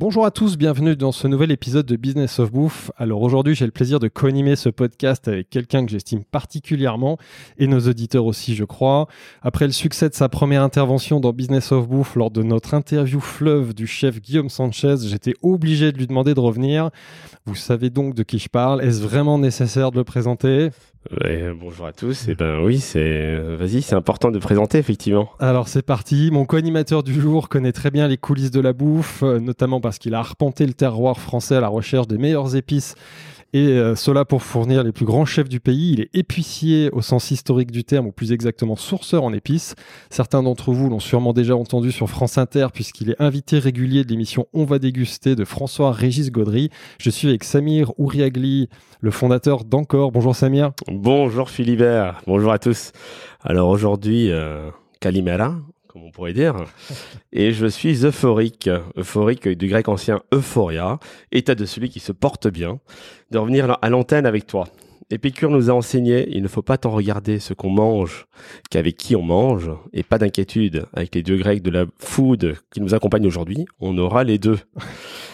Bonjour à tous, bienvenue dans ce nouvel épisode de Business of Bouffe. Alors aujourd'hui, j'ai le plaisir de co-animer ce podcast avec quelqu'un que j'estime particulièrement et nos auditeurs aussi, je crois. Après le succès de sa première intervention dans Business of Bouffe lors de notre interview fleuve du chef Guillaume Sanchez, j'étais obligé de lui demander de revenir. Vous savez donc de qui je parle. Est-ce vraiment nécessaire de le présenter? Bonjour à tous. Et ben oui, c'est vas-y, c'est important de présenter effectivement. Alors c'est parti. Mon co-animateur du jour connaît très bien les coulisses de la bouffe, euh, notamment parce qu'il a arpenté le terroir français à la recherche des meilleures épices et euh, cela pour fournir les plus grands chefs du pays. Il est épicier au sens historique du terme, ou plus exactement sourceur en épices. Certains d'entre vous l'ont sûrement déjà entendu sur France Inter, puisqu'il est invité régulier de l'émission On va déguster de François-Régis Gaudry. Je suis avec Samir Ouriagli, le fondateur d'Encore. Bonjour Samir. Bonjour Philibert. Bonjour à tous. Alors aujourd'hui, euh, Kalimera, comme on pourrait dire. Et je suis euphorique, euphorique du grec ancien euphoria, état de celui qui se porte bien, de revenir à l'antenne avec toi. Épicure nous a enseigné, il ne faut pas tant regarder ce qu'on mange qu'avec qui on mange, et pas d'inquiétude, avec les dieux grecs de la food qui nous accompagnent aujourd'hui, on aura les deux.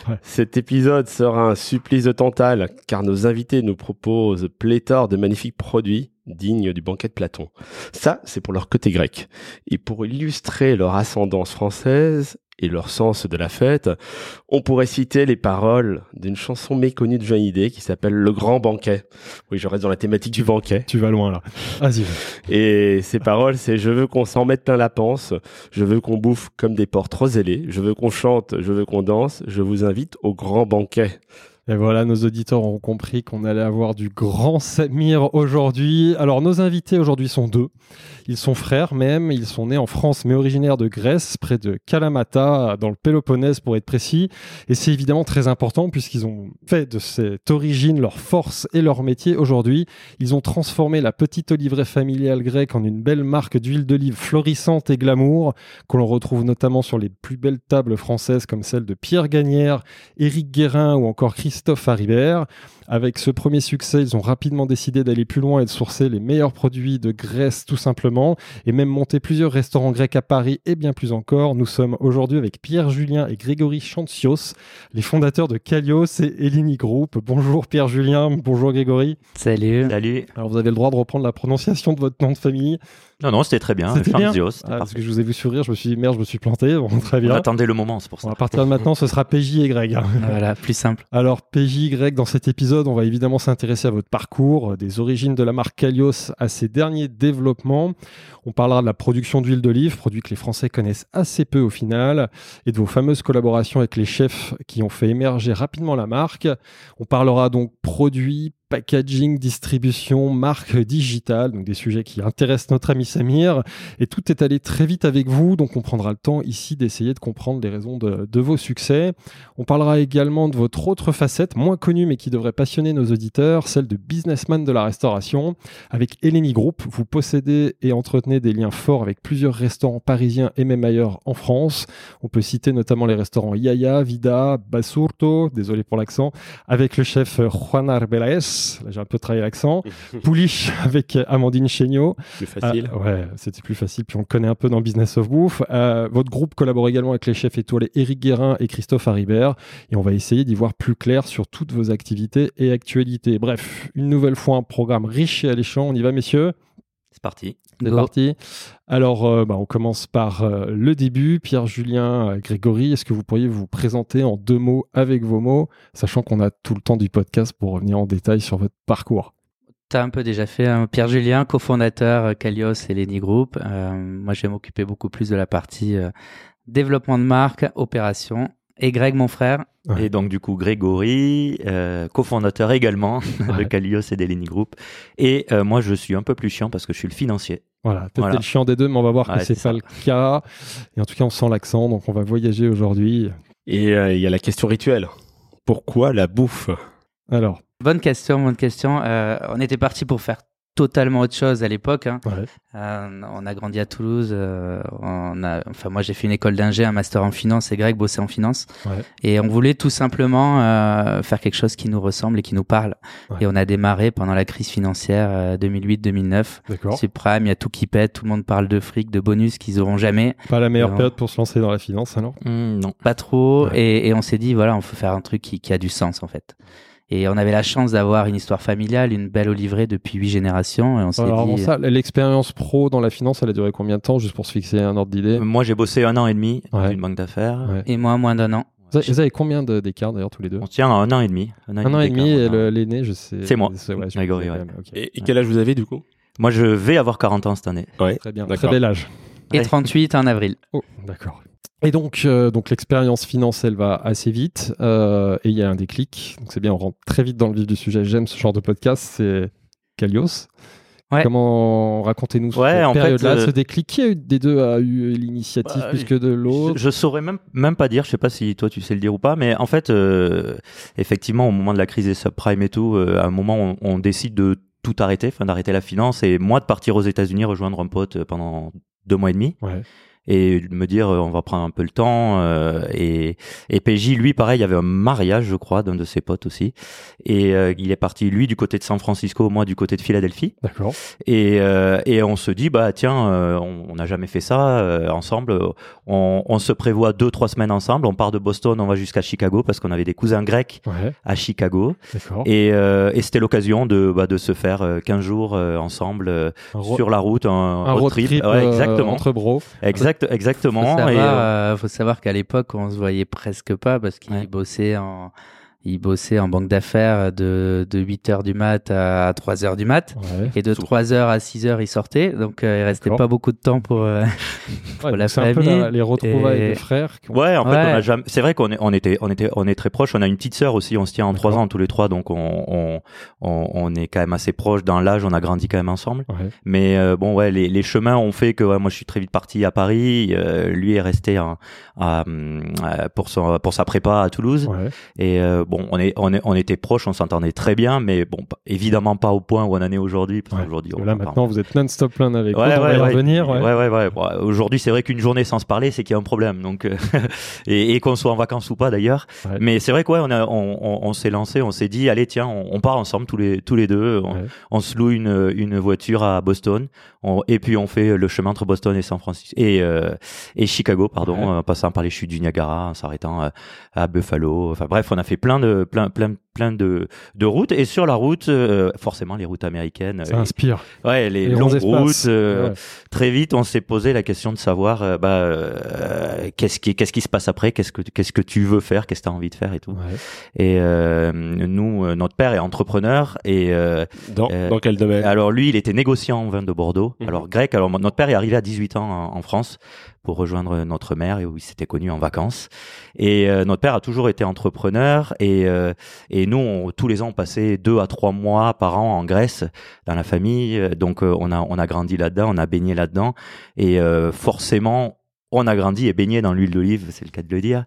Ouais. Cet épisode sera un supplice total, car nos invités nous proposent pléthore de magnifiques produits dignes du banquet de Platon. Ça, c'est pour leur côté grec. Et pour illustrer leur ascendance française et leur sens de la fête, on pourrait citer les paroles d'une chanson méconnue de Johnny Hallyday qui s'appelle Le Grand Banquet. Oui, je reste dans la thématique du banquet. Tu vas loin là. Vas-y. Et ces paroles, c'est je veux qu'on s'en mette plein la panse, je veux qu'on bouffe comme des porcs trop zélés, je veux qu'on chante, je veux qu'on danse, je vous invite au grand banquet. Et voilà, nos auditeurs ont compris qu'on allait avoir du grand Samir aujourd'hui. Alors, nos invités aujourd'hui sont deux. Ils sont frères même. Ils sont nés en France, mais originaires de Grèce, près de Kalamata, dans le Péloponnèse pour être précis. Et c'est évidemment très important puisqu'ils ont fait de cette origine leur force et leur métier aujourd'hui. Ils ont transformé la petite oliveraie familiale grecque en une belle marque d'huile d'olive florissante et glamour, que l'on retrouve notamment sur les plus belles tables françaises comme celle de Pierre Gagnère, Éric Guérin ou encore Christophe Haribert. Avec ce premier succès, ils ont rapidement décidé d'aller plus loin et de sourcer les meilleurs produits de Grèce tout simplement, et même monter plusieurs restaurants grecs à Paris et bien plus encore. Nous sommes aujourd'hui avec Pierre Julien et Grégory Chantios, les fondateurs de Kalios et Elini Group. Bonjour Pierre Julien, bonjour Grégory. Salut. Salut. Alors vous avez le droit de reprendre la prononciation de votre nom de famille. Non, non, c'était très bien. C'était bien. Chantios, Ah, parce que je vous ai vu sourire, je me suis dit merde, je me suis planté. Bon, très On bien. attendait le moment, c'est pour Bon, ça. à partir de maintenant, ce sera PJ et Greg. Voilà, plus simple. Alors, PJ, Greg, dans cet épisode, on va évidemment s'intéresser à votre parcours, euh, des origines de la marque Kalios à ses derniers développements. On parlera de la production d'huile d'olive, produit que les Français connaissent assez peu au final, et de vos fameuses collaborations avec les chefs qui ont fait émerger rapidement la marque. On parlera donc produits, packaging, distribution, marque digitale, donc des sujets qui intéressent notre ami Samir. Et tout est allé très vite avec vous, donc on prendra le temps ici d'essayer de comprendre les raisons de, vos succès. On parlera également de votre autre facette, moins connue mais qui devrait passionner nos auditeurs, celle de businessman de la restauration. Avec Eleni Group, vous possédez et entretenez des liens forts avec plusieurs restaurants parisiens et même ailleurs en France. On peut citer notamment les restaurants Yaya, Vida, Basurto, désolé pour l'accent, avec le chef Juan Arbeláez, là j'ai un peu travaillé l'accent, Pouliche avec Amandine Chéniaud, Plus facile. ah, ouais, c'était plus facile, puis on le connaît un peu dans Business of Bouffe. Euh, votre groupe collabore également avec les chefs étoilés Éric Guérin et Christophe Haribert, et on va essayer d'y voir plus clair sur toutes vos activités et actualités. Bref, une nouvelle fois un programme riche et alléchant. On y va, messieurs? C'est parti. C'est parti. Alors, euh, bah, on commence par euh, le début. Pierre, Julien, euh, Grégory, est-ce que vous pourriez vous présenter en deux mots avec vos mots, sachant qu'on a tout le temps du podcast pour revenir en détail sur votre parcours? Tu as un peu déjà fait. hein. Pierre Julien, cofondateur euh, Kalios et Lenny Group. Euh, moi, je vais m'occuper beaucoup plus de la partie euh, développement de marque, opération. Et Greg, mon frère, Ouais. Et donc du coup Grégory, euh, cofondateur également de. Kalios et d'Eleni Group. Et euh, moi je suis un peu plus chiant parce que je suis le financier. Voilà, peut-être Voilà. le chiant des deux, mais on va voir Ouais, que c'est pas ça. le cas. Et en tout cas, on sent l'accent, donc on va voyager aujourd'hui. Et euh, il y a la question rituelle. Pourquoi la bouffe? Alors, Bonne question, bonne question. Euh, on était parti pour faire totalement autre chose à l'époque. Hein. Ouais. Euh, on a grandi à Toulouse. euh, on a, enfin, moi, j'ai fait une école d'ingé, un master en finance et Greg bossait en finance. Ouais. Et on voulait tout simplement euh, faire quelque chose qui nous ressemble et qui nous parle. Ouais. Et on a démarré pendant la crise financière euh, 2008-2009. D'accord. Subprime, il y a tout qui pète, tout le monde parle de fric, de bonus qu'ils auront jamais. Pas la meilleure période pour se lancer dans la finance alors? Hmm, non. Pas trop. Ouais. Et, et on s'est dit, voilà, on faut faire un truc qui, qui a du sens, en fait. Et on avait la chance d'avoir une histoire familiale, une belle olivrée depuis huit générations. Et on s'est Alors dit, ça, l'expérience pro dans la finance, elle a duré combien de temps juste pour se fixer un ordre d'idée? Moi, j'ai bossé un an et demi dans Ouais. une banque d'affaires. Ouais. et moi, moins d'un an. Vous avez, vous avez combien de- d'écart d'ailleurs tous les deux? On tient à un an et demi. Un an et demi et voilà. le- l'aîné, je sais. C'est moi. ouais, Grégory, disais ouais. ok. Et, et quel âge vous avez du coup? Moi, je vais avoir 40 ans cette année. Ouais. Très bien, D'accord. très bel âge. Et Ouais. 38 en avril. Oh, d'accord. Et donc, euh, donc l'expérience finance, elle va assez vite euh, et il y a un déclic. Donc c'est bien, on rentre très vite dans le vif du sujet. J'aime ce genre de podcast, c'est. Ouais. Comment racontez-nous Ouais, cette période-là, euh, ce déclic? Qui a eu des deux a eu l'initiative Bah, plus que de l'autre? je saurais même même pas dire. Je sais pas si toi tu sais le dire ou pas, mais en fait, effectivement, au moment de la crise des subprimes et tout, à un moment, on, on décide de tout arrêter, enfin d'arrêter la finance et moi de partir aux États-Unis rejoindre un pote pendant deux mois et demi Ouais. Et de me dire euh, on va prendre un peu le temps euh, et et PJ lui pareil il y avait un mariage je crois d'un de ses potes aussi et euh, il est parti lui du côté de San Francisco moi du côté de Philadelphie D'accord. et, euh, et on se dit, bah tiens, on n'a jamais fait ça ensemble. On, on se prévoit deux, trois semaines ensemble. On part de Boston, on va jusqu'à Chicago parce qu'on avait des cousins grecs Ouais, à Chicago. d'accord. Et, et c'était l'occasion de, bah, de se faire euh, 15 jours ensemble sur la route, un, un road road trip. trip, Ouais, exactement. entre bros. Exact, Faut exactement. savoir, Et, euh, euh, faut savoir qu'à l'époque, on se voyait presque pas parce qu'il Ouais. bossait en, il bossait en banque d'affaires de, de 8 heures du mat à 3 heures du mat. Ouais. Et de 3 heures à 6 heures, il sortait. Donc, euh, il restait pas beaucoup de temps pour, euh, Ouais, la donc c'est un peu famille la- les retrouvailles et- des frères. qui ont- Ouais, en fait, Ouais. on a jamais. C'est vrai qu'on est, on était, on était, on est très proches. On a une petite sœur aussi. On se tient en trois D'accord. ans tous les trois, donc on, on, on, on est quand même assez proches dans l'âge. On a grandi quand même ensemble. Ouais. Mais euh, bon, ouais, les, les chemins ont fait que ouais, moi, je suis très vite parti à Paris. euh, lui est resté à, à, hum, pour son, pour sa prépa à Toulouse. Ouais. Et euh, bon, on est, on est, on était proches, on s'entendait très bien, mais bon, évidemment pas au point où on en est aujourd'hui. Ouais. que là maintenant, vous êtes non-stop l'un avec Ouais, ouais, revenir. Bon, Aujourd'hui, c'est vrai qu'une journée sans se parler, c'est qu'il y a un problème. Donc, euh, et, et qu'on soit en vacances ou pas d'ailleurs. Mais c'est vrai quoi, on, a, on, on, on s'est lancé, on s'est dit, allez, tiens, on, on part ensemble tous les tous les deux. On, se loue une, une voiture à Boston, on- et puis on fait le chemin entre Boston et San Francisco et euh, et Chicago, pardon, en passant par les chutes du Niagara, en s'arrêtant euh, à Buffalo. Enfin bref, on a fait plein de plein plein plein de de routes et sur la route, euh, forcément les routes américaines, Ça euh, inspire. ouais, les, Les grands longues routes. euh, Ouais. très vite, on s'est posé la question de savoir euh, bah, euh, qu'est-ce qui qu'est-ce qui se passe après, qu'est-ce que qu'est-ce que tu veux faire, qu'est-ce que tu as envie de faire et tout. Ouais. Et euh, nous, euh, notre père est entrepreneur et euh, Dans, Euh, dans quel domaine? alors lui, il était négociant en vin de Bordeaux. Mhm. Alors grec. Alors notre père est arrivé à 18 ans en, en France pour rejoindre notre mère et où il s'était connu en vacances. Et euh, notre père a toujours été entrepreneur et euh, et nous tous les ans on passait deux à trois mois par an en Grèce dans la famille. Donc euh, on a on a grandi là-dedans, on a baigné là-dedans et forcément on a grandi et baigné dans l'huile d'olive, c'est le cas de le dire.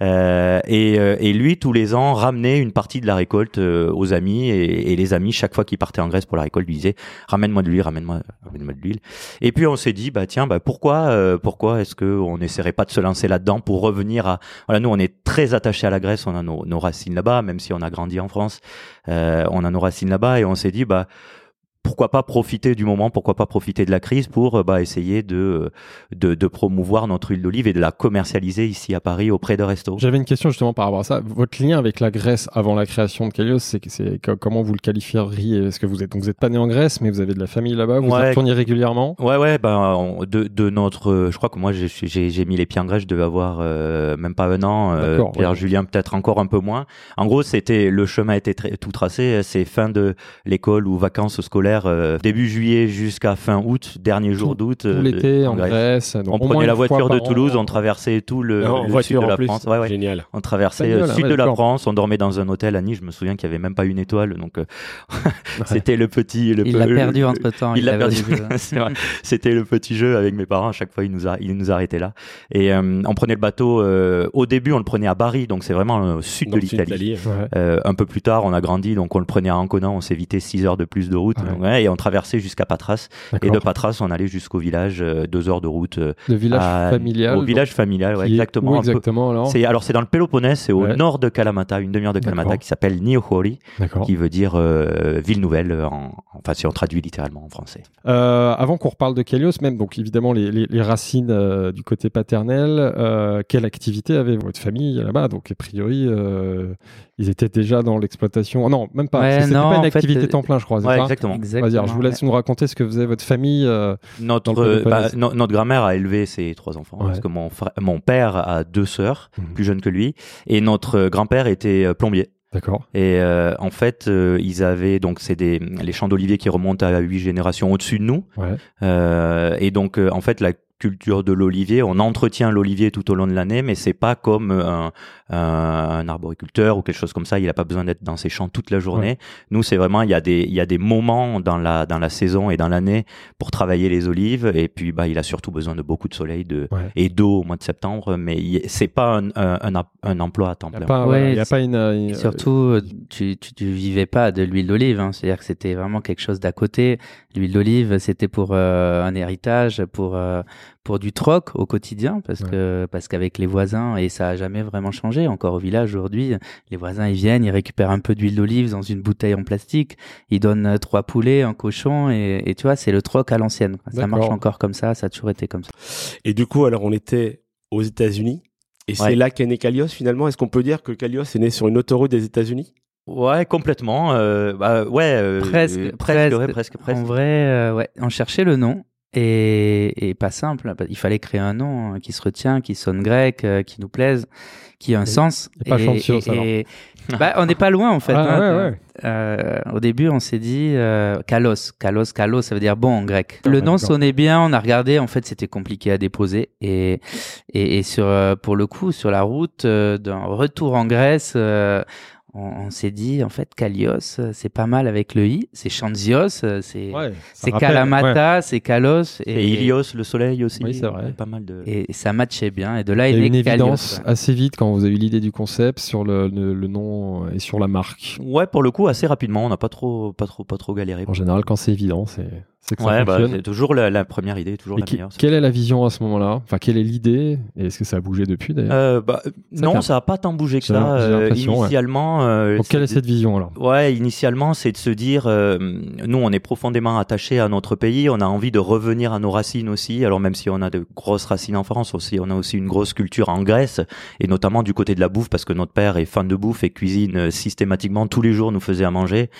Euh, et, euh, et lui, tous les ans, ramenait une partie de la récolte euh, aux amis. Et, et les amis, chaque fois qu'il partait en Grèce pour la récolte, lui disaient ramène-moi de l'huile, ramène-moi, ramène-moi de l'huile. Et puis on s'est dit bah tiens, bah pourquoi, euh, pourquoi est-ce que on n'essaierait pas de se lancer là-dedans pour revenir à voilà nous on est très attachés à la Grèce, on a nos, nos racines là-bas, même si on a grandi en France, euh, on a nos racines là-bas et on s'est dit bah pourquoi pas profiter du moment, pourquoi pas profiter de la crise pour euh, bah, essayer de, de, de promouvoir notre huile d'olive et de la commercialiser ici à Paris auprès de restos. J'avais une question justement par rapport à ça. Votre lien avec la Grèce avant la création de Kalios, c'est c'est co- comment vous le qualifieriez? Est-ce que vous êtes donc vous êtes pas né en Grèce, mais vous avez de la famille là-bas, vous Ouais. y retournez régulièrement? Ouais, ouais, ben, on- de, de notre, euh, je crois que moi, j'ai- j'ai j'ai mis les pieds en Grèce, je devais avoir euh, même pas un an. euh, D'accord, Pierre ouais. Julien peut-être encore un peu moins. En gros, c'était le chemin était très- tout tracé. C'est fin de l'école ou vacances scolaires. Euh, début juillet jusqu'à fin août, dernier jour d'août. Tout euh, l'été en Grèce. Grèce. donc On prenait la voiture de Toulouse, an. on traversait tout le, Non, sud de la plus. France. Ouais, ouais. Génial. On traversait le ah sud ouais, de la. France, on dormait dans un hôtel à Nice. Je me souviens qu'il n'y avait même pas une étoile, donc euh, c'était le petit. Le Il l'a perdu entre temps. Il l'a perdu. C'était le petit jeu avec mes parents. À chaque fois, ils nous, a, ils nous arrêtaient là. Et euh, on prenait le bateau. euh, au début, on le prenait à Bari, donc c'est vraiment au sud Dans de le sud de l'Italie. Euh, un peu plus tard, on a grandi, donc on le prenait à Ancona, on s'évitait 6 heures de plus de route. Ouais. Donc, ouais, et on traversait jusqu'à Patras. Et de Patras, on allait jusqu'au village, euh, deux heures de route. euh, Le village à- familial. Au village familial, ouais, exactement. où un peu- exactement alors? C'est alors c'est dans le Péloponnèse, c'est au nord de Kalamata, une demi-heure de Kalamata, qui s'appelle Niohori, qui veut dire euh, ville nouvelle, en, enfin si on traduit littéralement en français. Euh, avant qu'on reparle de Kalios, même, donc évidemment les, les- les racines euh, du côté paternel, quelle activité avait votre famille là-bas Donc a priori, ils étaient déjà dans l'exploitation. Oh, non, même pas. Ouais, C'était pas une en fait, activité euh, temps plein, je crois. Ouais, exactement. Vas-y, alors, je vous laisse nous raconter ce que faisait votre famille. euh, Notre euh, bah, no- notre grand-mère a élevé ses trois enfants Ouais. parce que mon frère, mon père a deux sœurs Mhm. plus jeunes que lui et notre euh, grand-père était plombier. D'accord. Et euh, en fait, euh, ils avaient donc c'est des les champs d'olivier qui remontent à huit générations au-dessus de nous. Ouais. Euh, et donc, euh, en fait, la culture de l'olivier, on entretient l'olivier tout au long de l'année, mais c'est pas comme un, un, un arboriculteur ou quelque chose comme ça. Il a pas besoin d'être dans ses champs toute la journée. Nous, c'est vraiment il y a des il y a des moments dans la dans la saison et dans l'année pour travailler les olives. Et puis, bah, il a surtout besoin de beaucoup de soleil, de Ouais. et d'eau au mois de septembre. Mais il- c'est pas un, un, un, un emploi à temps Il n'y plein. a pas, Ouais, voilà, il y a pas une. une- Et surtout, euh, tu, tu, tu vivais pas de l'huile d'olive. Hein. C'est-à-dire que c'était vraiment quelque chose d'à côté. L'huile d'olive, c'était pour euh, un héritage, pour euh, pour du troc au quotidien, parce Ouais. que parce qu'avec les voisins et ça a jamais vraiment changé. Encore au village aujourd'hui, les voisins ils viennent, ils récupèrent un peu d'huile d'olive dans une bouteille en plastique, ils donnent euh, trois poulets, un cochon et, et tu vois, c'est le troc à l'ancienne. Ça marche encore comme ça, ça a toujours été comme ça. Et du coup, alors on était aux États-Unis. Et c'est Ouais. là qu'est né Kalios finalement? Est-ce qu'on peut dire que Kalios est né sur une autoroute des États-Unis? Ouais, complètement. euh, bah, ouais, euh, Presque, euh, presque. ouais, presque, presque. En vrai, euh, ouais, on cherchait le nom et, et pas simple. Il fallait créer un nom hein, qui se retient, qui sonne grec, euh, qui nous plaise, qui a un Et- sens. et pas Chantios, alors. bah, on n'est pas loin en fait. Ah, hein. ouais, ouais. Euh, au début, on s'est dit euh, kalos, kalos, kalos, ça veut dire bon en grec. Le nom sonnait bien. On a regardé. En fait, c'était compliqué à déposer et et, et sur euh, pour le coup sur la route euh, d'un retour en Grèce. Euh, on, on s'est dit en fait Kalios euh, c'est pas mal avec le i c'est Chanzios euh, c'est Ouais, c'est rappelle, Kalamata c'est Kalos Et Ilios, le soleil aussi. Oui, c'est vrai. Pas mal de. et ça matchait bien et de là Il est y a né une Kalios, évidence assez vite quand vous avez eu l'idée du concept sur le, le- le nom et sur la marque. Ouais, pour le coup, assez rapidement. On n'a pas trop, pas trop, pas trop galéré. En général, quand c'est évident, c'est c'est que ça Ouais, bah, fonctionne. c'est toujours la, la première idée, toujours Et la qui- meilleure. quelle est la vision à ce moment-là? Enfin, quelle est l'idée? Et est-ce que ça a bougé depuis d'ailleurs? Euh, bah, Ça non, ça a pas tant bougé que ça. Euh, ouais. initialement, euh, Donc, quelle est c'est- cette vision alors? Ouais, initialement, c'est de se dire, euh, nous, on est profondément attachés à notre pays, on a envie de revenir à nos racines aussi. Alors même si on a de grosses racines en France aussi, on a aussi une grosse culture en Grèce et notamment du côté de la bouffe parce que notre père est fan de bouffe et cuisine euh, systématiquement tous les jours, nous faisait à manger.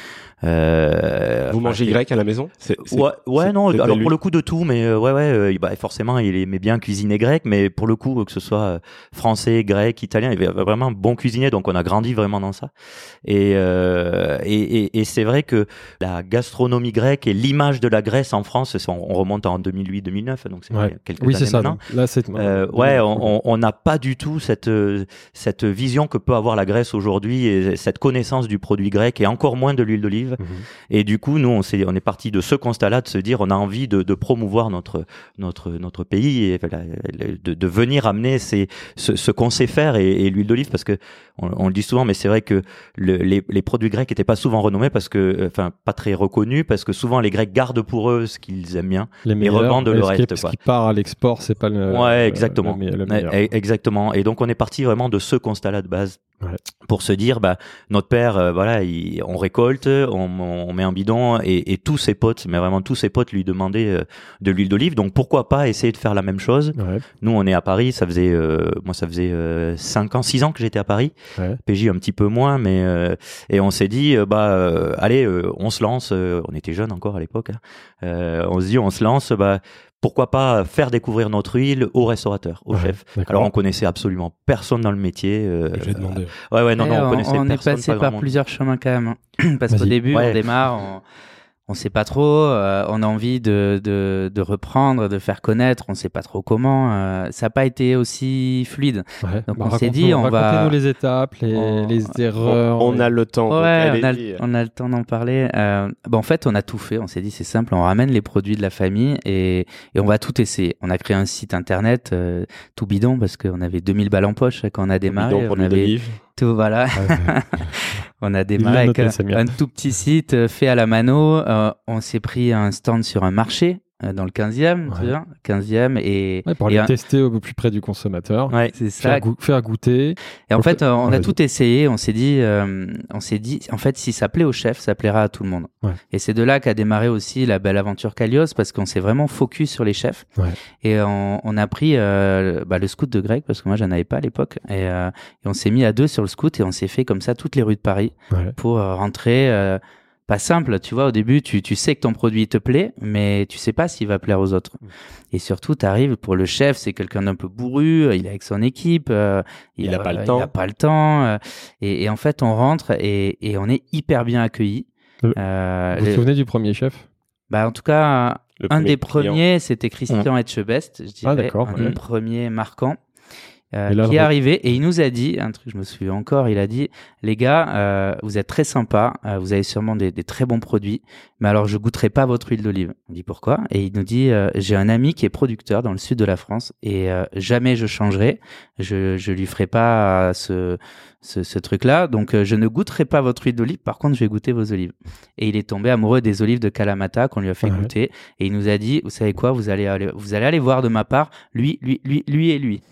Euh, Vous enfin, mangez grec à la maison? C'est- c'est- Ouais, ouais, non. Alors lui. pour le coup de tout, mais euh, ouais, ouais. euh, bah, forcément, il aimait bien cuisiner grec, mais pour le coup, que ce soit euh, français, grec, italien, il avait vraiment bon cuisinier, donc on a grandi vraiment dans ça. Et euh, et, et, et c'est vrai que la gastronomie grecque et l'image de la Grèce en France, on, on remonte en 2008-2009, donc c'est Ouais. quelques Oui, c'est années ça. maintenant. là, c'est. Ouais, on n'a pas du tout cette cette vision que peut avoir la Grèce aujourd'hui et cette connaissance du produit grec et encore moins de l'huile d'olive. Mhm. Et du coup, nous, on, s'est- on est parti de ce constat-là, de se dire, on a envie de, de promouvoir notre notre notre pays et voilà, de, de venir amener ces, ce, ce qu'on sait faire et, et l'huile d'olive, parce que on, on le dit souvent, mais c'est vrai que le- les, les produits grecs n'étaient pas souvent renommés parce que, euh, enfin, pas très reconnus, parce que souvent les Grecs gardent pour eux ce qu'ils aiment bien. Les meilleurs, revendent le et reste, Ce qui part à l'export, c'est pas le. Ouais, le- exactement. le me- le Ouais, meilleur. e- exactement. Et donc on est parti vraiment de ce constat-là de base. Ouais. Pour se dire, bah, notre père, euh, voilà, il- on récolte, on, on met un bidon, et, et tous ses potes, mais vraiment tous ses potes lui demandaient euh, de l'huile d'olive. Donc pourquoi pas essayer de faire la même chose Ouais, Nous, on est à Paris, ça faisait, euh, moi, ça faisait 5 ans, 6 ans que j'étais à Paris. ouais. PJ un petit peu moins, mais et on s'est dit, bah, allez, on se lance. on était jeunes encore à l'époque. hein. On se dit, on se lance. Bah, pourquoi pas faire découvrir notre huile aux restaurateurs, aux Ouais, chefs. Alors on connaissait absolument personne dans le métier. euh, J'ai demandé. Ouais ouais non non on, on, connaissait on est personne. passé pas par plusieurs chemins quand même. hein. Parce qu'au début, Ouais. on démarre, on, on sait pas trop. euh, on a envie de, de, de reprendre, de faire connaître. On sait pas trop comment. euh, ça n'a pas été aussi fluide. Ouais. Donc, Bah, on s'est dit, on va- racontez-nous les étapes, les, On- les erreurs. On, on a le temps. Ouais, on a, le- on a le temps d'en parler. Euh, bon, en fait, on a tout fait. On s'est dit, c'est simple, on ramène les produits de la famille et, et on va tout essayer. On a créé un site internet euh, tout bidon parce qu'on avait 2000 balles en poche quand on a démarré. Bidon pour on avait. Tout, voilà. Ouais. On a démarré l'a avec noté, un, tout petit site euh, fait à la mano. Euh, on s'est pris un stand sur un marché dans le 15e, tu vois, 15e et, Ouais, pour et aller un- tester au plus près du consommateur. Ouais. c'est ça Faire, goût- faire goûter. Et en fait, euh, on a tout essayé. On s'est dit, euh, on s'est dit, en fait, si ça plaît au chef, ça plaira à tout le monde. Ouais. Et c'est de là qu'a démarré aussi la belle aventure Calios parce qu'on s'est vraiment focus sur les chefs. Ouais. Et on, on a pris euh, bah, le scout de Greg parce que moi, j'en avais pas à l'époque. Et, euh, et on s'est mis à deux sur le scout et on s'est fait comme ça toutes les rues de Paris pour euh, rentrer. Pas simple, tu vois, au début, tu, tu sais que ton produit te plaît, mais tu sais pas s'il va plaire aux autres. Mm. Et surtout, tu arrives pour le chef, c'est quelqu'un d'un peu bourru, euh, il est avec son équipe, euh, Il a pas le euh, temps. Il a pas le temps. euh, et, et en fait, on rentre et, et on est hyper bien accueillis. Euh, Euh, Vous vous souvenez du premier chef? Bah, en tout cas, Le un premier des client. premiers, c'était Christian Etchebest, je dirais, Ah, un ouais. des premiers marquants. Euh, là, qui est arrivé et il nous a dit un truc je me souviens encore il a dit les gars euh, vous êtes très sympas euh, vous avez sûrement des, des très bons produits mais alors je goûterai pas votre huile d'olive. On dit pourquoi? Et il nous dit j'ai un ami qui est producteur dans le sud de la France et jamais je changerai. Je je lui ferai pas ce ce, ce truc là donc je ne goûterai pas votre huile d'olive. Par contre je vais goûter vos olives. Et il est tombé amoureux des olives de Kalamata qu'on lui a fait Ouais. goûter. Et il nous a dit vous savez quoi? Vous allez aller, vous allez aller voir de ma part lui lui lui lui et lui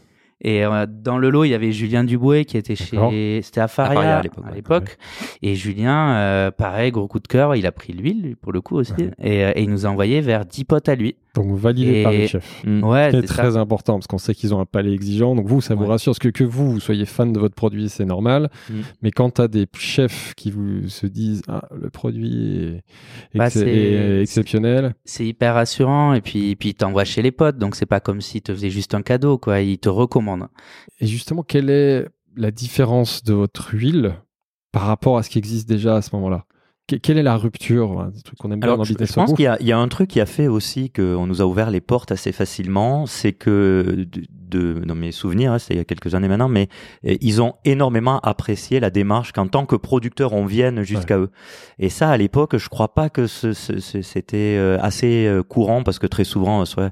et euh, dans le lot, il y avait Julien Dubouet qui était chez, c'était à Faria, Faria à à l'époque, ouais. Et Julien, euh, pareil, gros coup de cœur, il a pris l'huile pour le coup aussi, Ouais. et, euh, et il nous a envoyé vers 10 potes à lui. Donc validé Et- par les chefs. Mm. Ouais, c'est ça. très important parce qu'on sait qu'ils ont un palais exigeant. Donc vous, ça vous Ouais. rassure. Parce que que vous, vous soyez fan de votre produit, c'est normal. Mm. Mais quand tu as des chefs qui vous se disent ah, le produit est, Bah, ex- c'est- est exceptionnel, C'est hyper rassurant, et puis, puis il t'envoie chez les potes, donc c'est pas comme s'il te faisait juste un cadeau, quoi. Il te recommande. et justement, quelle est la différence de votre huile par rapport à ce qui existe déjà à ce moment-là? Quelle est la rupture truc qu'on aime bien Alors, dans je, pense qu'il y, a- il y a un truc qui a fait aussi qu'on nous a ouvert les portes assez facilement, c'est que, de, de- dans mes souvenirs, hein, c'est il y a quelques années maintenant, mais euh, ils ont énormément apprécié la démarche qu'en tant que producteur, on vienne jusqu'à eux. Et ça, à l'époque, je crois pas que c'était euh, assez euh, courant, parce que très souvent, euh, soit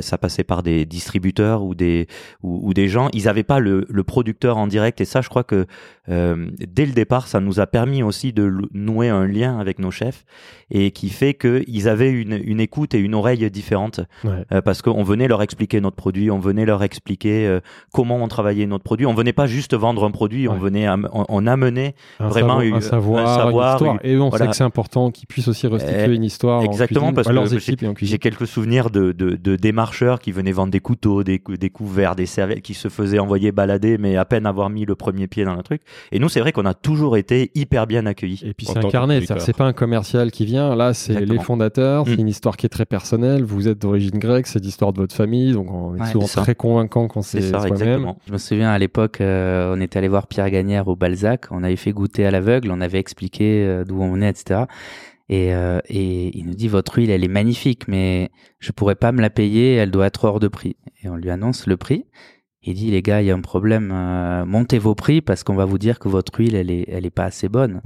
ça passait par des distributeurs ou des, ou, ou des gens, ils n'avaient pas le, le producteur en direct. Et ça, je crois que euh, dès le départ, ça nous a permis aussi de nouer un lien avec nos chefs et qui fait qu'ils avaient une, une écoute et une oreille différente Ouais. euh, parce qu'on venait leur expliquer notre produit, on venait leur expliquer euh, comment on travaillait notre produit. On venait pas juste vendre un produit, on venait, am- on, on amenait Un vraiment un savoir, un savoir, une histoire. Et on voilà. sait que c'est important qu'ils puissent aussi restituer une histoire exactement, en cuisine, parce à que j'ai- quelques souvenirs de, de, de démarcheurs qui venaient vendre des couteaux, des, des couverts, des serviettes, qui se faisaient envoyer balader, mais à peine avoir mis le premier pied dans le truc. Et nous, c'est vrai qu'on a toujours été hyper bien accueillis. Et puis c'est incarné, c'est pas un commercial qui vient, là c'est les fondateurs, c'est Mm. une histoire qui est très personnelle, vous êtes d'origine grecque, c'est l'histoire de votre famille, donc on est Ouais, souvent très convaincant quand C'est soi-même. exactement. Je me souviens à l'époque, euh, on était allé voir Pierre Gagnère au Balzac, on avait fait goûter à l'aveugle, on avait expliqué euh, d'où on venait, etc. Et, euh, et il nous dit votre huile, elle est magnifique, mais je pourrais pas me la payer, elle doit être hors de prix. Et on lui annonce le prix. Il dit les gars, il y a un problème, euh, montez vos prix parce qu'on va vous dire que votre huile, elle est, elle est pas assez bonne.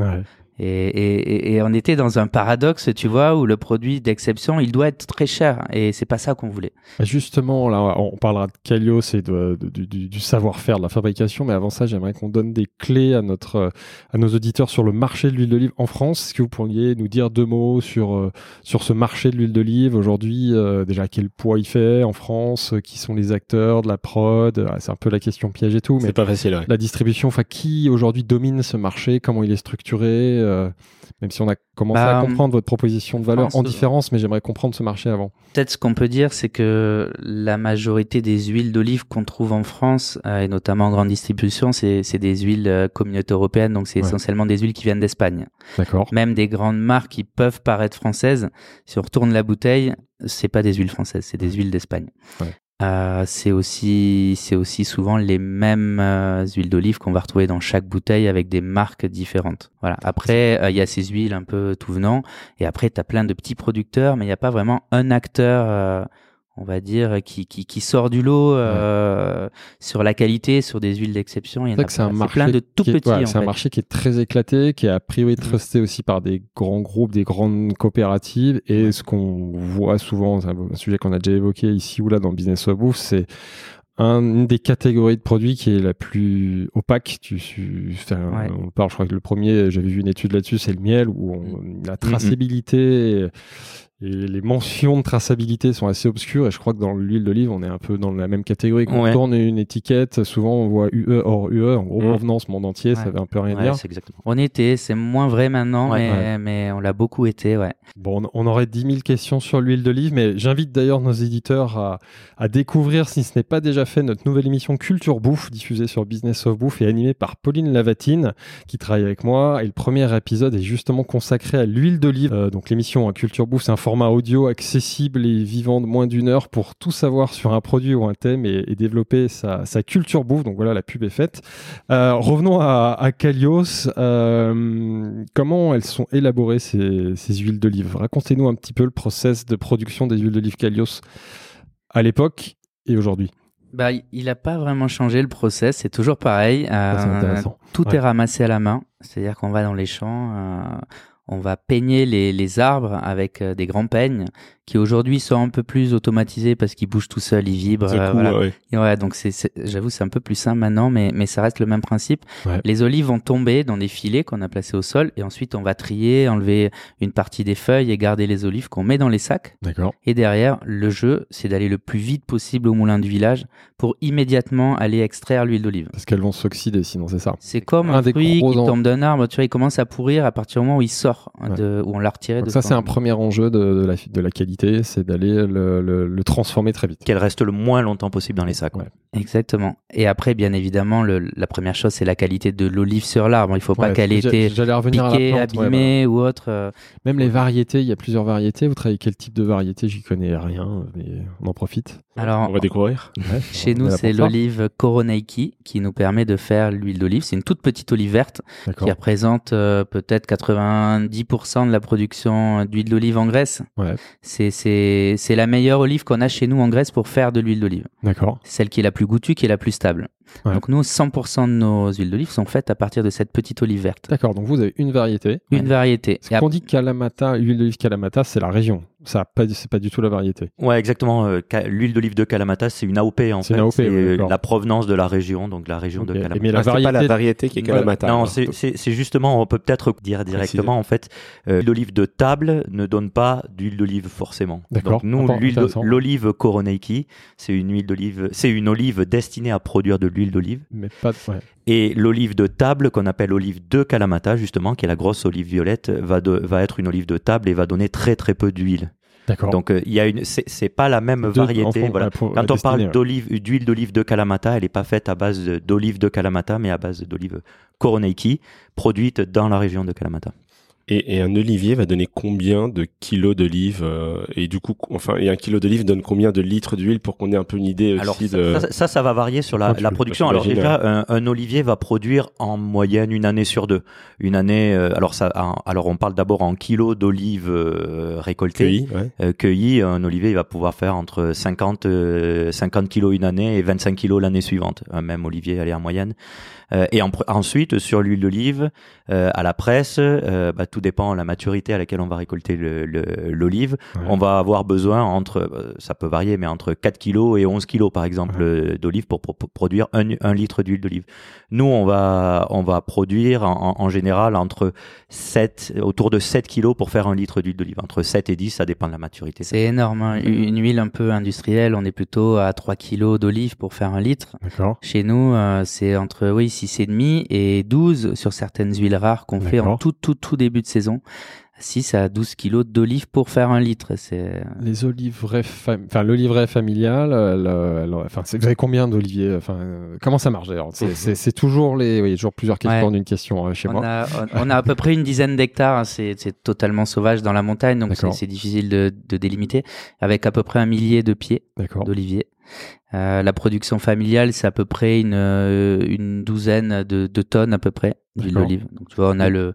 Et, et, et- et on était dans un paradoxe, tu vois, où le produit d'exception, il doit être très cher. Et c'est pas ça qu'on voulait. Bah, Justement, là, on parlera de Kalios et de, de- du, savoir-faire de la fabrication, mais avant ça, j'aimerais qu'on donne des clés à, notre, à nos auditeurs sur le marché de l'huile d'olive en France. Est-ce que vous pourriez nous dire deux mots sur, euh, sur ce marché de l'huile d'olive aujourd'hui euh, Déjà, quel poids il fait en France euh, Qui sont les acteurs de la prod? Ah, C'est un peu la question piège et tout, mais C'est pas facile, ouais. la distribution, enfin, qui aujourd'hui domine ce marché? Comment il est structuré? Euh, Même si on a commencé Bah, à comprendre votre proposition de valeur en différence, mais j'aimerais comprendre ce marché avant. Peut-être ce qu'on peut dire, c'est que la majorité des huiles d'olive qu'on trouve en France, euh, et notamment en grande distribution, c'est des huiles euh, communautés européennes, donc c'est Ouais. essentiellement des huiles qui viennent d'Espagne. D'accord. Même des grandes marques qui peuvent paraître françaises, si on retourne la bouteille, c'est pas des huiles françaises, c'est des huiles d'Espagne. Ouais. Euh, c'est aussi, c'est aussi souvent les mêmes euh, huiles d'olive qu'on va retrouver dans chaque bouteille avec des marques différentes. Voilà. Après, euh, il y a ces huiles un peu tout venant, et après, tu as plein de petits producteurs, mais il n'y a pas vraiment un acteur euh, on va dire, qui, qui, qui sort du lot euh, sur la qualité, sur des huiles d'exception. Il y en a c'est un marché plein de tout qui est- petits. ouais, c'est un marché qui est très éclaté, qui est a priori trusté aussi par des grands groupes, des grandes coopératives. Et ce qu'on voit souvent, c'est un sujet qu'on a déjà évoqué ici ou là dans Business of Bouffe, c'est un- une des catégories de produits qui est la plus opaque. Tu, tu- Ouais. On parle, je crois que le premier, j'avais vu une étude là-dessus, c'est le miel, où on- la traçabilité et, et les mentions de traçabilité sont assez obscures. Et je crois que dans l'huile d'olive, on est un peu dans la même catégorie. Quand Ouais. on tourne une étiquette, souvent on voit UE hors UE, en gros Mm. provenance monde entier, ça Ouais. veut un peu rien Ouais, dire. exactement. On était, c'est moins vrai maintenant, mais, on l'a beaucoup été, ouais. Bon, on- aurait 10 000 questions sur l'huile d'olive, mais j'invite d'ailleurs nos éditeurs à, à découvrir, si ce n'est pas déjà fait, notre nouvelle émission Culture Bouffe, diffusée sur Business of Bouffe et animée par Pauline Lavatine, qui travaille avec moi. Et le premier épisode est justement consacré à l'huile d'olive. Euh, donc l'émission hein, Culture Bouffe, c'est un format audio accessible et vivant de moins d'une heure pour tout savoir sur un produit ou un thème et, et développer sa, sa culture bouffe. Donc voilà, la pub est faite. Euh, revenons à, à Kalios. Euh, comment elles sont élaborées ces, ces huiles d'olive? Racontez-nous un petit peu le process de production des huiles d'olive Kalios à l'époque et aujourd'hui. Bah, il- il a pas vraiment changé le process, c'est toujours pareil. C'est Euh, tout Ouais. est ramassé à la main, c'est-à-dire qu'on va dans les champs, on va peigner les, les arbres avec euh, des grands peignes qui aujourd'hui sont un peu plus automatisés parce qu'ils bougent tout seuls, ils vibrent. Euh, cool, voilà. ouais. Et Ouais, donc c'est, j'avoue, c'est un peu plus simple maintenant, mais, mais ça reste le même principe. Ouais. Les olives vont tomber dans des filets qu'on a placés au sol, et ensuite on va trier, enlever une partie des feuilles et garder les olives qu'on met dans les sacs. D'accord. Et derrière, le jeu, c'est d'aller le plus vite possible au moulin du village pour immédiatement aller extraire l'huile d'olive. Parce qu'elles vont s'oxyder sinon, c'est ça. C'est comme Un un, fruit qui tombe d'un arbre, tu vois, il commence à pourrir à partir du moment où il sort, Ouais. de, où on l'a retiré Donc de ça, c'est un premier enjeu de, de la, de la qualité, c'est d'aller le, le- le transformer très vite. Qu'elle reste le moins longtemps possible dans les sacs. Ouais. Exactement. Et après, bien évidemment, le- la première chose, c'est la qualité de l'olive sur l'arbre. Il faut pas Ouais, qu'elle ait été J'allais revenir piquée, à la plante. ouais, abîmée ou autre. euh. Même les variétés, il y a plusieurs variétés. Vous travaillez quel type de variété? J'y connais rien, mais on en profite. Alors, On va découvrir. Ouais, Chez nous, c'est l'olive Koroneiki qui nous permet de faire l'huile d'olive. C'est une toute petite olive verte qui représente euh, peut-être 90% de la production d'huile d'olive en Grèce. Ouais. C'est, la meilleure olive qu'on a chez nous en Grèce pour faire de l'huile d'olive. D'accord. Celle qui est la plus goûtue, qui est la plus stable. Ouais. Donc nous, 100% de nos huiles d'olive sont faites à partir de cette petite olive verte. D'accord. Donc vous avez une variété. Une variété. Parce qu'on dit Kalamata, huile d'olive Kalamata, c'est la région. Ça pas, c'est pas du tout la variété. Ouais, exactement. euh, L'huile d'olive de Kalamata, c'est une AOP en fait. c'est oui, la provenance de la région, donc la région de Kalamata. Mais la Ah, c'est pas la variété- variété qui est. Kalamata. Non, c'est justement, on peut peut-être dire directement, en fait, euh, l'huile d'olive de table ne donne pas d'huile d'olive forcément. D'accord. Donc nous, l'olive Koroneiki, c'est une huile d'olive, c'est une olive destinée à produire de l'huile d'olive. Mais pas. Ouais. Et l'olive de table, qu'on appelle olive de Kalamata, justement, qui est la grosse olive violette, va, de- va être une olive de table et va donner très très peu d'huile. D'accord. Donc euh, il y a une, c'est pas la même Deux- variété. voilà. pour- Quand on destinée, parle ouais. d'olive, d'huile d'olive de Kalamata, elle n'est pas faite à base d'olive de Kalamata, mais à base d'olive Koroneiki, produite dans la région de Kalamata. Et, et un olivier va donner combien de kilos d'olive euh, Et du coup, enfin, et un kilo d'olive donne combien de litres d'huile pour qu'on ait un peu une idée aussi ça, de. ça, ça, ça va varier sur la, Ah, la production. Alors déjà, un, un olivier va produire en moyenne une année sur deux. Une année. euh, alors ça, alors on parle d'abord en kilos d'olives euh, récoltées. cueilli, ouais. Euh, cueilli, un olivier il va pouvoir faire entre 50, euh, 50 kilos une année et 25 kilos l'année suivante. Un même olivier, allez en moyenne. Euh, et en ensuite, sur l'huile d'olive, euh, à la presse, euh, bah, tout dépend de la maturité à laquelle on va récolter le- le- l'olive. Ouais. On va avoir besoin entre, euh, ça peut varier, mais entre 4 kilos et 11 kilos par exemple Ouais. euh, d'olive pour, pour- produire un, un litre d'huile d'olive. Nous, on va, on va produire en, en- général entre 7, autour de 7 kilos pour faire un litre d'huile d'olive. Entre 7 et 10, ça dépend de la maturité. C'est énorme. hein. Une huile un peu industrielle, on est plutôt à 3 kilos d'olive pour faire un litre. D'accord. Chez nous, euh, c'est entre oui, 6,5 et 12 sur certaines huiles rares qu'on fait en tout, tout, tout début de saison. 6 à 12 kilos d'olive pour faire un litre. C'est Les olivraies, fam- enfin l'oliveraie familiale, elle, euh, elle- enfin vous avez combien d'oliviers Enfin, euh, comment ça marche d'ailleurs? C'est- toujours les, oui, toujours plusieurs questions Ouais. en une question euh, chez on moi. a, on, on a à peu près une dizaine d'hectares. hein. C'est totalement sauvage dans la montagne, donc c'est difficile de, de délimiter. Avec à peu près un millier de pieds d'oliviers. Euh, la production familiale, c'est à peu près une, euh, une douzaine de, de tonnes à peu près d'huile d'olive. Donc tu vois, on a le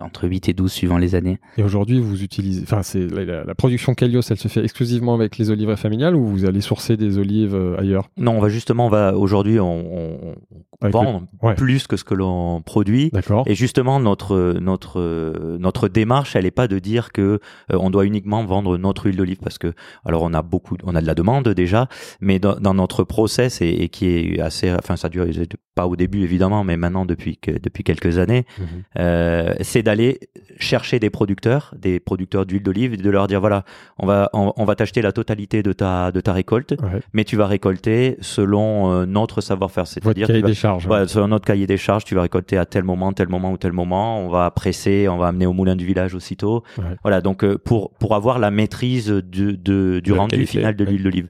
entre 8 et 12 suivant les années. Et aujourd'hui, vous utilisez, enfin, c'est la, production Kalios, elle se fait exclusivement avec les oliveraie familiales ou vous allez sourcer des olives euh, ailleurs? Non, on va justement, on va aujourd'hui, on, vend le- ouais. plus que ce que l'on produit. D'accord. Et justement, notre notre notre démarche, elle n'est pas de dire que euh, on doit uniquement vendre notre huile d'olive parce que alors on a beaucoup, on a de la demande déjà, mais dans, dans notre process et, et qui est assez, enfin ça dure pas au début évidemment, mais maintenant depuis que depuis quelques années, Mhm. euh, c'est d'aller chercher des producteurs, des producteurs d'huile d'olive, et de leur dire voilà, on va on, on va t'acheter la totalité de ta de ta récolte, Ouais. mais tu vas récolter selon euh, notre savoir-faire, c'est-à-dire cahier vas- des charges. voilà, selon notre cahier des charges, tu vas récolter à tel moment, tel moment ou tel moment. On va presser, on va amener au moulin du village aussitôt. Ouais. Voilà, donc euh, pour pour avoir la maîtrise de, de- du rendu qualité, final de ouais. l'huile d'olive.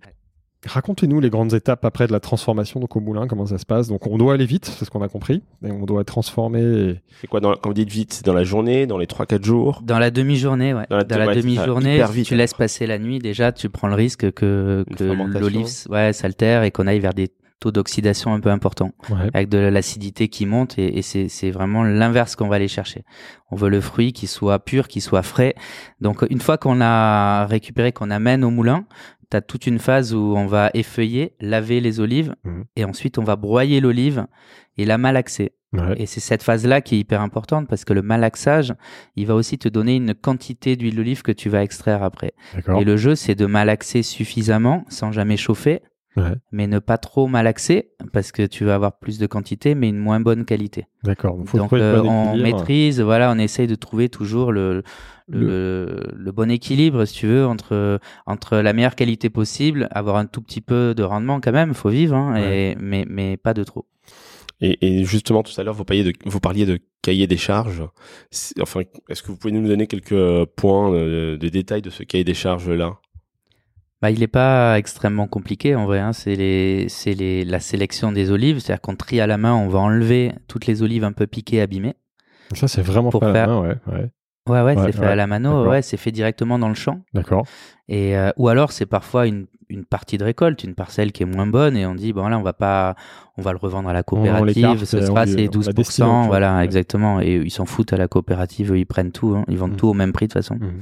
Racontez-nous les grandes étapes après de la transformation donc au moulin, comment ça se passe. Donc on doit aller vite, c'est ce qu'on a compris, et on doit transformer. et- C'est quoi, dans, quand vous dites vite, c'est dans la journée, dans les 3-4 jours? Dans la demi-journée, ouais. Dans la- Dans demi-journée, vite, tu alors. laisses passer la nuit, déjà, tu prends le risque que, Une que fermentation. l'olive ouais, s'altère et qu'on aille vers des taux d'oxydation un peu importants, Ouais. avec de l'acidité qui monte et, et c'est c'est vraiment l'inverse qu'on va aller chercher. On veut le fruit qui soit pur, qui soit frais. Donc une fois qu'on a récupéré, qu'on amène au moulin, tu as toute une phase où on va effeuiller, laver les olives Mhm. et ensuite on va broyer l'olive et la malaxer. Ouais. Et c'est cette phase-là qui est hyper importante parce que le malaxage, il va aussi te donner une quantité d'huile d'olive que tu vas extraire après. Et le jeu, c'est de malaxer suffisamment sans jamais chauffer, Ouais. mais ne pas trop malaxer parce que tu vas avoir plus de quantité mais une moins bonne qualité. D'accord. Donc, euh, on maîtrise, voilà, on essaye de trouver toujours le, le, le- le bon équilibre, si tu veux, entre, entre la meilleure qualité possible, avoir un tout petit peu de rendement quand même, faut vivre, hein, et, mais, mais pas de trop. Et, et justement, tout à l'heure, vous parliez de, vous parliez de cahier des charges. C'est- Enfin, est-ce que vous pouvez nous donner quelques points euh, de détails de ce cahier des charges-là? Bah, il n'est pas extrêmement compliqué en vrai. Hein. C'est les, c'est les, la sélection des olives, c'est-à-dire qu'on trie à la main, on va enlever toutes les olives un peu piquées, abîmées. Ça c'est vraiment pour pas la faire- main, ouais. ouais. Ouais, ouais, Ouais, c'est fait ouais, à la mano, ouais, c'est fait directement dans le champ. D'accord. Et euh, ou alors c'est parfois une, une partie de récolte, une parcelle qui est moins bonne, et on dit bon là on va pas, on va le revendre à la coopérative, ce on sera on à 12%, autre chose. voilà Ouais. exactement. Et ils s'en foutent à la coopérative, ils prennent tout, hein, ils vendent Mhm. tout au même prix de toute façon. Mhm.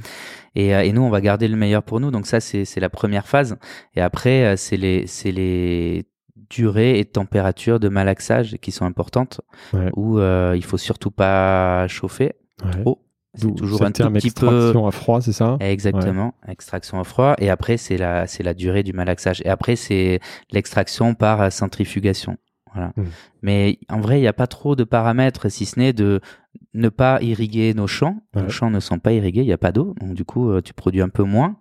Et, euh, et nous, on va garder le meilleur pour nous. Donc ça, c'est c'est la première phase. Et après, euh, c'est les, c'est les durées et températures de malaxage qui sont importantes, Ouais. où euh, il faut surtout pas chauffer Ouais. trop. C'est toujours un tout terme petit peu extraction à froid, c'est ça? Exactement, extraction à froid. Et après, c'est la, c'est la durée du malaxage. Et après, c'est l'extraction par euh, centrifugation. Voilà. Mhm. Mais en vrai, il n'y a pas trop de paramètres, si ce n'est de ne pas irriguer nos champs. Ouais. Nos champs ne sont pas irrigués, il n'y a pas d'eau. Donc, du coup, euh, tu produis un peu moins.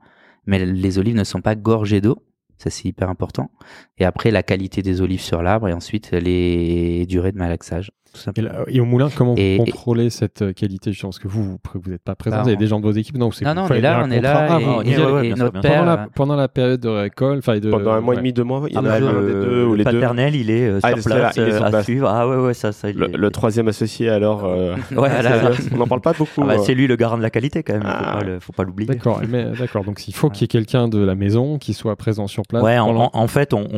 Mais les olives ne sont pas gorgées d'eau. Ça, c'est hyper important. Et après, la qualité des olives sur l'arbre. Et ensuite, les durées de malaxage. Et, simplement. là- et au moulin, comment Et- vous et- contrôlez cette euh, qualité justement? Parce que vous, vous n'êtes pas présent, Bah, vous avez on- des gens de vos équipes, non c'est Non, non, on est là, on est là. et, notre pendant, la, pendant la période de récolte, enfin de Pendant un mois et demi, deux mois Il y en Ah, a bah, un le- des deux ou le les deux paternel, il est euh, Ah, sur là, place il euh, à place. suivre. Ah ouais, ouais, ça, ça. il le, est- le troisième associé, alors, euh, Ouais, on n'en parle pas beaucoup. Ah bah, euh. c'est lui le garant de la qualité quand même. Faut Ah. pas faut pas l'oublier. D'accord, d'accord. Donc il faut qu'il y ait quelqu'un de la maison qui soit présent sur place. Ouais, en, fait, on,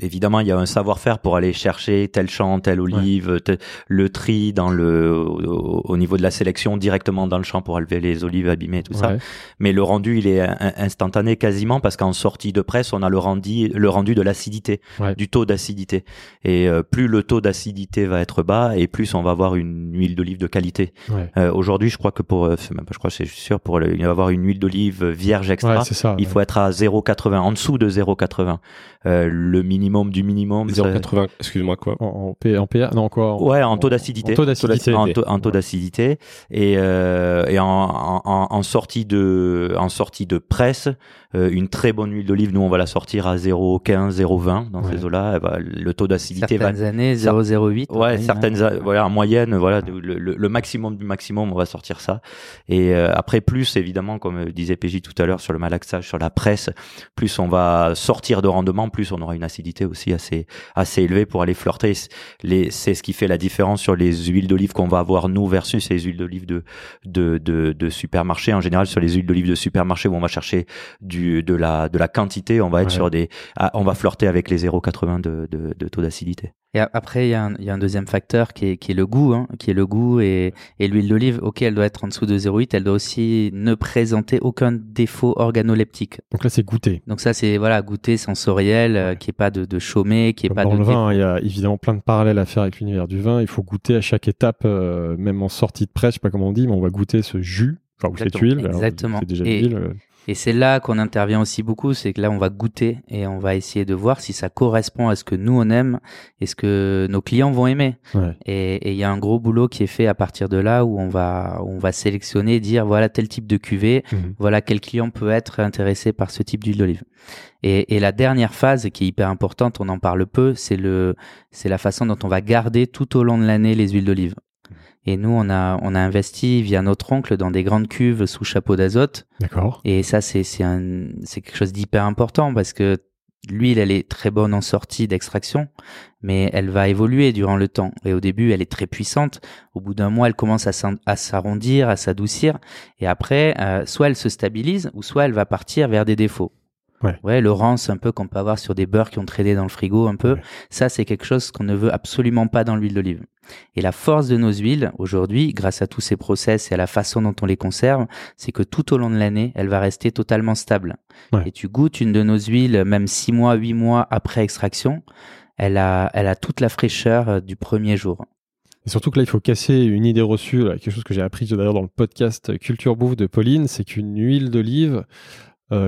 évidemment, il y a un savoir-faire pour aller chercher tel champ, telle olive, te- le tri dans le, au, au niveau de la sélection directement dans le champ pour enlever les olives abîmées, tout ça. Mais le rendu, il est in- instantané quasiment parce qu'en sortie de presse, on a le rendu, le rendu de l'acidité, Ouais. du taux d'acidité. Et euh, plus le taux d'acidité va être bas, et plus on va avoir une huile d'olive de qualité. Euh, Aujourd'hui, je crois que pour, euh, c'est même pas, je crois, c'est sûr pour le- il va avoir une huile d'olive vierge extra. Ça. Il faut être à 0,80, en dessous de 0,80. Euh, le minimum du minimum. ça- 0,80, excuse-moi, quoi. en, en, P- en PA, non quoi en- Ouais, en taux d'acidité. En taux d'acidité. En taux, en taux d'acidité et, euh, et en, en, en- en sortie de en sortie de presse euh, une très bonne huile d'olive nous on va la sortir à 0,15 0,20 dans Ouais. ces eaux là le taux d'acidité va Certaines années, 0,08. Ouais, certaines, hein. voilà, en moyenne, voilà, le, le- le maximum du maximum, on va sortir ça. Et euh, après, plus évidemment, comme euh, disait PJ tout à l'heure sur le malaxage, sur la presse, plus on va sortir de rendement, plus on aura une acidité aussi assez assez élevée pour aller flirter. Les, c'est c'est ce qui fait la différence sur les huiles d'olive qu'on va avoir nous versus les huiles d'olive de, de de de supermarché. En général, sur les huiles d'olive de supermarché où on va chercher du de la de la quantité, on va être Ouais. sur des ah, on va flirter avec les 0,80 de, de de taux d'acidité. Et a- après, il y, a un- il y a un deuxième facteur qui est, qui est le goût, hein, qui est le goût et, et l'huile d'olive. Ok, elle doit être en dessous de 0,8, elle doit aussi ne présenter aucun défaut organoleptique. Donc là, c'est goûter. Donc ça, c'est voilà, goûter sensoriel, euh, Ouais. qui est pas de, de chaumet, qui est Comme pas dans de le vin, il y a évidemment plein de parallèles à faire avec l'univers du vin. Il faut goûter à chaque étape, euh, même en sortie de presse, je sais pas comment on dit, mais on va goûter ce jus, enfin, ou cette Exactement. huile. Alors, Exactement. C'est déjà Et- l'huile. Et c'est là qu'on intervient aussi beaucoup, c'est que là on va goûter et on va essayer de voir si ça correspond à ce que nous on aime et ce que nos clients vont aimer. ouais. Et et il y a un gros boulot qui est fait à partir de là où on va on va sélectionner, dire voilà tel type de cuvée, Mhm. voilà quel client peut être intéressé par ce type d'huile d'olive. Et, et la dernière phase qui est hyper importante, on en parle peu, c'est le c'est la façon dont on va garder tout au long de l'année les huiles d'olive. Et nous, on a, on a investi via notre oncle dans des grandes cuves sous chapeau d'azote. D'accord. Et ça, c'est c'est un- c'est quelque chose d'hyper important parce que l'huile, elle est très bonne en sortie d'extraction, mais elle va évoluer durant le temps. Et au début, elle est très puissante. Au bout d'un mois, elle commence à s'arrondir, à s'adoucir. Et après, euh, soit elle se stabilise, ou soit elle va partir vers des défauts. Ouais. le rance un peu qu'on peut avoir sur des beurres qui ont traîné dans le frigo un peu. Ouais. Ça, c'est quelque chose qu'on ne veut absolument pas dans l'huile d'olive. Et la force de nos huiles, aujourd'hui, grâce à tous ces process et à la façon dont on les conserve, c'est que tout au long de l'année, elle va rester totalement stable. Ouais. Et tu goûtes une de nos huiles, même six mois, huit mois après extraction, elle a, elle a toute la fraîcheur euh, du premier jour. Et surtout que là, il faut casser une idée reçue, là, quelque chose que j'ai appris d'ailleurs dans le podcast Culture Bouffe de Pauline, c'est qu'une huile d'olive,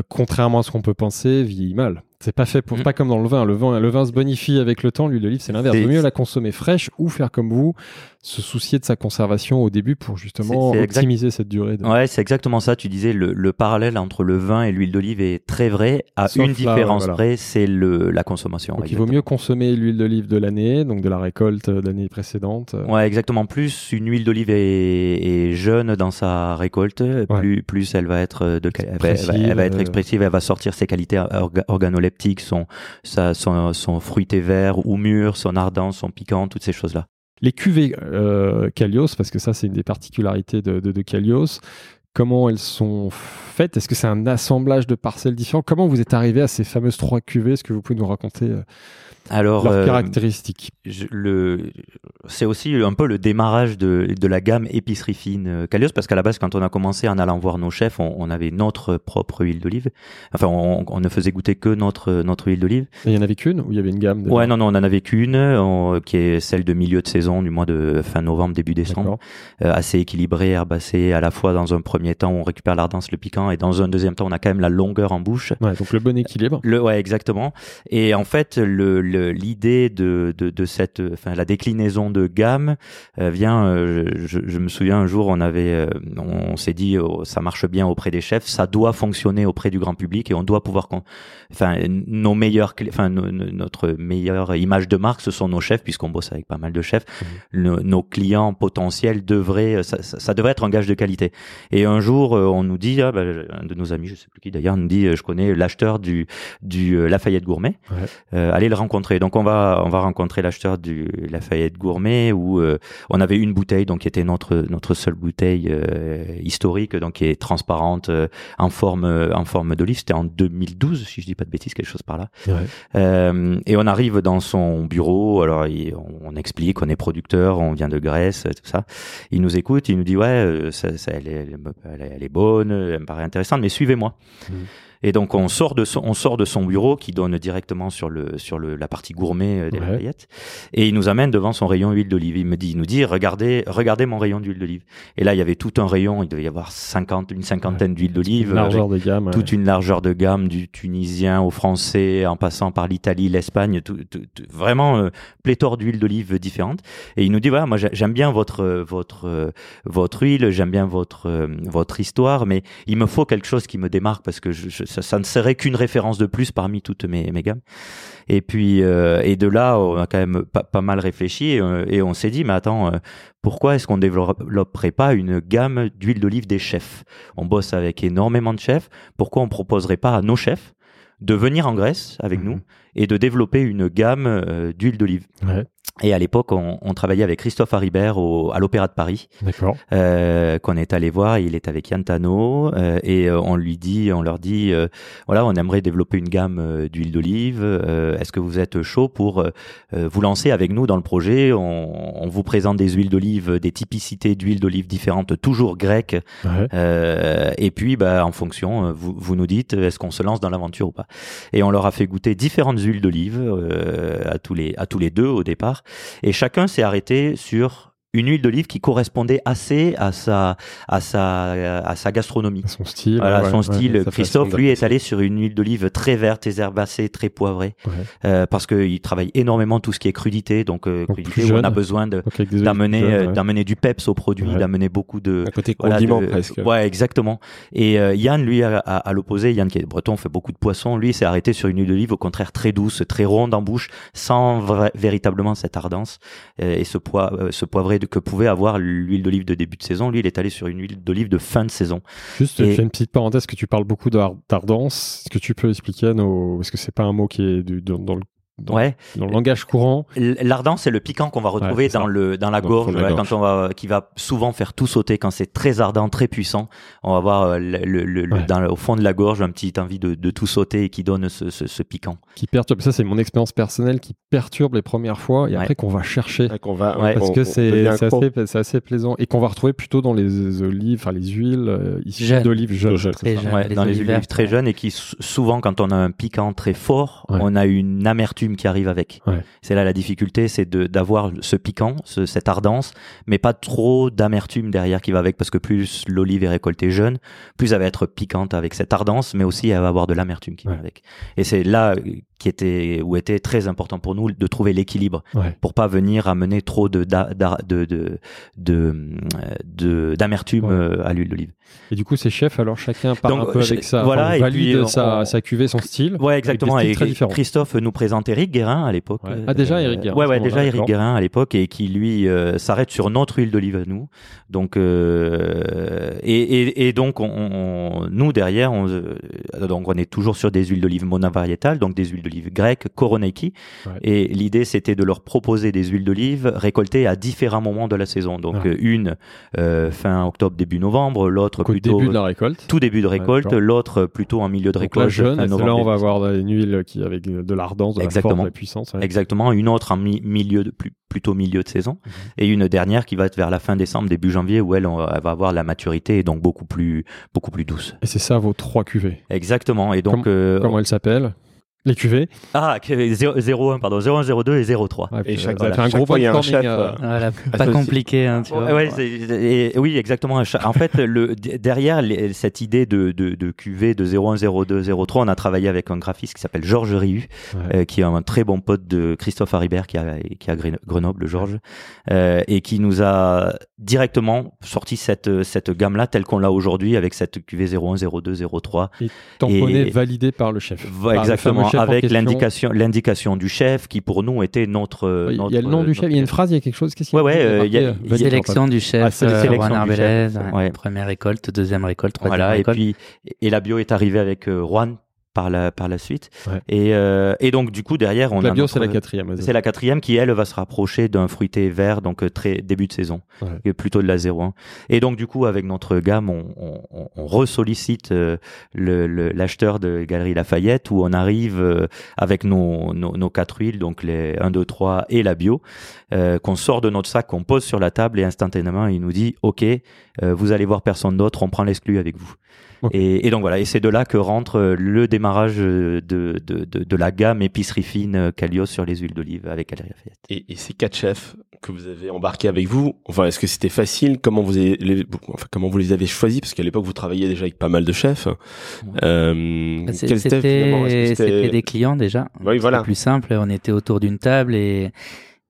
contrairement à ce qu'on peut penser, vieillit mal. C'est pas fait pour, Mhm. pas comme dans le vin. Le vin, le vin se bonifie avec le temps. L'huile d'olive, c'est l'inverse. Vaut mieux la consommer fraîche ou faire comme vous, se soucier de sa conservation au début pour justement exact- optimiser cette durée. De... Ouais, c'est exactement ça. Tu disais le, le parallèle entre le vin et l'huile d'olive est très vrai. À Sauf une là, différence voilà. près, c'est le la consommation. Donc il vaut mieux consommer l'huile d'olive de l'année, donc de la récolte de l'année précédente. euh, Ouais, exactement. Plus une huile d'olive est, est jeune dans sa récolte, plus, plus elle va être de, elle va, elle être Expressive, euh. expressive, elle va sortir ses qualités orga- organoleptiques, son, sa, fruité vert ou mûr, son ardent, son piquant, toutes ces choses-là. Les cuvées euh, Kalios, parce que ça c'est une des particularités de, de, Kalios, comment elles sont faites? Est-ce que c'est un assemblage de parcelles différents Comment vous êtes arrivé à ces fameuses trois cuvées? Est-ce que vous pouvez nous raconter euh, Alors, leurs euh, caractéristiques je- le, c'est aussi un peu le démarrage de, de la gamme épicerie fine euh, Kalios, parce qu'à la base, quand on a commencé en allant voir nos chefs, on, on avait notre propre huile d'olive. Enfin, on, on ne faisait goûter que notre, notre huile d'olive. Il y en avait qu'une ou il y avait une gamme Ouais, non, non, on en avait qu'une, on- qui est celle de milieu de saison, du mois de fin novembre, début décembre. Euh, assez équilibrée, herbacée, à la fois dans un premier temps, on récupère l'ardence, le piquant, et dans un deuxième temps, on a quand même la longueur en bouche. Ouais, donc le bon équilibre. Le, ouais, exactement. Et en fait, le- l'idée de, de, de cette, enfin, la déclinaison de gamme euh, vient. euh, je, je me souviens un jour, on avait, euh, on s'est dit, oh, ça marche bien auprès des chefs, ça doit fonctionner auprès du grand public et on doit pouvoir, enfin, nos meilleurs, enfin, no- no- notre meilleure image de marque, ce sont nos chefs, puisqu'on bosse avec pas mal de chefs. Le- nos clients potentiels devraient, ça, ça, ça devrait être un gage de qualité. Et un jour, on nous dit, ah, bah, un de nos amis, je sais plus qui d'ailleurs, nous dit, je connais l'acheteur du du Lafayette Gourmet. Ouais. Allez le rencontrer. Donc on va on va rencontrer l'acheteur du Lafayette Gourmet où euh, on avait une bouteille donc qui était notre notre seule bouteille euh, historique donc qui est transparente euh, en forme en forme d'olive. C'était en 2012 si je dis pas de bêtises quelque chose par là. Ouais. Euh, et on arrive dans son bureau. Alors il- on, on explique qu'on est producteur, on vient de Grèce, tout ça. Il nous écoute, il nous dit ouais, euh, ça, ça, elle, est, elle bonne, elle me paraît intéressante, mais suivez-moi. Mhm. Et donc on sort de son, on sort de son bureau qui donne directement sur le sur le, la partie gourmet euh, des Ouais. Lafayette et il nous amène devant son rayon huile d'olive. Il me dit, il nous dit regardez regardez mon rayon d'huile d'olive. Et là il y avait tout un rayon, il devait y avoir 50 une cinquantaine d'huiles d'olive Une avec largeur de gamme. ouais. toute une largeur de gamme du tunisien au français en passant par l'Italie, l'Espagne, tout, tout- tout- vraiment euh, pléthore d'huiles d'olive différentes. Et il nous dit voilà, moi j'ai- j'aime bien votre euh, votre votre huile, j'aime bien votre votre histoire, mais il me faut quelque chose qui me démarque parce que je, je- ça, ça ne serait qu'une référence de plus parmi toutes mes, mes gammes. Et puis euh, et de là, on a quand même pas, pas mal réfléchi et, euh, et on s'est dit mais attends, euh, pourquoi est-ce qu'on développerait pas une gamme d'huile d'olive des chefs? On bosse avec énormément de chefs. Pourquoi on proposerait pas à nos chefs de venir en Grèce avec Mhm. nous et de développer une gamme d'huile d'olive? Ouais. Et à l'époque, on, on travaillait avec Christophe Haribert au, à l'Opéra de Paris, D'accord. euh, qu'on est allé voir. Il est avec Yann Tano euh, et euh, on lui dit, on leur dit, euh, voilà, on aimerait développer une gamme euh, d'huile d'olive. euh, Est-ce que vous êtes chaud pour vous lancer avec nous dans le projet? On, on vous présente des huiles d'olive, des typicités d'huiles d'olive différentes, toujours grecques. Ouais. Euh, et puis, bah, en fonction, vous, vous nous dites, est-ce qu'on se lance dans l'aventure ou pas? Et on leur a fait goûter différentes huiles d'olive euh, à tous les à tous les deux au départ. Et chacun s'est arrêté sur une huile d'olive qui correspondait assez à sa à sa à sa gastronomie. Son style. Voilà, ouais, son style. Christophe, lui, est allé sur une huile d'olive très verte, très herbacée, très poivrée, Ouais. euh, parce qu'il travaille énormément tout ce qui est crudité. Donc, euh, Donc, crudité, plus où on a besoin d'amener euh, d'amener du peps au produit, d'amener beaucoup de Un côté voilà, condiment de- presque. Ouais, exactement. Et euh, Yann, lui, à, à, à l'opposé, Yann qui est breton, fait beaucoup de poissons. Lui, s'est arrêté sur une huile d'olive, au contraire, très douce, très ronde en bouche, sans vra- véritablement cette ardence euh, et ce, poids, euh, ce poivré que pouvait avoir l'huile d'olive de début de saison. Lui, il est allé sur une huile d'olive de fin de saison. Juste, Et- je fais une petite parenthèse que tu parles beaucoup d'ar- d'ardence. Est-ce que tu peux expliquer à nos. Est-ce que c'est pas un mot qui est du- dans, dans le, dans, Ouais. dans le langage courant L- L'ardence, c'est le piquant qu'on va retrouver Ouais, dans le dans la Dans gorge, la quand on va qui va souvent faire tout sauter quand c'est très ardent, très puissant. On va voir euh, le, le- le- Ouais. dans le- au fond de la gorge un petit envie de, de tout sauter et qui donne ce, ce, ce piquant. qui perturbe. Ça, c'est mon expérience personnelle qui perturbe les premières fois et Ouais. après qu'on va chercher. Qu'on va. Parce on- que c'est assez, c'est assez plaisant et qu'on va retrouver plutôt dans les olives, enfin les huiles euh, issues d'olives jeunes. Jeune. Dans les olives très jeunes et qui sou- souvent quand on a un piquant très fort, Ouais. on a une amertume qui arrive avec. Ouais. C'est là la difficulté, c'est de d'avoir ce piquant, ce- cette ardence, mais pas trop d'amertume derrière qui va avec parce que plus l'olive est récoltée jeune, plus elle va être piquante avec cette ardence, mais aussi elle va avoir de l'amertume qui Ouais. va avec. Et c'est là qui était où était très important pour nous de trouver l'équilibre Ouais. pour pas venir amener trop de d'a- d'a- de de de de- d'amertume Ouais. euh, à l'huile d'olive. Et du coup, ces chefs, alors chacun part Donc, un peu je- avec ça. voilà, enfin, et valide puis, on- sa, sa cuvée, son style. Ouais, exactement. Et. Christophe nous présente Eric Guérin à l'époque. Ouais. Euh, Ah, déjà Éric Guérin, Ouais, ouais, déjà Eric. Guérin à l'époque et qui lui euh, s'arrête sur notre huile d'olive à nous. Donc euh, et, et, et donc on, on- nous derrière, on, euh, donc on est toujours sur des huiles d'olive monovariétales, donc des huiles d'olive grecques, Koroneiki. Ouais. Et l'idée c'était de leur proposer des huiles d'olive récoltées à différents moments de la saison. Donc Ouais. euh, une euh, fin octobre début novembre, l'autre plutôt début de la récolte. tout début de récolte, l'autre plutôt en milieu de Donc récolte. la jeune, fin là on va avoir une huile qui avec de l'ardence, de la force, Exactement. de la puissance. Exactement, une autre en mi- milieu de, plus, plutôt milieu de saison Mhm. et une dernière qui va être vers la fin décembre début janvier où elle, on- elle va avoir la maturité et donc beaucoup plus beaucoup plus douce. Et c'est ça vos trois cuvées. Exactement et donc Comment- euh, Comment elles s'appellent? Les cuvées. ah que- 0, 01 pardon 01 02 et 03. Ouais, puis, Et chaque- ça voilà, fait un chaque gros fois, il y a un chef, euh, euh, Voilà, pas Associé. compliqué, hein, tu vois. Ouais, ouais, c'est- et- oui, exactement. En fait, le, derrière les- cette idée de, de, de QV de 01, 02, 03, on a travaillé avec un graphiste qui s'appelle Georges Riu, Ouais. euh, qui est un très bon pote de Christophe Haribert, qui a, qui a Gren- Grenoble, Georges, euh, et qui nous a directement sorti cette, cette gamme-là telle qu'on l'a aujourd'hui avec cette QV 01, 02, 03. tamponné, et- validé par le chef. Va- Par le exactement, avec l'indication, l'indication du chef qui pour nous était notre. Il y a le nom du chef, il y a une phrase, il y a quelque chose. Qu'est-ce qu'il Ouais, ouais, euh, marqué il y a- Euh, y a- validé, Sélection du Ah, chef, euh, sélection Juan du Arbelez, chef, ouais. ouais. première récolte, deuxième récolte, troisième Voilà, et récolte. puis et la bio est arrivée avec euh, Juan par la par la suite. Ouais. Et euh, et donc du coup derrière on La a bio, c'est la quatrième. c'est la quatrième qui elle va se rapprocher d'un fruité vert donc euh, très début de saison Ouais. et plutôt de la 01 et donc du coup avec notre gamme on, on, on- ressollicite euh, le- le- l'acheteur de Galerie Lafayette où on arrive euh, avec nos, nos, nos quatre huiles donc les 1 2 3 et la bio euh, qu'on sort de notre sac qu'on pose sur la table et instantanément il nous dit ok euh, vous allez voir personne d'autre on prend l'exclu avec vous Et, et donc voilà, et c'est de là que rentre euh, le démarrage euh, de, de, de, de la gamme épicerie fine euh, Calios sur les huiles d'olive avec Galerie Lafayette. Et, et ces quatre chefs que vous avez embarqués avec vous, enfin, est-ce que c'était facile? Comment vous avez, les, enfin, comment vous les avez choisis? Parce qu'à l'époque, vous travailliez déjà avec pas mal de chefs. Euh, finalement Est-ce C'était des clients déjà. Oui, voilà. C'était plus simple. On était autour d'une table et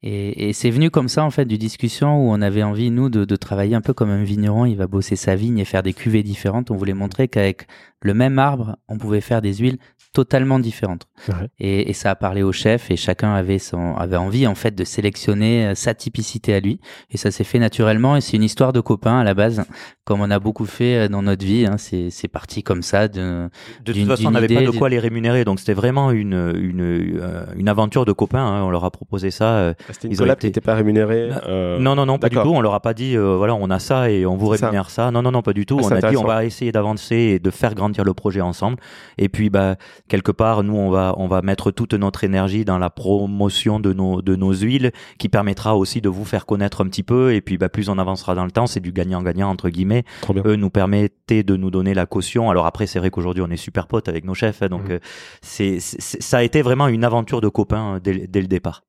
et, et c'est venu comme ça en fait du discussion où on avait envie nous de, de travailler un peu comme un vigneron. Il va bosser sa vigne et faire des cuvées différentes. On voulait montrer qu'avec le même arbre, on pouvait faire des huiles totalement différentes. Ouais. Et, et ça a parlé au chef et chacun avait son avait envie en fait de sélectionner euh, sa typicité à lui. Et ça s'est fait naturellement et c'est une histoire de copains à la base, comme on a beaucoup fait euh, dans notre vie. Hein. C'est c'est parti comme ça. De, De D'une- toute façon, on n'avait pas de quoi les rémunérer, donc c'était vraiment une, une, euh, une aventure de copains. hein. On leur a proposé ça. euh, C'était une Ils ont collab été- qui n'était pas rémunérée. Non, euh, Non, non, non, pas du tout. On leur a pas dit, euh, voilà, on a ça et on vous ça. rémunère ça. Non, non, non, pas du tout. Ah, on a dit, on va essayer d'avancer et de faire grandir le projet ensemble. Et puis, bah, quelque part, nous, on va, on va mettre toute notre énergie dans la promotion de nos, de nos huiles, qui permettra aussi de vous faire connaître un petit peu. Et puis, bah, plus on avancera dans le temps, c'est du gagnant-gagnant entre guillemets. Eux nous permettaient de nous donner la caution. Alors après, c'est vrai qu'aujourd'hui, on est super potes avec nos chefs, hein, donc Mhm. euh, c'est, ça a été vraiment une aventure de copains euh, dès, dès le départ.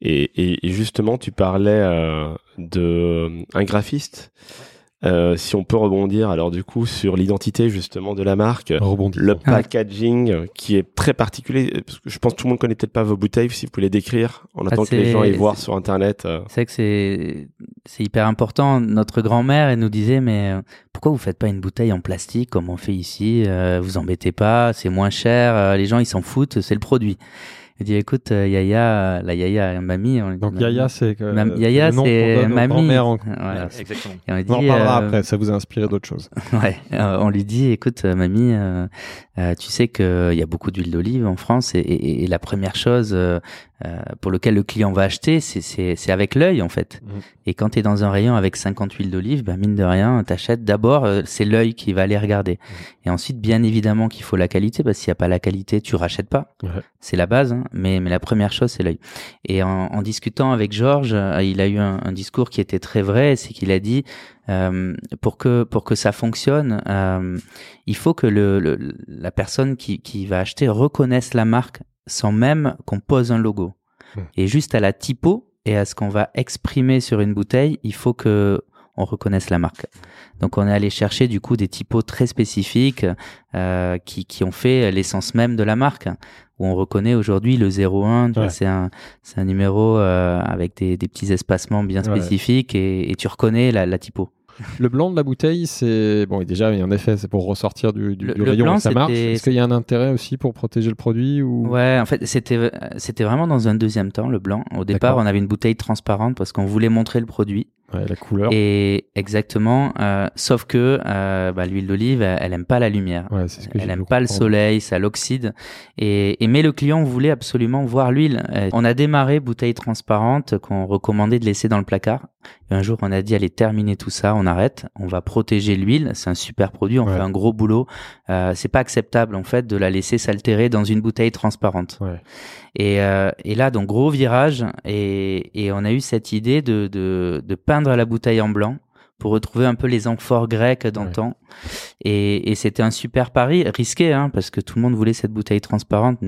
Et, et- et justement, tu parlais euh, de euh, un graphiste. Euh, si on peut rebondir alors du coup sur l'identité justement de la marque, Rebondissant. le packaging euh, qui est très particulier. euh, Parce que je pense que tout le monde connaît peut-être pas vos bouteilles. Si vous pouvez les décrire en attendant que les gens aillent voir sur internet. euh. C'est vrai que c'est c'est hyper important. Notre grand-mère, elle nous disait, mais euh, pourquoi vous faites pas une bouteille en plastique comme on fait ici euh, Vous embêtez pas, c'est moins cher. euh, les gens, ils s'en foutent, c'est le produit. Elle dit, écoute, euh, Yaya, la Yaya, mamie. on- Donc Yaya, c'est Mam- Yaya, c'est mamie. en- Voilà. Exactement. Et on lui On en dit, parlera euh, après, ça vous a inspiré d'autres choses. Ouais, euh, on lui dit, écoute, euh, mamie, euh, euh, tu sais qu'il y a beaucoup d'huile d'olive en France et, et- et la première chose euh, euh, pour lequel le client va acheter, c'est- avec l'œil en fait. Mhm. Et quand tu es dans un rayon avec 50 huiles d'olive, ben mine de rien, t'achètes d'abord, euh, c'est l'œil qui va aller regarder. Et ensuite, bien évidemment qu'il faut la qualité, parce qu'il n'y a pas la qualité, tu rachètes pas. C'est la base, hein, mais, mais la première chose, c'est l'œil. Et en, en discutant avec Georges, euh, il a eu un, un discours qui était très vrai, c'est qu'il a dit, euh, pour que pour que ça fonctionne, euh, il faut que le, le- la personne qui, qui va acheter reconnaisse la marque sans même qu'on pose un logo. Hmm. Et juste à la typo et à ce qu'on va exprimer sur une bouteille, il faut que on reconnaisse la marque. Donc on est allé chercher du coup des typos très spécifiques euh, qui, qui ont fait l'essence même de la marque. Où on reconnaît aujourd'hui le 01, tu vois, Ouais. c'est un un numéro euh, avec des, des petits espacements bien Ouais. spécifiques et, et tu reconnais la, la typo. Le blanc de la bouteille, c'est bon. et Déjà, en effet, c'est pour ressortir du, du, Le- du rayon blanc, et ça marche. Est-ce qu'il y a un intérêt aussi pour protéger le produit ou? Ouais, en fait, c'était vraiment dans un deuxième temps le blanc. Au départ, on avait une bouteille transparente parce qu'on voulait montrer le produit. Ouais, la couleur Et exactement, euh, sauf que euh, bah, l'huile d'olive, elle, elle aime pas la lumière. Ouais, c'est ce que Elle aime pas le soleil, ça l'oxyde. Et, et mais le client voulait absolument voir l'huile. On a démarré bouteille transparente qu'on recommandait de laisser dans le placard. Et un jour, on a dit allez terminer tout ça, on arrête, on va protéger l'huile. C'est un super produit, on Ouais. fait un gros boulot. Euh, c'est pas acceptable en fait de la laisser s'altérer dans une bouteille transparente. Ouais. Et, euh, et là, donc gros virage, et, et on a eu cette idée de, de, de peindre la bouteille en blanc pour retrouver un peu les amphores grecs d'antan. Et, et c'était un super pari, risqué, hein, parce que tout le monde voulait cette bouteille transparente.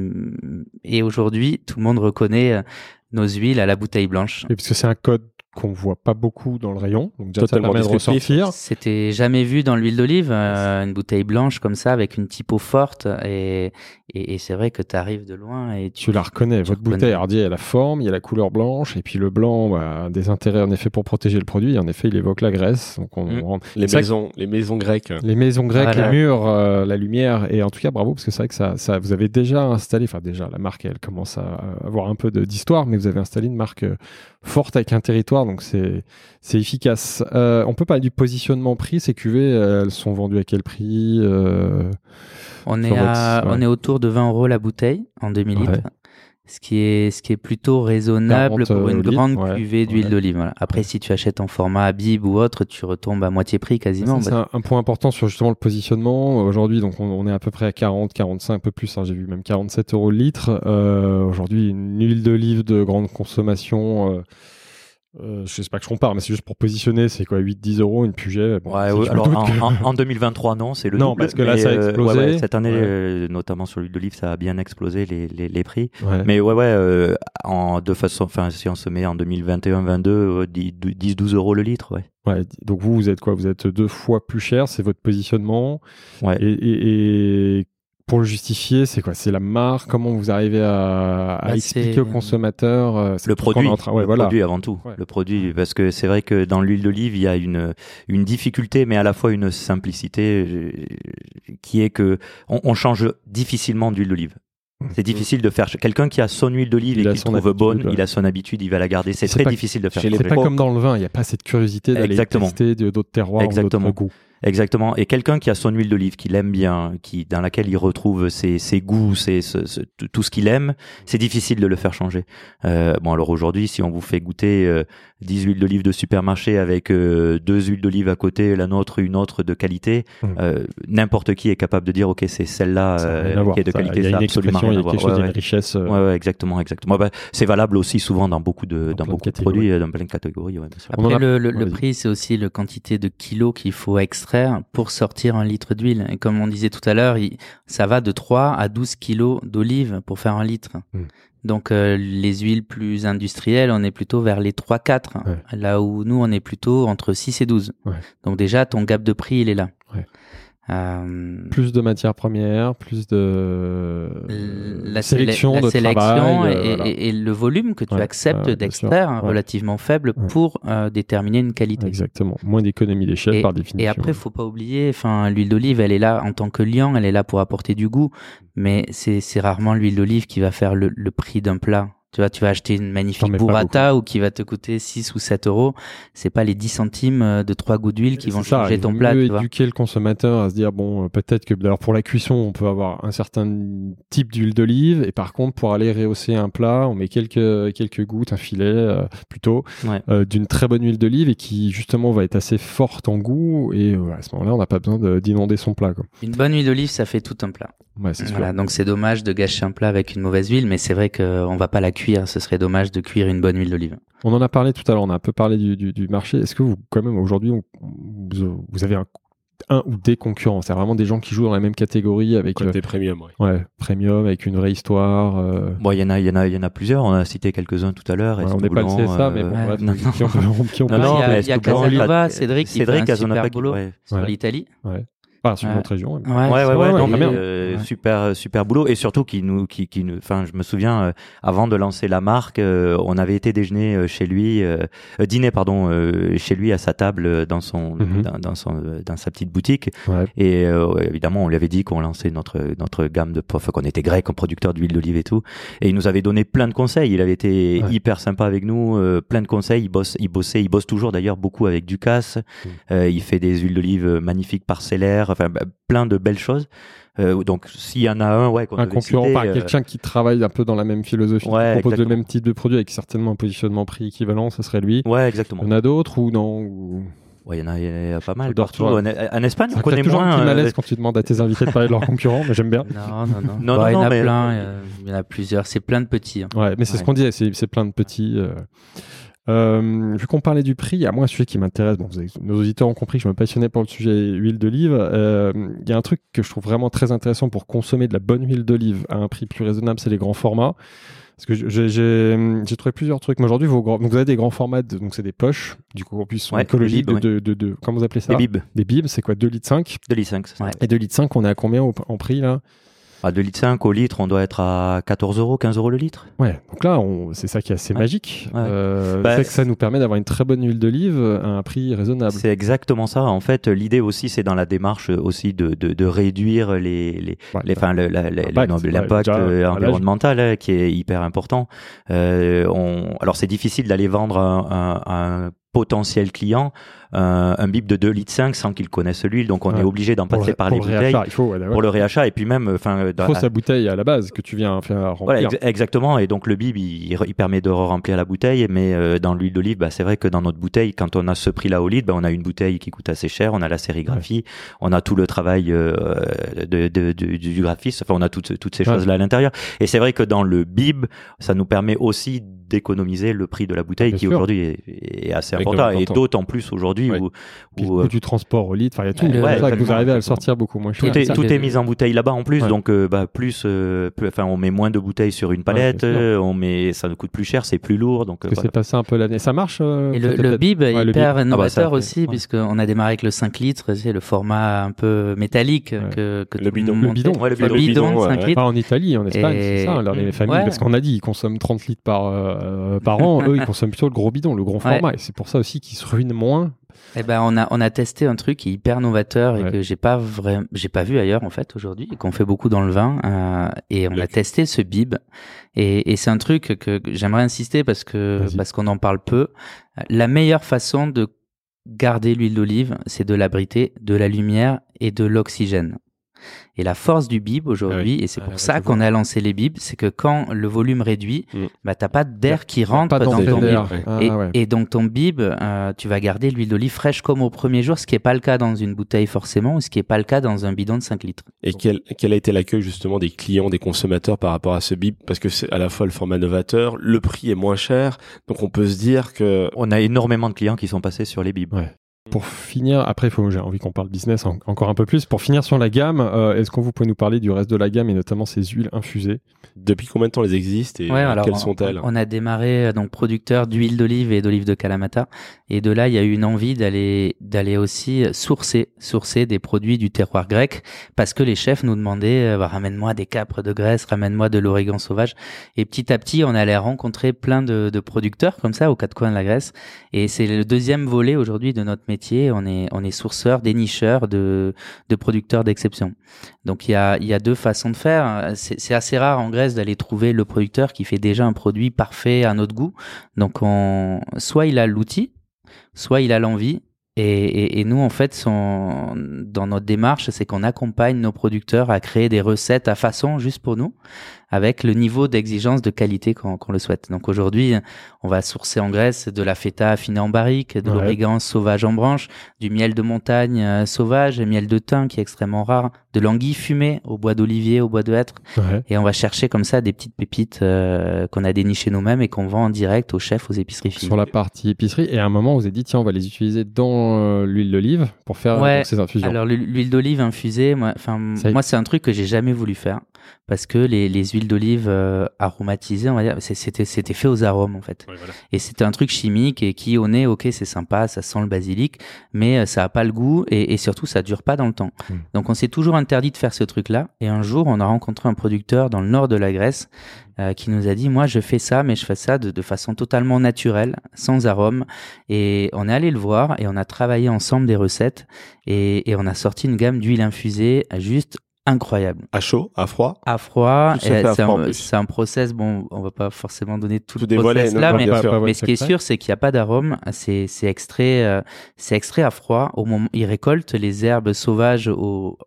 Et aujourd'hui, tout le monde reconnaît euh, nos huiles à la bouteille blanche. Et parce que c'est un code qu'on voit pas beaucoup dans le rayon, donc déjà Totalement ça permet de ressortir. C'était jamais vu dans l'huile d'olive, euh, une bouteille blanche comme ça avec une typo forte. Et, et, et c'est vrai que tu arrives de loin et tu, Tu la reconnais, tu votre reconnais. bouteille, alors, il y a la forme, il y a la couleur blanche, et puis le blanc bah, a des intérêts en effet pour protéger le produit. En effet, il évoque la graisse. Donc on, Mm. on- Les maisons, les maisons grecques. les maisons grecques, Voilà. les murs, euh, la lumière, et en tout cas bravo parce que c'est vrai que ça, ça, vous avez déjà installé, enfin déjà la marque elle commence à avoir un peu d'histoire, mais vous avez installé une marque euh, forte avec un territoire, donc c'est c'est efficace. Euh, on peut parler du positionnement prix. Ces cuvées, elles sont vendues à quel prix euh, On est, à, ouais. on est autour de 20 euros la bouteille en 2000 Ouais. Ce qui, est, ce qui est plutôt raisonnable 40 pour une litres, grande ouais. cuvée d'huile Ouais. d'olive. voilà. Après, si tu achètes en format Habib ou autre, tu retombes à moitié prix quasiment. C'est un, un point important sur justement le positionnement. Aujourd'hui, donc on, on est à peu près à 40, 45, un peu plus. hein, J'ai vu même 47 euros le litre. Euh, Aujourd'hui, une huile d'olive de grande consommation. Euh, euh, je sais pas que je compare, mais c'est juste pour positionner, c'est quoi 8-10 euros une Puget bon, Ouais, ouais, alors en, que- en- en 2023, non, c'est le Non, double. parce que là, ça a euh, explosé. ouais, ouais, cette année, euh, notamment sur l'huile d'olive, ça a bien explosé les, les, les prix. Mais ouais, ouais, euh, en, de façon, enfin, si on se met en 2021-22, euh, 10-12 euros le litre, ouais. Ouais, donc vous, vous êtes quoi? Vous êtes deux fois plus cher, c'est votre positionnement. Ouais. Et, et- et pour le justifier, c'est quoi? C'est la marque? Comment vous arrivez à, à Bah, expliquer aux consommateurs euh, Le produit, en train- ouais, le voilà. produit avant tout. Ouais. Le produit, parce que c'est vrai que dans l'huile d'olive, il y a une, une difficulté, mais à la fois une simplicité euh, qui est que on, on change difficilement d'huile d'olive. C'est difficile de faire. Quelqu'un qui a son huile d'olive et qui son trouve habitude, bonne, ouais. il a son habitude, il va la garder. C'est très pas- difficile de faire. C'est pas comme dans le vin, il n'y a pas cette curiosité d'aller tester d'autres terroirs d'autres goûts. Exactement. Et quelqu'un qui a son huile d'olive, qui l'aime bien, qui dans laquelle il retrouve ses, ses goûts, ses, ce- tout ce qu'il aime, c'est difficile de le faire changer. Euh, bon, alors aujourd'hui, si on vous fait goûter euh, 10 huiles d'olive de supermarché avec euh, deux huiles d'olive à côté, la nôtre, une autre de qualité, Mm. euh, n'importe qui est capable de dire, ok, c'est celle-là rien euh, qui est de Ça, qualité. Il y a ça une absolument expression, il y rien a à voir. quelque chose, Ouais, une richesse. euh, Ouais, ouais, exactement, exactement. Bah, c'est valable aussi souvent dans beaucoup de, Dans dans, plein de beaucoup de produits, dans plein de catégories. Ouais, Après, a- le, le, le prix, c'est aussi la quantité de kilos qu'il faut extraire pour sortir un litre d'huile. Et comme on disait tout à l'heure, ça va de 3 à 12 kilos d'olive pour faire un litre. Mm. Donc, euh, les huiles plus industrielles, on est plutôt vers les 3-4. Ouais. Là où nous, on est plutôt entre 6 et 12. Ouais. Donc déjà, ton gap de prix, il est là. Euh, Plus de matières premières, plus de la sélection la de sélection travail. et, euh, voilà. et- et le volume que tu Ouais, acceptes d'extraire, Ouais. relativement faible, Ouais. pour euh, déterminer une qualité. Exactement. Moins d'économie d'échelle par définition. Et après, faut pas oublier, enfin, l'huile d'olive, elle est là en tant que liant, elle est là pour apporter du goût, mais c'est c'est rarement l'huile d'olive qui va faire le, le prix d'un plat. Tu vois, tu vas acheter une magnifique burrata ou qui va te coûter 6 ou 7 euros. C'est pas les 10 centimes euh, de trois gouttes d'huile qui vont ça, changer il ton plat, tu vois. éduquer le consommateur à se dire bon euh, peut-être que alors pour la cuisson on peut avoir un certain type d'huile d'olive et par contre pour aller rehausser un plat on met quelques quelques gouttes un filet euh, plutôt Ouais. euh, d'une très bonne huile d'olive et qui justement va être assez forte en goût et euh, à ce moment-là on n'a pas besoin de- d'inonder son plat quoi. Une bonne huile d'olive, ça fait tout un plat. Ouais, sûr. Donc c'est dommage de gâcher un plat avec une mauvaise huile, mais c'est vrai qu'on va pas la cuire. Ce serait dommage de cuire une bonne huile d'olive. On en a parlé tout à l'heure, on a un peu parlé du, du- du marché. Est-ce que vous, quand même, aujourd'hui, on- vous, vous avez un, un ou des concurrents? C'est vraiment des gens qui jouent dans la même catégorie avec Côté premium, ouais. euh, ouais, premium, avec une vraie histoire. euh, Bon, il y en a, il y en a, il y en a plusieurs. On a cité quelques-uns tout à l'heure. ouais, on n'est pas le CSA, mais euh, bon, ouais. bref, non, qui on peut- qui on peut- Non, il y non, a, mais il y a Casanova, a- Cédric, qui fait Cédric un super qui- boulot ouais. sur Ouais. l'Italie. Pas sur Ouais. notre région. mais- Ouais, Ouais, ouais, non, mais, bien. euh, super, super boulot et surtout qui nous, qui, qui nous, enfin, je me souviens, euh, avant de lancer la marque, euh, on avait été déjeuner euh, chez lui, euh, euh, dîner pardon, euh, chez lui à sa table euh, dans son, Mhm. dans, dans son, euh, dans sa petite boutique Ouais. et euh, évidemment on lui avait dit qu'on lançait notre notre gamme de, enfin, qu'on était grec, comme producteur d'huile d'olive et tout, et il nous avait donné plein de conseils. Il avait été Ouais. hyper sympa avec nous, euh, plein de conseils. Il bosse, il bossait, il bosse toujours d'ailleurs beaucoup avec Ducasse. Euh, il fait des huiles d'olive magnifiques parcellaires, enfin bah, plein de belles choses. Euh, donc s'il y en a un, ouais, Un concurrent, citer, pas euh, quelqu'un qui travaille un peu dans la même philosophie, Ouais, qui propose exactement. le même type de produit avec certainement un positionnement prix équivalent, ce serait lui. Ouais, exactement. Il y en a d'autres ou non ou... Ouais, il y en a, il y en a pas mal partout. En, en Espagne, on connaît toujours un moins. petit euh, malaise quand tu demandes à tes invités de parler de leurs concurrents, mais j'aime bien. Non, non, non. Non, Bah, non, il y en a mais- plein, euh, il y en a plusieurs. C'est plein de petits. hein. Ouais, mais c'est ce qu'on disait, c'est c'est plein de petits. euh. Euh, vu qu'on parlait du prix, il y a moi un sujet qui m'intéresse. Bon, vous avez- nos auditeurs ont compris que je me passionnais pour le sujet huile d'olive. Euh, Il y a un truc que je trouve vraiment très intéressant pour consommer de la bonne huile d'olive à un prix plus raisonnable, c'est les grands formats. Parce que j'ai- trouvé plusieurs trucs. Mais aujourd'hui, vous avez des grands formats, de- donc c'est des poches, du coup en plus sont Ouais, écologiques, de, de, de, de- comment vous appelez ça? Des bibs, Des bibs, c'est quoi? 2 litres 5 de litres 5. Ouais. Et 2 litres 5, on est à combien au- en prix là? À 2 litres 5 au litre, on doit être à 14 euros, 15 euros le litre. Ouais, donc là, c'est ça qui est assez Ouais. magique. Ouais. Euh, Bah, c'est que ça nous permet d'avoir une très bonne huile d'olive à un prix raisonnable. C'est exactement ça. En fait, l'idée aussi, c'est dans la démarche aussi de, de, de réduire les, les, Ouais. les, enfin, le- la- la- L'impact, euh, environnemental hein, qui est hyper important. Euh, on, alors, c'est difficile d'aller vendre un, un, un potentiel client un, un bip de 2 litres 5 sans qu'il connaisse l'huile. Donc, on Ouais. est obligé d'en passer le- par les le bouteilles réachat, il faut, ouais, ouais. pour le réachat et puis même, enfin, Il faut sa bouteille à la base que tu viens faire Voilà, remplir. ex- exactement. Et donc le bib, il, il permet de remplir la bouteille, mais euh, dans l'huile d'olive, bah, c'est vrai que dans notre bouteille, quand on a ce prix-là au litre, bah, on a une bouteille qui coûte assez cher, on a la sérigraphie, on a tout le travail euh, de, de- de- du graphiste, enfin on a toutes, toutes ces Ouais. choses-là à l'intérieur. Et c'est vrai que dans le bib, ça nous permet aussi d'économiser le prix de la bouteille Bien qui aujourd'hui est, est assez Avec important. Et d'autant plus aujourd'hui Ouais. où, où, le euh, coût du transport au litre, enfin, il y a tout. Ouais, ça que vous arrivez à le sortir beaucoup moins cher. tout est, tout est mis en bouteille là-bas en plus, Ouais. donc euh, bah, plus, euh, plus, enfin on met moins de bouteilles sur une palette, euh, on met, ça nous coûte plus cher, c'est plus lourd, donc euh, que voilà. c'est passé un peu l'année. Ça marche euh, Et le, le bib est hyper bib. innovateur Ah bah, ça, aussi, ouais. puisqu'on a démarré avec le 5 litres, c'est le format un peu métallique Ouais. que, que Le bidon. Le bidon. Ouais, le Le bidon. bidon, bidon, 5 ouais. litres. En Italie, en Espagne, c'est ça, les familles, parce qu'on a dit, ils consomment 30 litres par, euh, par an, eux, ils consomment plutôt le gros bidon, le gros Ouais. format, et c'est pour ça aussi qu'ils se ruinent moins. Eh ben, on a, on a testé un truc qui est hyper novateur et Ouais. que j'ai pas vraiment, j'ai pas vu ailleurs, en fait, aujourd'hui, et qu'on fait beaucoup dans le vin, euh, et on a testé ce bib. Et, et c'est un truc que j'aimerais insister parce que, parce qu'on en parle peu. La meilleure façon de garder l'huile d'olive, c'est de l'abriter, de la lumière et de l'oxygène. Et la force du bib aujourd'hui, et c'est Ah, pour là, ça qu'on a lancé les bibs, c'est que quand le volume réduit, Mm. bah t'as pas d'air qui rentre dans ton bib. Ah, Et, ouais. et donc ton bib, euh, tu vas garder l'huile d'olive fraîche comme au premier jour, ce qui est pas le cas dans une bouteille forcément, ou ce qui est pas le cas dans un bidon de 5 litres. Et quel, quel a été l'accueil justement des clients, des consommateurs par rapport à ce bib? Parce que c'est à la fois le format novateur, le prix est moins cher, donc on peut se dire que On a énormément de clients qui sont passés sur les bibs. Ouais. Pour finir, après, il faut, j'ai envie qu'on parle business en- encore un peu plus. Pour finir sur la gamme, euh, est-ce que vous pouvez nous parler du reste de la gamme et notamment ces huiles infusées? Depuis combien de temps elles existent et Ouais, euh, alors, quelles on- sont-elles? On a démarré euh, donc producteur d'huile d'olive et d'olive de Kalamata, et de là il y a eu une envie d'aller d'aller aussi sourcer sourcer des produits du terroir grec, parce que les chefs nous demandaient euh, bah, ramène-moi des capres de Grèce, ramène-moi de l'origan sauvage, et petit à petit on allait rencontrer plein de, de producteurs comme ça aux quatre coins de la Grèce, et c'est le deuxième volet aujourd'hui de notre métier. On est sourceur, dénicheur de de producteurs d'exception. Donc il y a, deux façons de faire. C'est assez rare en Grèce d'aller trouver le producteur qui fait déjà un produit parfait à notre goût. Donc on, soit il a l'outil, soit il a l'envie. Et, nous, en fait, dans notre démarche, c'est qu'on accompagne nos producteurs à créer des recettes à façon juste pour nous, avec le niveau d'exigence de qualité qu'on le souhaite. Donc aujourd'hui, on va sourcer en Grèce de la feta affinée en barrique, de Ouais. l'origan sauvage en branche, du miel de montagne euh, sauvage, miel de thym qui est extrêmement rare, de l'anguille fumée au bois d'olivier, au bois de hêtre. Ouais. Et on va chercher comme ça des petites pépites euh, qu'on a dénichées nous-mêmes et qu'on vend en direct aux chefs, aux épiceries fines. Sur la partie épicerie. Et à un moment, vous avez dit, tiens, on va les utiliser dans euh, l'huile d'olive pour faire Ouais. donc, ces infusions. Alors l'hu- l'huile d'olive infusée, moi, moi c'est un truc que j'ai jamais voulu faire parce que les, les huiles d'olive euh, aromatisées, on va dire, c'était c'était fait aux arômes en fait. Ouais, voilà. Et c'était un truc chimique et qui au nez, ok, c'est sympa, ça sent le basilic, mais euh, ça a pas le goût et, et surtout ça dure pas dans le temps. Mm. Donc on s'est toujours interdit de faire ce truc-là. Et un jour, on a rencontré un producteur dans le nord de la Grèce euh, qui nous a dit, moi, je fais ça, mais je fais ça de, de façon totalement naturelle, sans arôme. Et on est allé le voir et on a travaillé ensemble des recettes et, et on a sorti une gamme d'huile infusée juste incroyable. À chaud, à froid? À froid, c'est un, un process, bon, on va pas forcément donner tout, Tout le process là, non, mais mais ce qui est sûr, c'est qu'il n'y a pas d'arôme. C'est c'est extrait, euh, c'est extrait à froid. Au moment, ils récoltent les herbes sauvages au,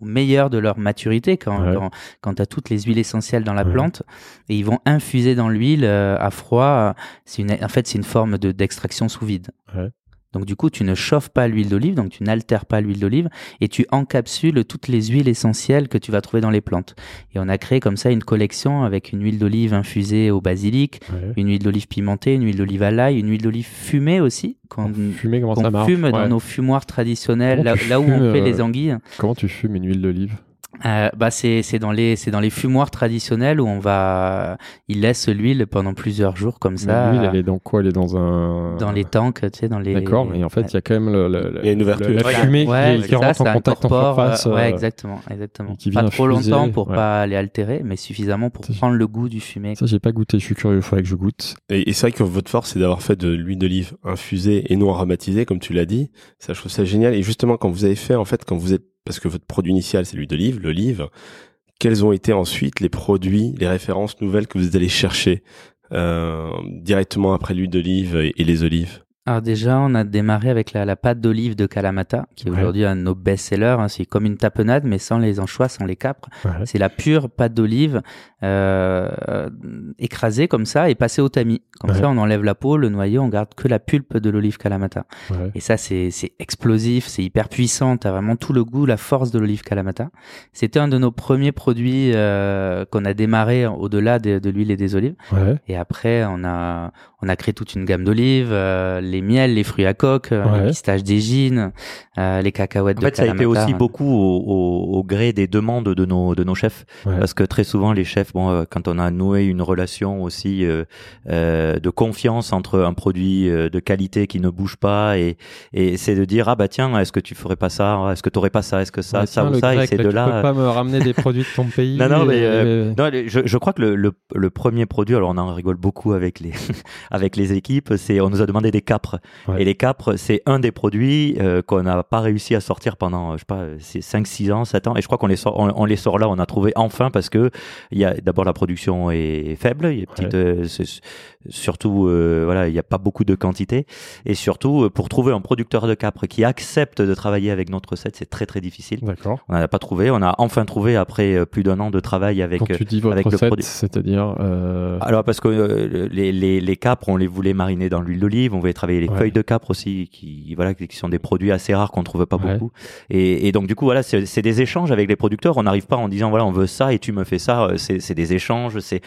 au meilleur de leur maturité, quand Ouais. quand, quand tu as toutes les huiles essentielles dans la Ouais. plante, et ils vont infuser dans l'huile euh, à froid. C'est une, en fait, c'est une forme de d'extraction sous vide. Ouais. Donc du coup, tu ne chauffes pas l'huile d'olive, donc tu n'altères pas l'huile d'olive, et tu encapsules toutes les huiles essentielles que tu vas trouver dans les plantes. Et on a créé comme ça une collection avec une huile d'olive infusée au basilic, Ouais. une huile d'olive pimentée, une huile d'olive à l'ail, une huile d'olive fumée aussi, qu'on ça marche fume dans Ouais. nos fumoirs traditionnels, là, où on fait euh, les anguilles. Comment tu fumes une huile d'olive Euh, bah c'est c'est dans les c'est dans les fumoirs traditionnels où on va il laisse l'huile pendant plusieurs jours comme ça L'huile, elle est dans quoi? Elle est dans un. dans les tanks, tu sais dans les D'accord, mais en fait, il y a quand même le, le- Il y a une ouverture. la fumée ouais, qui, c'est qui ça, rentre en contact en incorpore, surface. euh, ouais, euh, exactement, exactement. qui Pas vient trop infuser, longtemps pour ouais. pas les altérer, mais suffisamment pour Ça, prendre le goût du fumé. Ça, j'ai pas goûté, je suis curieux, il faudrait que je goûte. Et, et c'est vrai que votre force, c'est d'avoir fait de l'huile d'olive infusée et non aromatisée, comme tu l'as dit. Ça, je trouve ça génial. Et justement, quand vous avez fait, en fait, quand vous êtes, parce que votre produit initial, c'est l'huile d'olive, l'olive, quels ont été ensuite les produits, les références nouvelles que vous allé chercher euh, directement après l'huile d'olive et, et les olives? Alors déjà, on a démarré avec la, la pâte d'olive de Kalamata, qui est Ouais. aujourd'hui un de nos best-sellers. hein. C'est comme une tapenade, mais sans les anchois, sans les capres. Ouais. C'est la pure pâte d'olive euh, écrasée comme ça et passée au tamis. Comme Ouais. ça, on enlève la peau, le noyau, on garde que la pulpe de l'olive Kalamata. Ouais. Et ça, c'est c'est explosif, c'est hyper puissant. T'as vraiment tout le goût, la force de l'olive Kalamata. C'était un de nos premiers produits euh, qu'on a démarré au-delà de, de l'huile et des olives. Ouais. Et après, on a on a créé toute une gamme d'olives, euh, les miels, les fruits à coque, euh, Ouais. les pistaches d'Égine, euh, les cacahuètes En de fait, ça a été aussi beaucoup au, au- au gré des demandes de nos, de nos chefs. Ouais. Parce que très souvent, les chefs, bon, euh, quand on a noué une relation aussi euh, euh, de confiance entre un produit euh, de qualité qui ne bouge pas et, et c'est de dire ah bah tiens, est-ce que tu ferais pas ça? Est-ce que tu aurais pas ça? Est-ce que ça, ça tiens, ou ça? Et grec, c'est là, de tu là. peux pas me ramener des produits de ton pays. Non, non, mais, et- euh, Non, je, je crois que le, le, le premier produit, alors on en rigole beaucoup avec les avec les équipes, c'est on nous a demandé des capres. Ouais. Et les capres, c'est un des produits euh, qu'on n'a pas réussi à sortir pendant, je sais pas, c'est 5, 6 ans, 7 ans. Et je crois qu'on les sort, on, on les sort là, on a trouvé enfin parce que il y a d'abord la production est faible, il y a petite, euh, c'est- surtout, euh, voilà, il n'y a pas beaucoup de quantité. Et surtout, euh, pour trouver un producteur de capre qui accepte de travailler avec notre recette, c'est très très difficile. D'accord. On n'en a pas trouvé. On a enfin trouvé après euh, plus d'un an de travail avec. Quand tu dis votre avec le recette, produit. c'est-à-dire euh, Alors parce que euh, les, les, les capres, on les voulait mariner dans l'huile d'olive, on voulait travailler les Ouais. feuilles de capre aussi, qui voilà, qui sont des produits assez rares qu'on trouve pas Ouais. beaucoup. Et, et donc du coup voilà, c'est des échanges avec les producteurs. On n'arrive pas en disant voilà, on veut ça et tu me fais ça. Euh, C'est c'est des échanges. C'est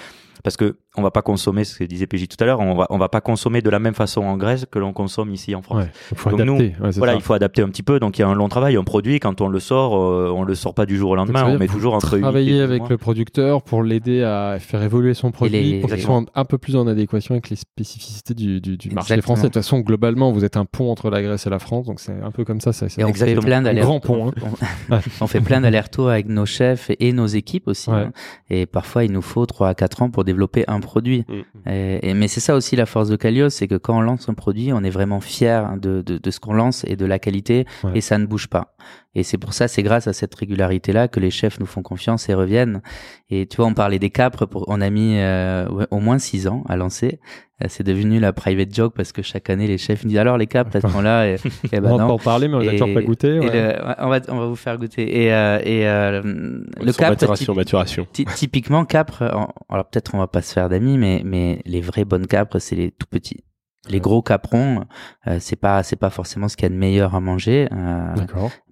parce que on va pas consommer ce que disait PJ tout à l'heure. On va on va pas consommer de la même façon en Grèce que l'on consomme ici en France. ouais, il faut Donc adapter. ouais, c'est Voilà, ça. il faut adapter un petit peu. Donc il y a un long travail. Un produit, quand on le sort, euh, on le sort pas du jour au lendemain. On met toujours entre Travailler 12 avec mois. le producteur pour l'aider à faire évoluer son produit, les- pour qu'il soit un peu plus en adéquation avec les spécificités du, du, du marché français. De toute façon, globalement, vous êtes un pont entre la Grèce et la France, donc c'est un peu comme ça. ça c'est Et on fait plein grand pont, hein. On, fait plein d'allers-retours avec nos chefs et, et nos équipes aussi. Ouais. hein. Et parfois, il nous faut 3 à 4 ans pour développer un produit. Mm. Et, et- mais c'est ça aussi la force de Calios, c'est que quand on lance un produit, on est vraiment fier de, de, de ce qu'on lance et de la qualité, Ouais. et ça ne bouge pas. Et c'est pour ça, c'est grâce à cette régularité-là que les chefs nous font confiance et reviennent. Et tu vois, on parlait des capres, pour, on a mis euh, ouais, au moins 6 ans à lancer. Euh, C'est devenu la private joke parce que chaque année, les chefs disent alors les capres, elles sont là. Et, et ben on entend parler, mais on n'a toujours pas goûté. Ouais. le- on, va, on va vous faire goûter. Et, euh, et euh, le capre, maturation, maturation. ty- typiquement capre, alors peut-être on va pas se faire d'amis, mais, mais les vrais bonnes capres, c'est les tout petits. Les Ouais. gros caprons, euh, c'est pas c'est pas forcément ce qu'il y a de meilleur à manger, euh,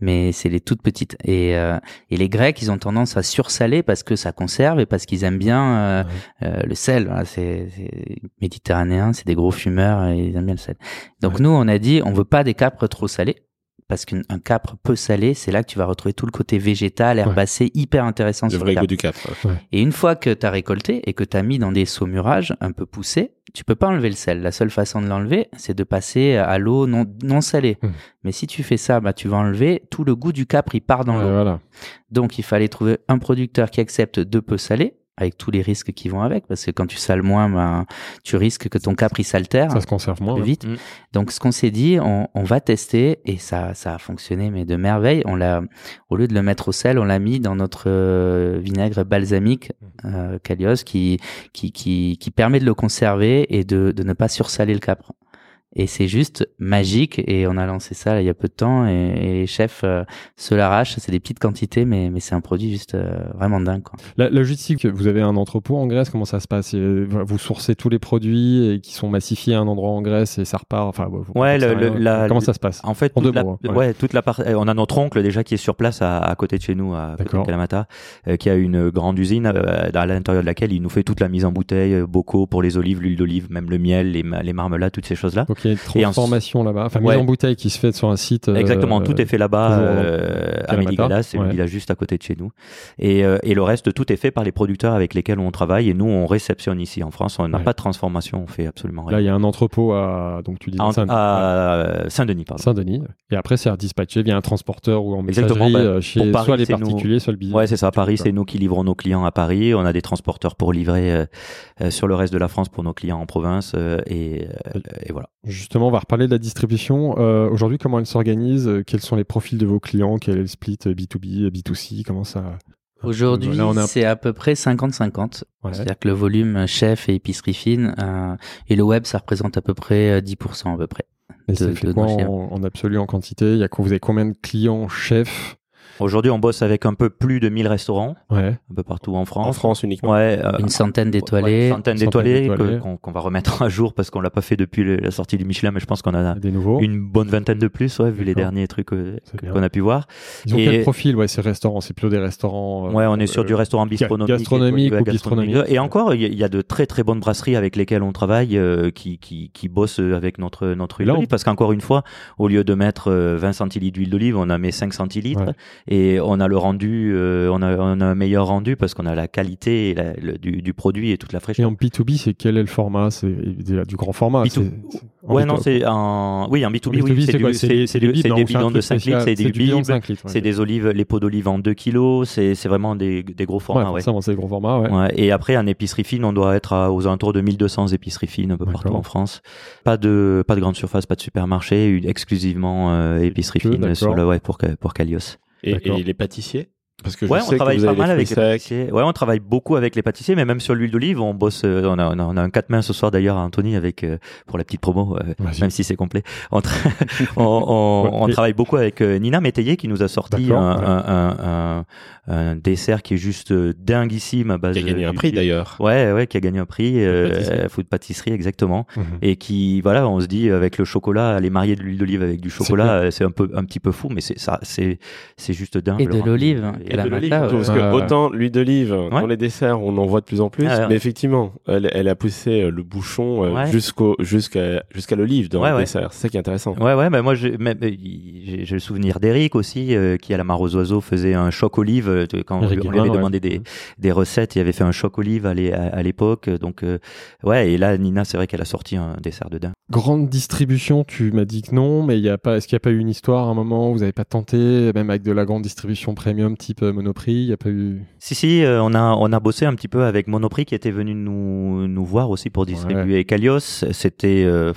mais c'est les toutes petites. Et, euh, et les Grecs, ils ont tendance à sursaler parce que ça conserve et parce qu'ils aiment bien euh, euh, le sel. Voilà, c'est méditerranéen, c'est des gros fumeurs et ils aiment bien le sel. Donc Ouais. nous, on a dit, on veut pas des capres trop salés. Parce qu'un un capre peu salé, c'est là que tu vas retrouver tout le côté végétal, herbacé, hyper intéressant Le sur vrai le goût capre. du cap. Et une fois que tu as récolté et que tu as mis dans des saumurages un peu poussés, tu peux pas enlever le sel. La seule façon de l'enlever, c'est de passer à l'eau non, non salée. Hmm. Mais si tu fais ça, bah, tu vas enlever tout le goût du capre, il part dans Ouais, l'eau. voilà. Donc il fallait trouver un producteur qui accepte de peu saler, avec tous les risques qui vont avec, parce que quand tu sales moins, bah, tu risques que ton capre il s'altère Ça se conserve moins. vite. Mm. Donc ce qu'on s'est dit, on, on va tester et ça, ça a fonctionné mais de merveille. On l'a, au lieu de le mettre au sel, on l'a mis dans notre euh, vinaigre balsamique euh, Calios qui, qui, qui, qui permet de le conserver et de, de ne pas sursaler le capre. Et c'est juste magique et on a lancé ça là, il y a peu de temps et, et les chefs euh, se l'arrachent. C'est des petites quantités mais, mais c'est un produit juste euh, vraiment dingue. Quoi. La la logistique, vous avez un entrepôt en Grèce, comment ça se passe? Euh, Vous sourcez tous les produits et qui sont massifiés à un endroit en Grèce et ça repart? Enfin, vous- vous Ouais, le- la- comment ça se passe? En fait, En toute deux la, mots, hein, ouais. ouais. toute la part, on a notre oncle déjà qui est sur place à, à côté de chez nous, à côté D'accord. de Kalamata, euh, qui a une grande usine euh, à l'intérieur de laquelle il nous fait toute la mise en bouteille, bocaux pour les olives, l'huile d'olive, même le miel, les, les marmelades, toutes ces choses-là. Il y a une Et en- transformation là-bas. Enfin, Ouais. mise en bouteille qui se fait sur un site. euh, Exactement, tout est fait là-bas euh, à Médigalas, c'est le village juste à côté de chez nous. Et, euh, et le reste, tout est fait par les producteurs avec lesquels on travaille et nous, on réceptionne ici en France. On n'a Ouais. pas de transformation, on fait absolument Là, rien. il y a un entrepôt à. Donc tu dis À- Saint- à Saint-Denis, pardon. Saint-Denis. Et après, c'est redispatché via un transporteur ou en Exactement, messagerie bah, euh, chez Paris, soit les c'est nous- particuliers, soit le business. Ouais, c'est ça. À Paris, c'est nous qui livrons nos clients à Paris. On a des transporteurs pour livrer euh, euh, sur le reste de la France pour nos clients en province. euh, et, et voilà. Justement, on va reparler de la distribution. Euh, Aujourd'hui, comment elle s'organise? Euh, Quels sont les profils de vos clients? Quel est le split euh, B2B, B2C Comment ça Aujourd'hui, a- c'est à peu près 50-50. Ouais. C'est-à-dire que le volume chef et épicerie fine euh, et le web, ça représente à peu près euh, 10% à peu près. Et de- quoi en, en absolu, en quantité? Il y a, Vous avez combien de clients chefs Aujourd'hui, on bosse avec un peu plus de 1000 restaurants, Ouais. un peu partout en France. En France uniquement. Ouais. euh, Une centaine ouais, d'étoilés. une centaine d'étoilés qu'on va remettre à jour parce qu'on l'a pas fait depuis le- la sortie du Michelin, mais je pense qu'on a Des nouveaux une bonne vingtaine de plus, ouais, vu les derniers trucs euh, qu'on a pu voir. Ils ont Et- quel profil Ouais, ces restaurants, c'est plutôt des restaurants. euh, Ouais, on est sur euh, du restaurant bistronomique. gastronomique ouais, ou gastronomique. Et encore, il y, a- il y a de très très bonnes brasseries avec lesquelles on travaille, euh, qui, qui, qui bossent avec notre, notre huile d'olive. Parce qu'encore une fois, au lieu de mettre euh, 20 centilitres d'huile d'olive, on en met 5 centilitres. Ouais. Et on a le rendu, euh, on, a, on a un meilleur rendu parce qu'on a la qualité et la- le- du, du produit et toute la Et fraîcheur. en B2B, c'est quel est le format? C'est du grand format. B2B. c'est- c'est- en Ouais, B2B. non, c'est un. Oui, en B2B, En oui, B2B, c'est du- C'est des- des bidons, des un bidons de 5 litres, c'est du bidon de bib, 5 litres, ouais. c'est des olives, les pots d'olive en 2 kilos, c'est vraiment des, des gros Ouais, formats. ouais. forcément, c'est des gros formats. Ouais. Ouais, et après, en épicerie fine, on doit être à- aux alentours de 1200 épiceries fines un peu partout en France. Pas de, pas de grande surface, pas de supermarché, exclusivement euh, épicerie fine sur le, ouais, pour, pour Calios. Et, les pâtissiers Parce que Ouais, je on sais que travaille vous pas avez mal avec les pâtissiers. Ouais, on travaille beaucoup avec les pâtissiers, mais même sur l'huile d'olive, on bosse. euh, on, a, on, a, on a un quatre mains ce soir d'ailleurs, à Anthony, avec euh, pour la petite promo, euh, Vas-y. même si c'est complet. On, tra- on, on, on Ouais. travaille beaucoup avec Nina Métayer qui nous a sorti un, ouais. un, un, un, un dessert qui est juste dinguissime à base Qui a gagné de- un du- prix d'ailleurs. Ouais, ouais, qui a gagné un prix, euh, pâtisserie. food pâtisserie exactement, Mhm. et qui, voilà, on se dit avec le chocolat, aller marier de l'huile d'olive avec du chocolat, c'est un peu, un petit peu fou, mais c'est ça, c'est, c'est juste dingue. Et de l'olive, Et de l'olive. Parce que autant l'huile d'olive dans les desserts, on en voit de plus en plus, Ah mais effectivement, elle, elle a poussé euh, le bouchon euh, Ouais. jusqu'au jusqu'à jusqu'à l'olive dans Ouais, le ouais. dessert. C'est ça qui est intéressant. Ouais, ouais, bah moi j'ai mais- mais j'ai j'ai le souvenir d'Eric aussi, euh, qui à la mare aux oiseaux faisait un choc olive euh, quand on, Eric lui- on lui avait demandé ouais. des, des recettes, il avait fait un choc olive à l'é- à, à l'époque, donc euh, ouais, et là Nina, c'est vrai qu'elle a sorti un dessert de dingue. Grande distribution, tu m'as dit que non, mais il y a pas, est-ce qu'il n'y a pas eu une histoire à un moment où vous n'avez pas tenté, même avec de la grande distribution premium type euh, Monoprix, il n'y a pas eu. Si si, euh, on a on a bossé un petit peu avec Monoprix qui était venu nous nous voir aussi pour distribuer Kalios. C'était euh,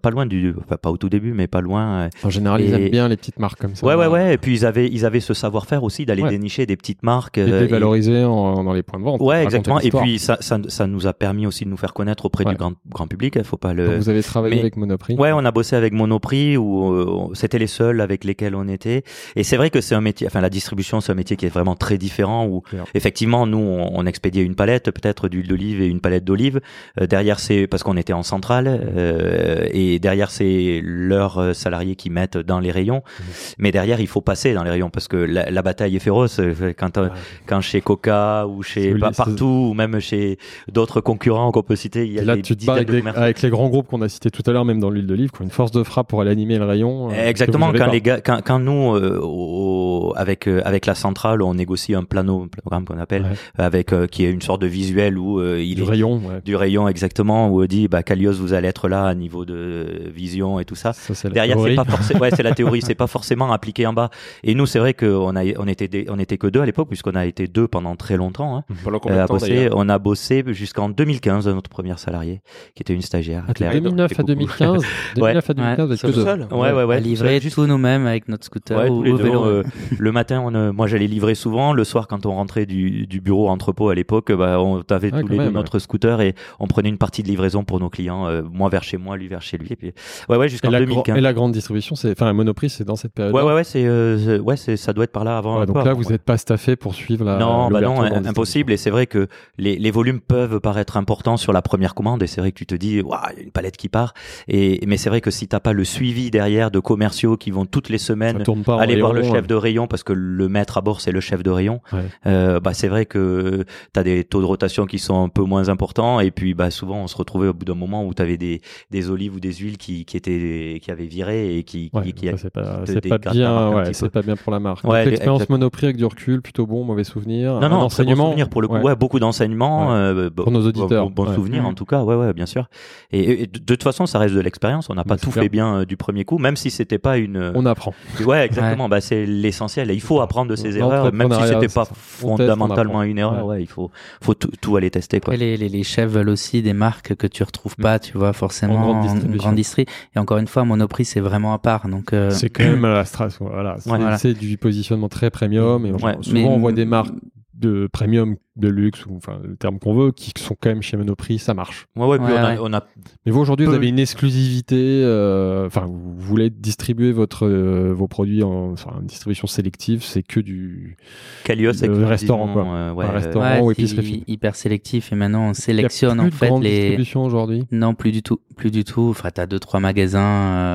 pas loin du, enfin, pas au tout début, mais pas loin. En général, ils aiment bien les petites marques comme ça. Ouais, ouais, ouais. Et puis ils avaient, ils avaient ce savoir-faire aussi d'aller Ouais. dénicher des petites marques. Et les et- valoriser en- dans les points de vente. Ouais, exactement. Et puis ça, ça, ça nous a permis aussi de nous faire connaître auprès Ouais. du grand, grand public. Il faut pas Donc le. vous avez travaillé mais- avec Monoprix. Ouais, on a bossé avec Monoprix où c'était les seuls avec lesquels on était. Et c'est vrai que c'est un métier, enfin la distribution, c'est un métier qui est vraiment très différent où effectivement nous on, on expédiait une palette peut-être d'huile d'olive et une palette d'olive. Euh, derrière c'est parce qu'on était en centrale euh, et derrière c'est leurs euh, salariés qui mettent dans les rayons. Mhm. Mais derrière il faut passer dans les rayons parce que la, la bataille est féroce. Quand Ouais. quand chez Coca ou chez pas partout ou même chez d'autres concurrents qu'on peut citer, il y a là, des tu te bats avec les, commerçants. avec les grands groupes qu'on a cités tout à l'heure, même dans l'huile d'olive, qui ont une force de frappe pour aller animer le rayon. Exactement. Quand les gars, quand, quand nous, euh, au- avec euh, avec la centrale, on négocie un plano, un programme qu'on appelle, Ouais. avec euh, qui est une sorte de visuel où euh, il du est rayon, ouais. du rayon exactement où on dit bah Kalios vous allez être là à niveau de vision et tout ça. Ça, c'est la Derrière c'est théorie. pas forcément ouais c'est la théorie c'est pas forcément appliqué en bas et nous c'est vrai qu'on a on était des- on était que deux à l'époque puisqu'on a été deux pendant très longtemps hein, Pendant combien euh, de à temps bosser. on a bossé jusqu'en 2015 notre première salariée qui était une stagiaire Ah, de Claire. 2009 à Beaucoup. 2015. 2009 à 2015, vous êtes que Tout deux. seul ouais ouais ouais à tout livrer tout nous-mêmes avec notre scooter Ouais, ou, vélo. euh, le matin, on, moi j'allais livrer souvent. Le soir, quand on rentrait du, du bureau entrepôt à l'époque, bah, on avait Ah, tous les deux même, notre scooter et on prenait une partie de livraison pour nos clients, euh, moi vers chez moi, lui vers chez lui. Et puis, ouais, ouais, jusqu'en la, 2015. et la grande distribution, c'est, enfin, Monoprix, c'est dans cette période. Ouais, ouais, ouais, c'est, euh, ouais, c'est, ça doit être par là avant. un donc là, vous ouais. n'êtes pas staffé pour suivre la. non, bah non, impossible. Et c'est vrai que les, les volumes peuvent paraître importants sur la première commande. Et c'est vrai que tu te dis, waouh, il y a une palette qui part. Et mais c'est vrai que si t'as pas le suivi derrière de commerciaux qui vont toutes les semaines aller voir le chef de rayon parce que le maître à bord c'est le chef de rayon. Ouais. Euh, bah c'est vrai que tu as des taux de rotation qui sont un peu moins importants et puis bah souvent on se retrouvait au bout d'un moment où tu avais des, des olives ou des huiles qui, qui étaient qui avaient viré et qui Ouais, qui, c'est pas, pas ouais, pas bien pour la marque. L'expérience. Monoprix avec du recul, plutôt bon, mauvais souvenir. non Un non bon souvenir pour le coup ouais. beaucoup d'enseignements euh, bon- Pour nos auditeurs, bon, bon souvenir Mm. en tout cas ouais ouais bien sûr et, et de, de toute façon ça reste de l'expérience on n'a pas tout fait bien euh, du premier coup même si c'était pas une On apprend. ouais exactement bah c'est l'essentiel et il faut apprendre de ses erreurs même si c'était pas fondamentalement une erreur Ouais. ouais il faut faut tout, tout aller tester quoi les, les, les chefs veulent aussi des marques que tu retrouves pas, tu vois, forcément En grande en grande distri. Et encore une fois, Monoprix, c'est vraiment à part. Donc, euh, C'est quand même la strasse. Voilà, c'est, Ouais, voilà. c'est du positionnement très premium. Et on- Ouais, souvent, mais- on voit des marques de premium, de luxe, ou enfin le terme qu'on veut, qui sont quand même chez Monoprix, ça marche. ouais ouais, puis Ouais, on, a, ouais. on a Mais vous aujourd'hui, vous avez une exclusivité. euh, Enfin, vous voulez distribuer votre euh, vos produits en une distribution sélective. C'est que du Calios Le restaurant, quoi. euh, ouais, Un euh, restaurant. ouais, ou épicerie hyper sélectif. Et maintenant, on sélectionne plus en de fait les. distribution aujourd'hui. Non, plus du tout, plus du tout. Enfin, t'as deux trois magasins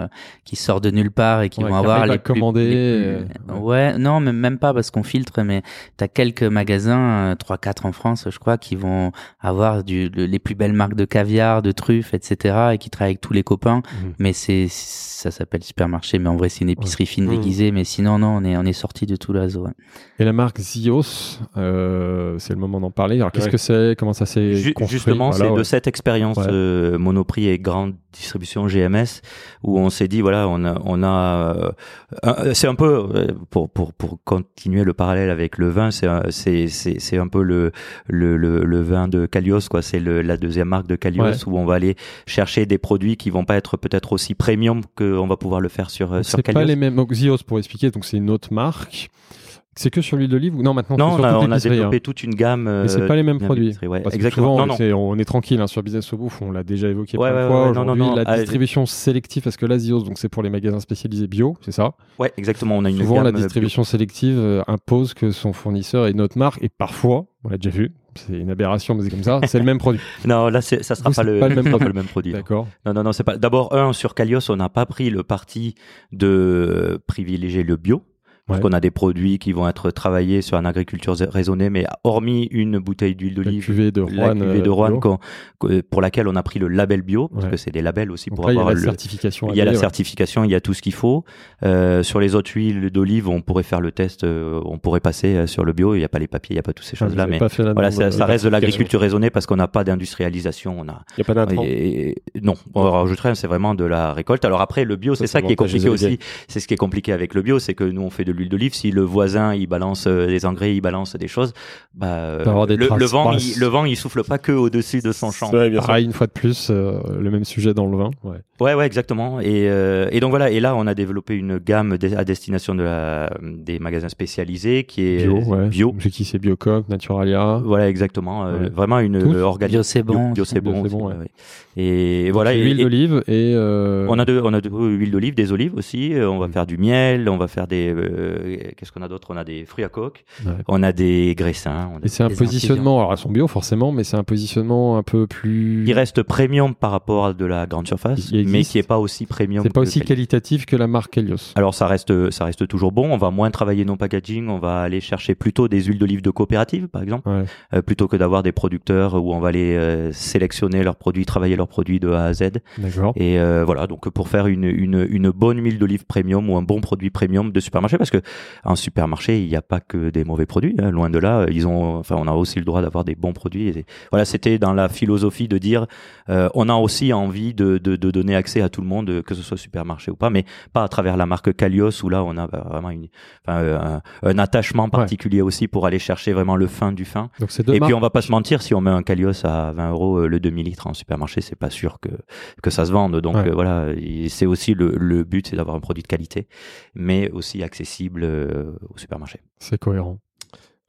euh, qui sortent de nulle part et qui Ouais, vont avoir les plus, commander, les plus- euh, ouais. non, même même pas parce qu'on filtre, mais t'as quelques magasins, euh, trois quatre en France, je crois, qui vont avoir du le- les plus belles marques de caviar, de truffes, etc. et qui travaillent avec tous les copains. Mhm. Mais c'est ça s'appelle supermarché, mais en vrai c'est une épicerie fine Mhm. déguisée. Mais sinon non, on est on est sorti de tout l'ASO. Ouais. Et la marque Zios, euh, c'est le moment d'en parler. Alors qu'est-ce Ouais. que c'est? Comment ça s'est Ju- construit? Justement, Voilà, c'est ouais. de cette expérience Ouais. euh, Monoprix et grande distribution GMS où on s'est dit voilà, on a, on a, euh, c'est un peu euh, pour pour pour continuer le parallèle avec le vin, c'est c'est c'est un peu le le le, le vin de Calios quoi. C'est la deuxième marque de Calios Ouais. où on va aller chercher des produits qui vont pas être peut-être aussi premium que on va pouvoir le faire sur euh, Donc, sur C'est Calios. pas les mêmes. Donc, Zios, pour expliquer, donc c'est une autre marque. C'est que sur l'huile d'olive ou non maintenant Non, on a, on hein. développé toute une gamme. Mais c'est euh, pas les mêmes produits. d'épicerie, ouais, Parce que exactement. souvent, Non, non. c'est- on est tranquille hein, sur Business au Bouffe, on l'a déjà évoqué Ouais, plein de ouais, fois. ouais, non, non, Aujourd'hui, la ah, distribution sélective, parce que là, Zios, donc c'est pour les magasins spécialisés bio, c'est ça Ouais, exactement. On a une Souvent, gamme la euh, distribution sélective euh, impose que son fournisseur ait notre marque, et parfois, on l'a déjà vu, c'est une aberration, mais c'est comme ça, c'est le même produit. Non, là, c'est- ça sera Vous, pas c'est le, pas le même pas produit. le même produit. D'accord. Non, non, non, c'est pas. D'abord, un, sur Calios, on n'a pas pris le parti de privilégier le bio. Parce qu'on a des produits qui vont être travaillés sur une agriculture raisonnée, mais hormis une bouteille d'huile La d'olive, cuvée de la Rouen. cuvée de euh, Rouen, qu'on- que- pour laquelle on a pris le label bio, parce que c'est des labels aussi Donc pour là, il y a avoir la le, certification. il y a la certification, il y a tout ce qu'il faut. Euh, sur les autres huiles d'olive, on pourrait faire le test, euh, on pourrait passer euh, sur le bio. Il n'y a pas les papiers, il n'y a pas toutes ces Ah, choses-là, mais la voilà, ça, ça reste de l'agriculture raisonnée parce qu'on n'a pas d'industrialisation. On a Il n'y a pas et- et- non, on rajouterait, c'est vraiment de la récolte. Alors après, le bio, Ça, c'est c'est ça qui est compliqué aussi. C'est ce qui est compliqué avec le bio, c'est que nous on fait de l'huile d'olive. Si le voisin il balance euh, des engrais, il balance des choses, bah peut avoir des le, traces. le vent, il, le vent, il souffle pas que au-dessus de son champ. Bien sûr. Pareil, une fois de plus, euh, le même sujet dans le vin. Ouais. Ouais, ouais, exactement. Et, euh, et donc voilà. Et là, on a développé une gamme à destination de la, des magasins spécialisés qui est Bio, ouais. bio. Qui c'est Biocoq, Naturalia. Voilà, exactement. euh, Ouais. Vraiment une organique. Bio, c'est bon. Bio, c'est Bio, bon. c'est bon, aussi, ouais. ouais. Et voilà. et- L'huile d'olive et. euh, On a de, on a de euh, huile d'olive, des olives aussi. On va Mm. faire du miel, on va faire des. Euh, Qu'est-ce qu'on a d'autre? On a des fruits à coque, Ouais. on a des graissins. On a- Et c'est un positionnement, alors elles sont bio forcément, mais c'est un positionnement un peu plus. qui reste premium par rapport à de la grande surface, Il mais qui est pas aussi premium. C'est pas aussi qualitatif que la marque Helios. Alors ça reste, ça reste toujours bon. On va moins travailler nos packaging. On va aller chercher plutôt des huiles d'olive de coopérative, par exemple, Ouais. euh, plutôt que d'avoir des producteurs où on va aller euh, sélectionner leurs produits, travailler leurs produits de A à Z. D'accord. Et euh, voilà, donc pour faire une, une, une bonne huile d'olive premium ou un bon produit premium de supermarché, parce que en supermarché, il n'y a pas que des mauvais produits, hein, loin de là. Ils ont, enfin, on a aussi le droit d'avoir des bons produits. Et voilà, c'était dans la philosophie de dire, euh, on a aussi envie de, de, de donner accès à tout le monde, que ce soit supermarché ou pas, mais pas à travers la marque Calios où là, on a bah, vraiment une, euh, un, un attachement particulier aussi pour aller chercher vraiment le fin du fin. Donc Et marques. puis on va pas se mentir, si on met un Calios à 20 euros euh, le demi litre en supermarché, c'est pas sûr que que ça se vende. Donc Ouais. euh, voilà, c'est aussi le, le but, c'est d'avoir un produit de qualité, mais aussi accessible euh, au supermarché. C'est cohérent.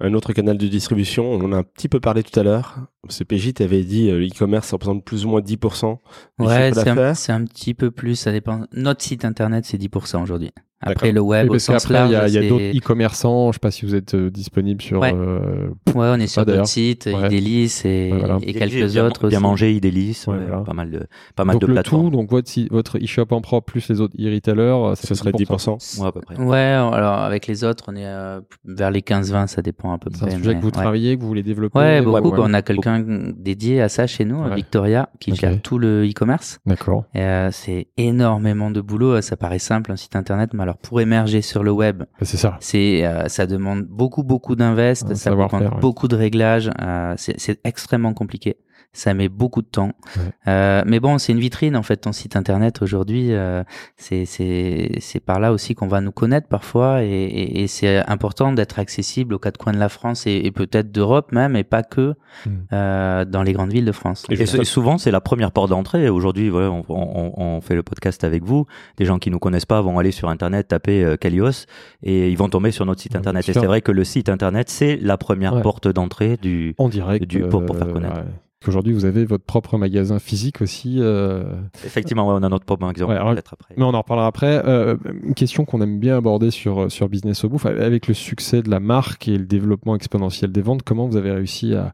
Un autre canal de distribution, on en a un petit peu parlé tout à l'heure. CPJ t'avait dit euh, l'e-commerce représente plus ou moins 10% du Ouais, chiffre c'est un, un petit peu plus, ça dépend. Notre site internet, c'est 10% aujourd'hui. Après, le web, Oui, au sens qu'après, il y a, large, il y a d'autres e-commerçants. Je sais pas si vous êtes euh, disponible sur. Ouais. euh, Ouais, on est sur d'ailleurs. d'autres sites, Ouais. Idélis et, Ouais, voilà. et quelques bien, autres bien aussi. manger, ouais, voilà. pas mal de pas mal donc de le plateformes. tout, donc votre, votre e-shop en propre plus les autres e-retailers, euh, ça serait 10%. Ouais, à peu près. Ouais, alors avec les autres, on est euh, vers les 15-20, ça dépend à peu C'est un près. sujet que vous ouais. travaillez, que vous voulez développer. Ouais, beaucoup. ouais. On a quelqu'un dédié à ça chez nous. Victoria, qui gère tout le e-commerce. D'accord. Euh, c'est énormément de boulot. Ça paraît simple, un site internet, mais alors pour émerger sur le web, Bah, C'est ça. c'est euh, ça demande beaucoup beaucoup d'invest, ça demande ouais. beaucoup de réglages. euh, c'est extrêmement compliqué. Ça met beaucoup de temps. Ouais. Euh, mais bon, c'est une vitrine en fait. Ton site internet aujourd'hui, euh, c'est par là aussi qu'on va nous connaître parfois, et, et, et c'est important d'être accessible aux quatre coins de la France et, et peut-être d'Europe même, et pas que Mm. euh, dans les grandes villes de France. Et souvent, c'est la première porte d'entrée. Aujourd'hui, voilà, on, on- on fait le podcast avec vous. Des gens qui nous connaissent pas vont aller sur Internet, taper euh, Calios et ils vont tomber sur notre site Ouais, Internet. Et c'est vrai que le site Internet, c'est la première Ouais. porte d'entrée du. En direct. Du- pour- pour faire connaître. Ouais. Qu'aujourd'hui, vous avez votre propre magasin physique aussi. euh, Effectivement, ouais, on a notre propre Ouais, alors- après. Mais on en reparlera après. Euh, une question qu'on aime bien aborder sur, sur Business au Bouffe, avec le succès de la marque et le développement exponentiel des ventes, comment vous avez réussi à,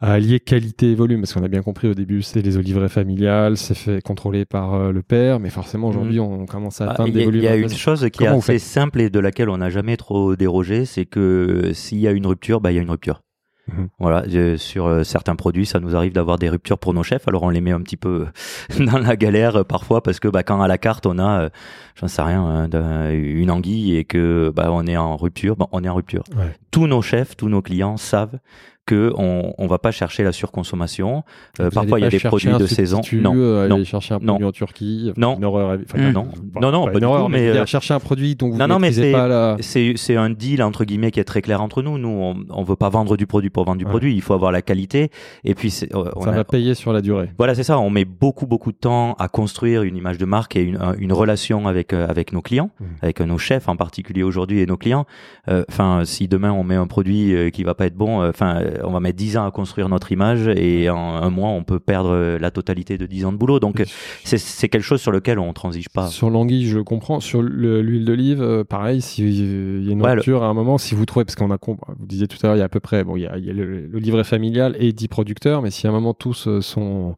à allier qualité et volume? Parce qu'on a bien compris au début, c'est les oliverais familiales, c'est fait contrôler par euh, le père, mais forcément aujourd'hui, on commence à Ah, atteindre y des volumes. il y a une chose qui est Comment vous assez simple et de laquelle on n'a jamais trop dérogé, c'est que s'il y a une rupture, bah, il y a une rupture. Mhm. Voilà, euh, sur euh, certains produits, ça nous arrive d'avoir des ruptures pour nos chefs. Alors on les met un petit peu dans la galère euh, parfois parce que bah, quand à la carte on a, euh, j'en sais rien, hein, une anguille et que bah, on est en rupture, bah, on est en rupture. Ouais. tous nos chefs, tous nos clients savent que on, on va pas chercher la surconsommation. Euh, parfois, il y a des produits de saison. Non, euh, non. aller chercher un Non. produit en Turquie. Non. Une horreur. enfin, Mm. non, Non, non, pas pas une horreur, mais, mais, euh, chercher un produit dont vous non, non, mais c'est- pas la. C'est c'est un deal entre guillemets qui est très clair entre nous. Nous, on, on veut pas vendre du produit pour vendre du Ouais. produit. Il faut avoir la qualité. Et puis, c'est- euh, on Ça a- va payer sur la durée. Voilà, c'est ça. On met beaucoup, beaucoup de temps à construire une image de marque et une, un- une relation avec euh, avec nos clients, Mhm. avec euh, nos chefs en particulier aujourd'hui et nos clients. Euh, Enfin, si demain on met un produit euh, qui va pas être bon, enfin, on va mettre 10 ans à construire notre image et en un mois on peut perdre euh, la totalité de 10 ans de boulot. Donc, euh, c'est quelque chose sur lequel on transige pas. Sur l'anguille, je comprends. Sur le- l'huile d'olive, euh, pareil, s'il y a une Ouais, le- rupture à un moment, si vous trouvez, parce qu'on a, vous disiez tout à l'heure, il y a à peu près, bon, il y a, il y a le, le livret familial et 10 producteurs, mais si à un moment tous sont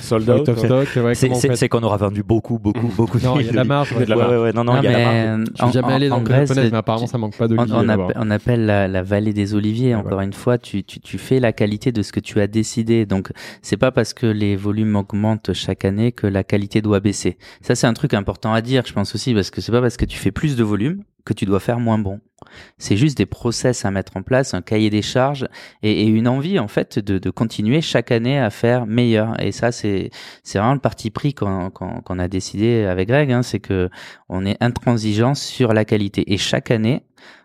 Sold out out. of stock, ouais, C'est qu'on aura vendu beaucoup, beaucoup, beaucoup. Non, il y a de la marge. Il y a de la Ouais, marge. ouais, ouais, non, non, il y a la marge. Je suis jamais allé dans le Grèce, mais apparemment ça manque pas on, d'olive. on appelle la, la vallée des oliviers. Encore une fois, tu, tu, tu fais la qualité de ce que tu as décidé. Donc, c'est pas parce que les volumes augmentent chaque année que la qualité doit baisser. Ça, c'est un truc important à dire, je pense aussi, parce que c'est pas parce que tu fais plus de volume que tu dois faire moins bon. C'est juste des process à mettre en place, un cahier des charges et, une envie en fait de, de continuer chaque année à faire meilleur. Et ça, c'est c'est vraiment le parti pris qu'on qu'on qu'on a décidé avec Greg, hein, c'est que on est intransigeant sur la qualité. Et chaque année,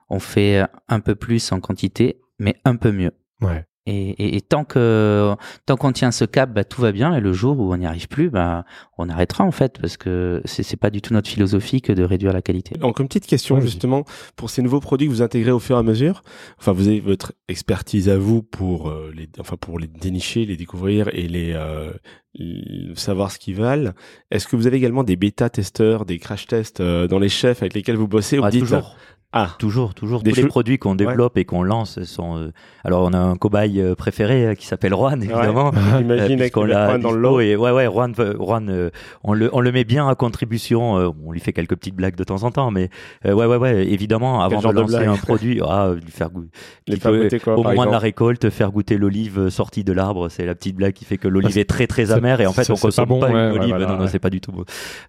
on fait un peu plus en quantité, mais un peu mieux. Ouais. Et, et, et tant que tant qu'on tient ce cap, bah, tout va bien. Et le jour où on n'y arrive plus, bah, on arrêtera en fait, parce que c'est c'est pas du tout notre philosophie que de réduire la qualité. Donc, une petite question justement pour ces nouveaux produits que vous intégrez au fur et à mesure. Enfin, vous avez votre expertise à vous pour euh, les, enfin pour les dénicher, les découvrir et les euh, savoir ce qu'ils valent. Est-ce que vous avez également des bêta testeurs, des crash tests euh, dans les chefs avec lesquels vous bossez ou Ah, vous dites, toujours. Ah, Toujours, toujours. Des Tous les produits qu'on développe et qu'on lance sont. euh, Alors, on a un cobaye euh, préféré euh, qui s'appelle Juan, évidemment. j'imagine Euh, avec puisqu'on le l'a dans le lot. et ouais ouais Juan, Juan euh, on le on le met bien à contribution euh, on lui fait quelques petites blagues de temps en temps mais euh, ouais ouais ouais évidemment avant de lancer un produit ah lui faire goûter Les qu'il faire peut- goûter quoi, au moment de la récolte faire goûter l'olive euh, sortie de l'arbre c'est la petite blague qui fait que l'olive est très très amère et en fait on pas consomme bon, pas, ouais, une ouais, olive voilà, non non ouais. c'est pas du tout.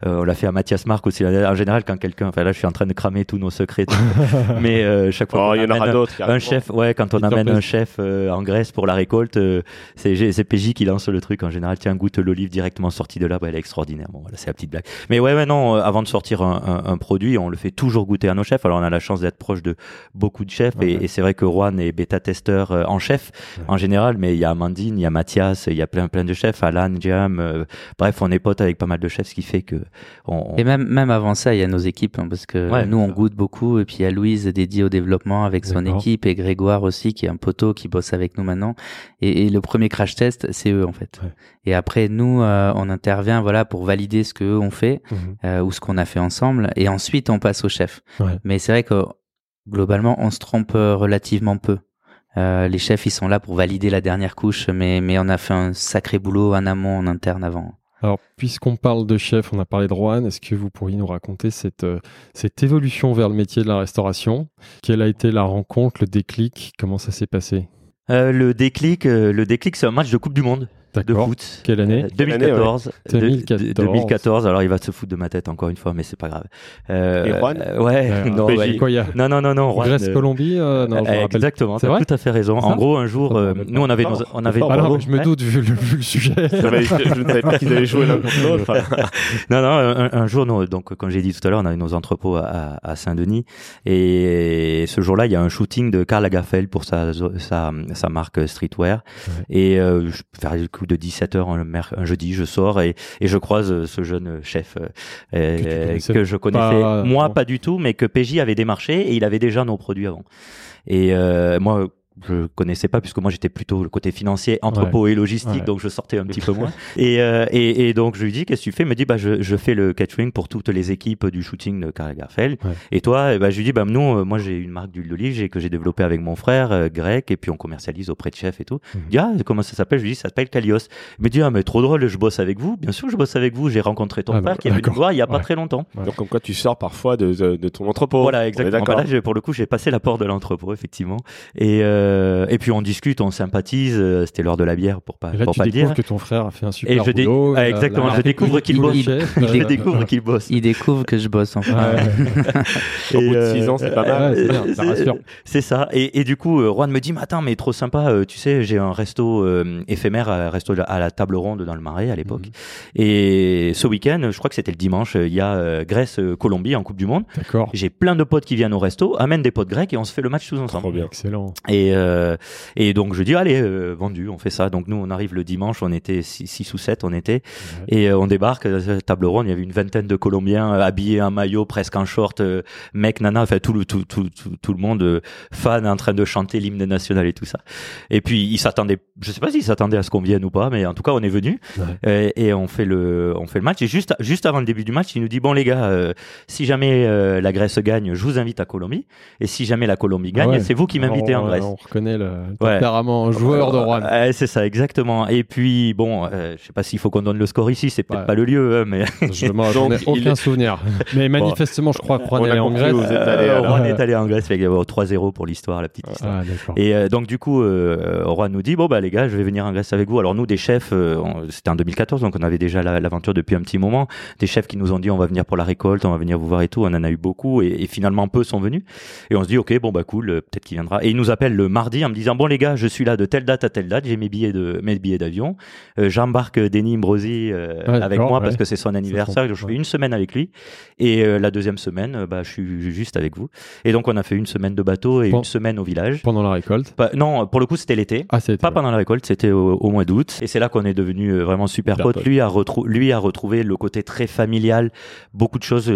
Euh, on l'a fait à Mathias Marc aussi en général quand quelqu'un enfin là je suis en train de cramer tous nos secrets mais euh, chaque fois Oh, qu'on il y en amène aura d'autres. qui un chef, ouais, quand on amène un chef euh, en Grèce pour la récolte, euh, c'est PJ qui lance le truc en général. Tiens, goûte l'olive directement sortie de là, bah, elle est extraordinaire. Bon, voilà, c'est la petite blague. Mais ouais, ouais, non, euh, avant de sortir un, un- un produit, on le fait toujours goûter à nos chefs. Alors, on a la chance d'être proche de beaucoup de chefs et, c'est vrai que Juan est bêta-testeur euh, en chef Ouais. en général, mais il y a Amandine, il y a Mathias, il y a plein, plein de chefs, Alan, Jam, euh, bref, on est potes avec pas mal de chefs, ce qui fait que on, on- Et même, même avant ça, il y a nos équipes, hein, parce que Ouais. nous, on goûte beaucoup. Et puis, il y a Louise dédiée au développement avec son équipe et Grégoire aussi, qui est un poteau qui bosse avec nous maintenant. Et, et le premier crash test, c'est eux, en fait. Ouais. Et après, nous, euh, on intervient, voilà, pour valider ce que eux ont fait, Mhm. euh, ou ce qu'on a fait ensemble. Et ensuite, on passe au chef. Ouais. Mais c'est vrai que, globalement, on se trompe euh, relativement peu. Euh, les chefs, ils sont là pour valider la dernière couche, mais, mais on a fait un sacré boulot en amont, en interne avant. Alors, puisqu'on parle de chef, on a parlé de Rohan, est-ce que vous pourriez nous raconter cette, euh, évolution vers le métier de la restauration? Quelle a été la rencontre, le déclic? Comment ça s'est passé? Euh, le déclic, euh, le déclic, c'est un match de Coupe du Monde de foot. Quelle année Euh, Quelle année, 2014. ouais. De- 2014. de- 2014. Alors il va se foutre de ma tête encore une fois, mais c'est pas grave. Euh, Et Juan euh, Ouais. Euh, non, ouais. Quoi, il y a non, non, non, non. Juan, Grèce, euh, Colombie euh, Non, je euh. Exactement. T'as tout à fait raison. En gros, un jour, euh, nous on avait, fort. nos- on avait. Ah non, bravo. mais je me doute vu le, vu le sujet. Je, ne savais pas qu'ils avaient joué l'un contre l'autre. Non, non, un, un jour, nous, donc, comme j'ai dit tout à l'heure, on avait nos entrepôts à, à Saint-Denis. Et ce jour-là, il y a un shooting de Karl Lagerfeld pour sa, sa, sa marque streetwear. Ouais. Et euh, je de 17h un, mer- un jeudi, je sors et, et je croise euh, ce jeune chef euh, euh, Que je connaissais. pas, Moi, non. pas du tout, mais que PJ avait démarché et il avait déjà nos produits avant. Et euh, moi, je connaissais pas puisque moi j'étais plutôt le côté financier, entrepôt et logistique, Ouais. donc je sortais un petit peu moins. Et, euh, et, et donc je lui dis qu'est-ce que tu fais? Il me dit bah je, je fais le catering pour toutes les équipes du shooting de Karl Lagerfeld. Ouais. Et toi, ben, je lui dis bah nous, euh, moi j'ai une marque d'huile d'olive que j'ai développée avec mon frère euh, grec et puis on commercialise auprès de chefs et tout. Mhm. Il dit ah comment ça s'appelle? Je lui dis ça s'appelle Kalios. Il me dit ah mais trop drôle, je bosse avec vous. Bien sûr je bosse avec vous. J'ai rencontré ton Ah, frère bah, qui est venu me voir il y a pas très longtemps. Donc, comme quoi, tu sors parfois de, de, de ton entrepôt. Voilà, exactement. d'accord. Bah pour le coup, j'ai passé la porte de l'entrepôt, effectivement. Et, euh, euh, et puis on discute, on sympathise. euh, C'était l'heure de la bière pour pas Et là, pour tu pas dire. que ton frère a fait un super Et je dé- boulot. Ah, exactement, je découvre qu'il bosse. Il- Je il- découvre qu'il bosse. Il découvre que je bosse enfin. Au Et, bout de euh, six ans, c'est pas mal. Ouais, c'est ça c'est- rassure. C'est ça. Et, et du coup, euh, Juan me dit, mais attends, mais trop sympa, euh, tu sais, j'ai un resto euh, éphémère, un resto à la table ronde dans le Marais à l'époque. Mhm. Et ce week-end, je crois que c'était le dimanche, euh, il y a euh, Grèce-Colombie en Coupe du Monde. D'accord. J'ai plein de potes qui viennent au resto, amènent des potes grecs et on se fait le match tous ensemble. Trop bien. Excellent. Et, euh, et donc je dis allez euh, vendu, on fait ça. Donc nous on arrive le dimanche, on était 6 ou 7 on était et euh, on débarque table ronde, il y avait une vingtaine de Colombiens habillés en maillot, presque en short, mec nana, enfin tout le tout tout tout, tout le monde fan en train de chanter l'hymne national et tout ça. Et puis ils s'attendaient, je sais pas s'ils s'attendaient à ce qu'on vienne ou pas, mais en tout cas on est venu Ouais. et, et on fait le on fait le match et juste juste avant le début du match, il nous dit bon les gars, si jamais la Grèce gagne, je vous invite à Colombie et si jamais la Colombie gagne, Ah ouais. c'est vous qui m'invitez en Grèce. On reconnaît le Ouais. tempérament joueur de Juan. Ouais, c'est ça, exactement. Et puis, bon, euh, je sais pas s'il faut qu'on donne le score ici, c'est peut-être Ouais. pas le lieu, hein, mais Je m'en Donc, ai aucun est- souvenir. Mais manifestement, je crois que On a est en Grèce. allé, Euh, alors. Juan Ouais. est allé en Grèce, avait 3-0 pour l'histoire, la petite histoire. Ah, d'accord. Et euh, donc du coup, euh, Juan nous dit bon bah les gars, je vais venir en Grèce avec vous. Alors nous des chefs, euh, c'était en 2014, donc on avait déjà la- l'aventure depuis un petit moment. Des chefs qui nous ont dit on va venir pour la récolte, on va venir vous voir et tout. On en a eu beaucoup et, et finalement peu sont venus. Et on se dit ok bon bah cool, euh, peut-être qu'il viendra. Et il nous appelle le mardi en me disant bon les gars, je suis là de telle date à telle date, j'ai mes billets de mes billets d'avion. Euh, J'embarque Denis Imbrosi euh, Ouais, avec moi parce que c'est son anniversaire. Je fais ouais. une semaine avec lui et euh, la deuxième semaine, euh, bah je suis juste avec vous. Et donc on a fait une semaine de bateau et une semaine au village. Pendant la récolte? Bah, non, pour le coup, c'était l'été. Ah. Pas pendant la récolte, c'était au, au mois d'août. Et c'est là qu'on est devenu vraiment super potes. Lui a, lui a retrouvé le côté très familial, beaucoup de choses.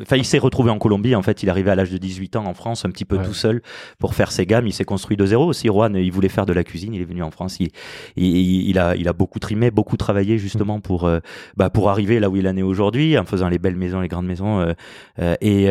Enfin, il s'est retrouvé en Colombie. En fait, il est arrivé à l'âge de 18 ans en France, un petit peu tout seul pour faire ses gammes. Il s'est construit de zéro aussi. Juan, il voulait faire de la cuisine. Il est venu en France. Il, il, il a, il a beaucoup trimé, beaucoup travaillé justement pour, euh, bah, pour arriver là où il en est aujourd'hui, en faisant les belles maisons, les grandes maisons. euh, euh, et,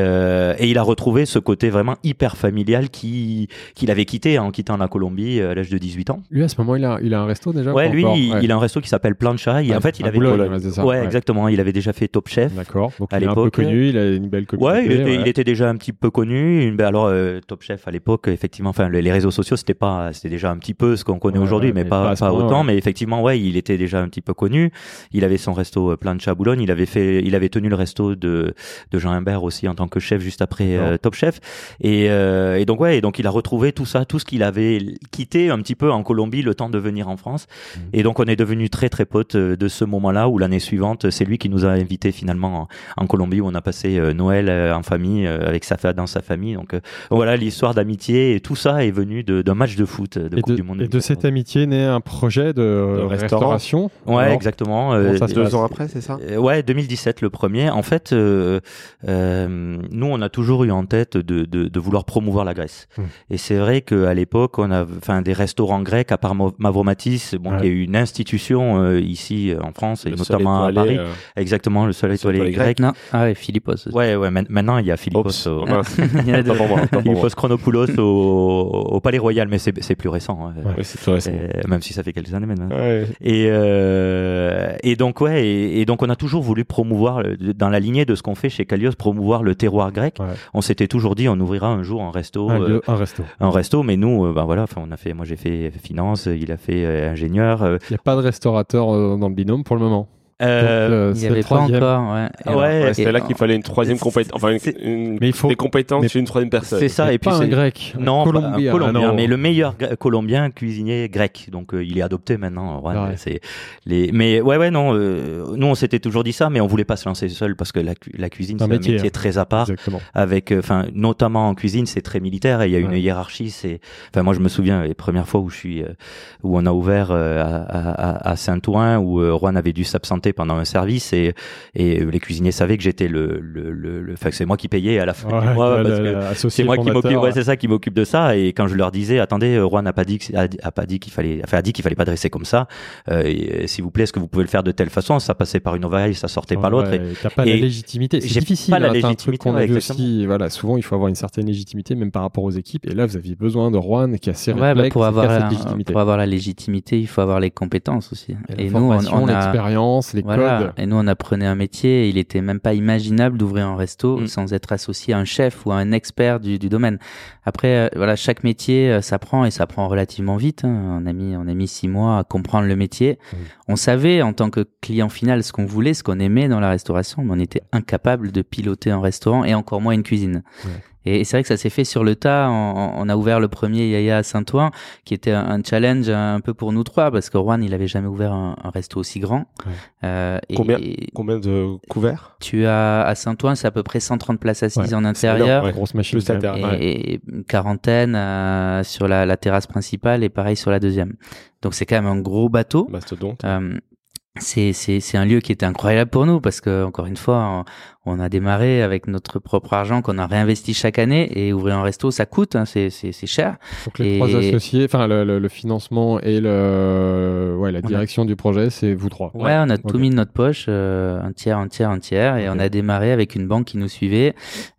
et il a retrouvé ce côté vraiment hyper familial qui, qu'il avait quitté en quittant la Colombie à l'âge de 18 ans. Lui, à ce moment, il a, il a un resto déjà Ouais, lui, il, Ouais. il a un resto qui s'appelle Plancha. Il- Ouais, en fait, il avait Boulogne, ouais, ça, exactement. Il avait déjà fait Top Chef. D'accord. Donc, À il est un peu connu, il a une belle communauté. Ouais, il était, ouais. il était déjà un petit peu connu. Une- ben alors, Top Chef à l'époque, effectivement, enfin, les, les réseaux sociaux, c'était pas, c'était déjà un petit peu ce qu'on connaît Ouais, aujourd'hui, mais, mais pas, pas autant. ouais. Mais effectivement, ouais, il était déjà un petit peu connu. Il avait son resto euh, Plancha à Boulogne. Il avait fait, il avait tenu le resto de, de Jean Imbert aussi en tant que chef juste après euh, Top Chef. Et, euh, et donc ouais, et donc il a retrouvé tout ça, tout ce qu'il avait quitté un petit peu en Colombie, le temps de venir en France. Mhm. Et donc on est devenus très très potes de ce moment-là où l'année suivante, c'est lui qui nous a invités finalement en, en Colombie où on a passé Noël en famille avec sa dans sa famille. Donc euh, voilà l'histoire d'amitié et tout ça est venu de- d'un match de foot euh, de Et Coupe de, du Monde. et de cette amitié naît un projet de, restaurant. restauration. Ouais, Alors, exactement. comment euh, ça se Deux passe ans après, c'est ça euh, Ouais, 2017 le premier. En fait, euh, euh, nous on a toujours eu en tête de, de, de vouloir promouvoir la Grèce. Hmm. Et c'est vrai qu'à l'époque, on a, enfin, des restaurants grecs à part Mavromatis, bon, Ouais. qui est une institution euh, ici euh, en France et Le notamment à Paris. euh, Exactement, le seul étoilé étoilé grec. Non, ah ouais, Philippos. aussi. Ouais, ouais. Maintenant, il y a Philippos. Oups, au- oh. Il y a moi. Philippos Chronopoulos au, au Palais Royal, mais c'est plus récent. hein. Ouais. Récent. Euh, même si ça fait quelques années maintenant. Ouais. Et, euh, et donc ouais, et, et donc on a toujours voulu promouvoir euh, dans la lignée de ce qu'on fait chez Calios, promouvoir le terroir grec. Ouais. On s'était toujours dit on ouvrira un jour un resto, Un, euh, lieu, un resto. un resto, mais nous, euh, ben voilà, on a fait, moi j'ai fait finance, il a fait euh, ingénieur. euh, Il n'y a pas de restaurateur euh, dans le binôme pour le moment. Euh, Donc, euh, Il n'y c'est avait pas encore, ouais. Et Ouais, Ouais, et- c'était là qu'il fallait une troisième compétence, enfin une, c'est- une- Mais il faut- des compétences mais- chez une troisième personne. c'est ça, Mais et puis pas un c'est grec. non, pas un colombien. colombien, Ah non. mais le meilleur colombien cuisinier grec. Donc euh, il est adopté maintenant. Juan, Ouais. c'est les. Mais ouais, ouais, non. euh, nous on s'était toujours dit ça, mais on voulait pas se lancer seul parce que la, cu- la cuisine C'est un c'est un métier, métier, hein. très à part. Exactement. avec euh, enfin notamment en cuisine c'est très militaire et il y a une Ouais. hiérarchie c'est enfin moi je me souviens les premières fois où je suis euh, où on a ouvert euh, à, à, à Saint-Ouen où euh, Juan avait dû s'absenter pendant un service et et les cuisiniers savaient que j'étais le le le, le- c'est moi qui payais à la fin du Ouais, mois c'est moi qui m'occupe ouais, c'est ça qui m'occupe de ça et quand je leur disais attendez euh, Juan n'a pas dit que- a, pas dit qu'il fallait enfin a dit qu'il fallait pas dresser comme ça euh, euh, s'il vous plaît est-ce que vous pouvez le faire de telle façon? Ça passait par une oreille ça sortait par l'autre Ouais, et- T'as pas la et légitimité. C'est difficile. pas la hein, t'as un truc légitimité, qu'on a ouais, aussi. Voilà, souvent il faut avoir une certaine légitimité, même par rapport aux équipes. Et là, vous aviez besoin de Juan qui a ses Ouais, bah, pour, avoir cette la, légitimité. pour avoir la légitimité, il faut avoir les compétences aussi. Et, Et, la nous, on, formation, on a, l'expérience, les Voilà. codes. Et nous, on apprenait un métier. Il était même pas imaginable d'ouvrir un resto Mm. sans être associé à un chef ou à un expert du, du domaine. Après, euh, voilà, chaque métier euh, s'apprend et s'apprend relativement vite. hein. On a mis, on a mis six mois à comprendre le métier. Mm. On savait en tant que client final ce qu'on voulait, ce qu'on aimait dans la restauration, mais on était incapable de piloter un restaurant et encore moins une cuisine. Ouais. Et c'est vrai que ça s'est fait sur le tas. On, on a ouvert le premier Yaya à Saint-Ouen, qui était un, un challenge un peu pour nous trois, parce que Juan, il avait jamais ouvert un, un resto aussi grand. Ouais. Euh, et- Combien et Combien de couverts? Tu as à Saint-Ouen, c'est à peu près 130 places assises Ouais, en intérieur. énorme, ouais. Grosse machine. Et, et une quarantaine euh, sur la, la terrasse principale et pareil sur la deuxième. Donc c'est quand même un gros bateau. Mastodonte. Euh, c'est un lieu qui était incroyable pour nous parce que encore une fois on, a démarré avec notre propre argent qu'on a réinvesti chaque année et ouvrir un resto ça coûte hein, c'est cher. Donc les Et- trois associés, enfin le, le- le financement et le, ouais, la a- direction du projet, c'est vous trois. ouais, on a tout mis de notre poche euh, un tiers un tiers un tiers et on a démarré avec une banque qui nous suivait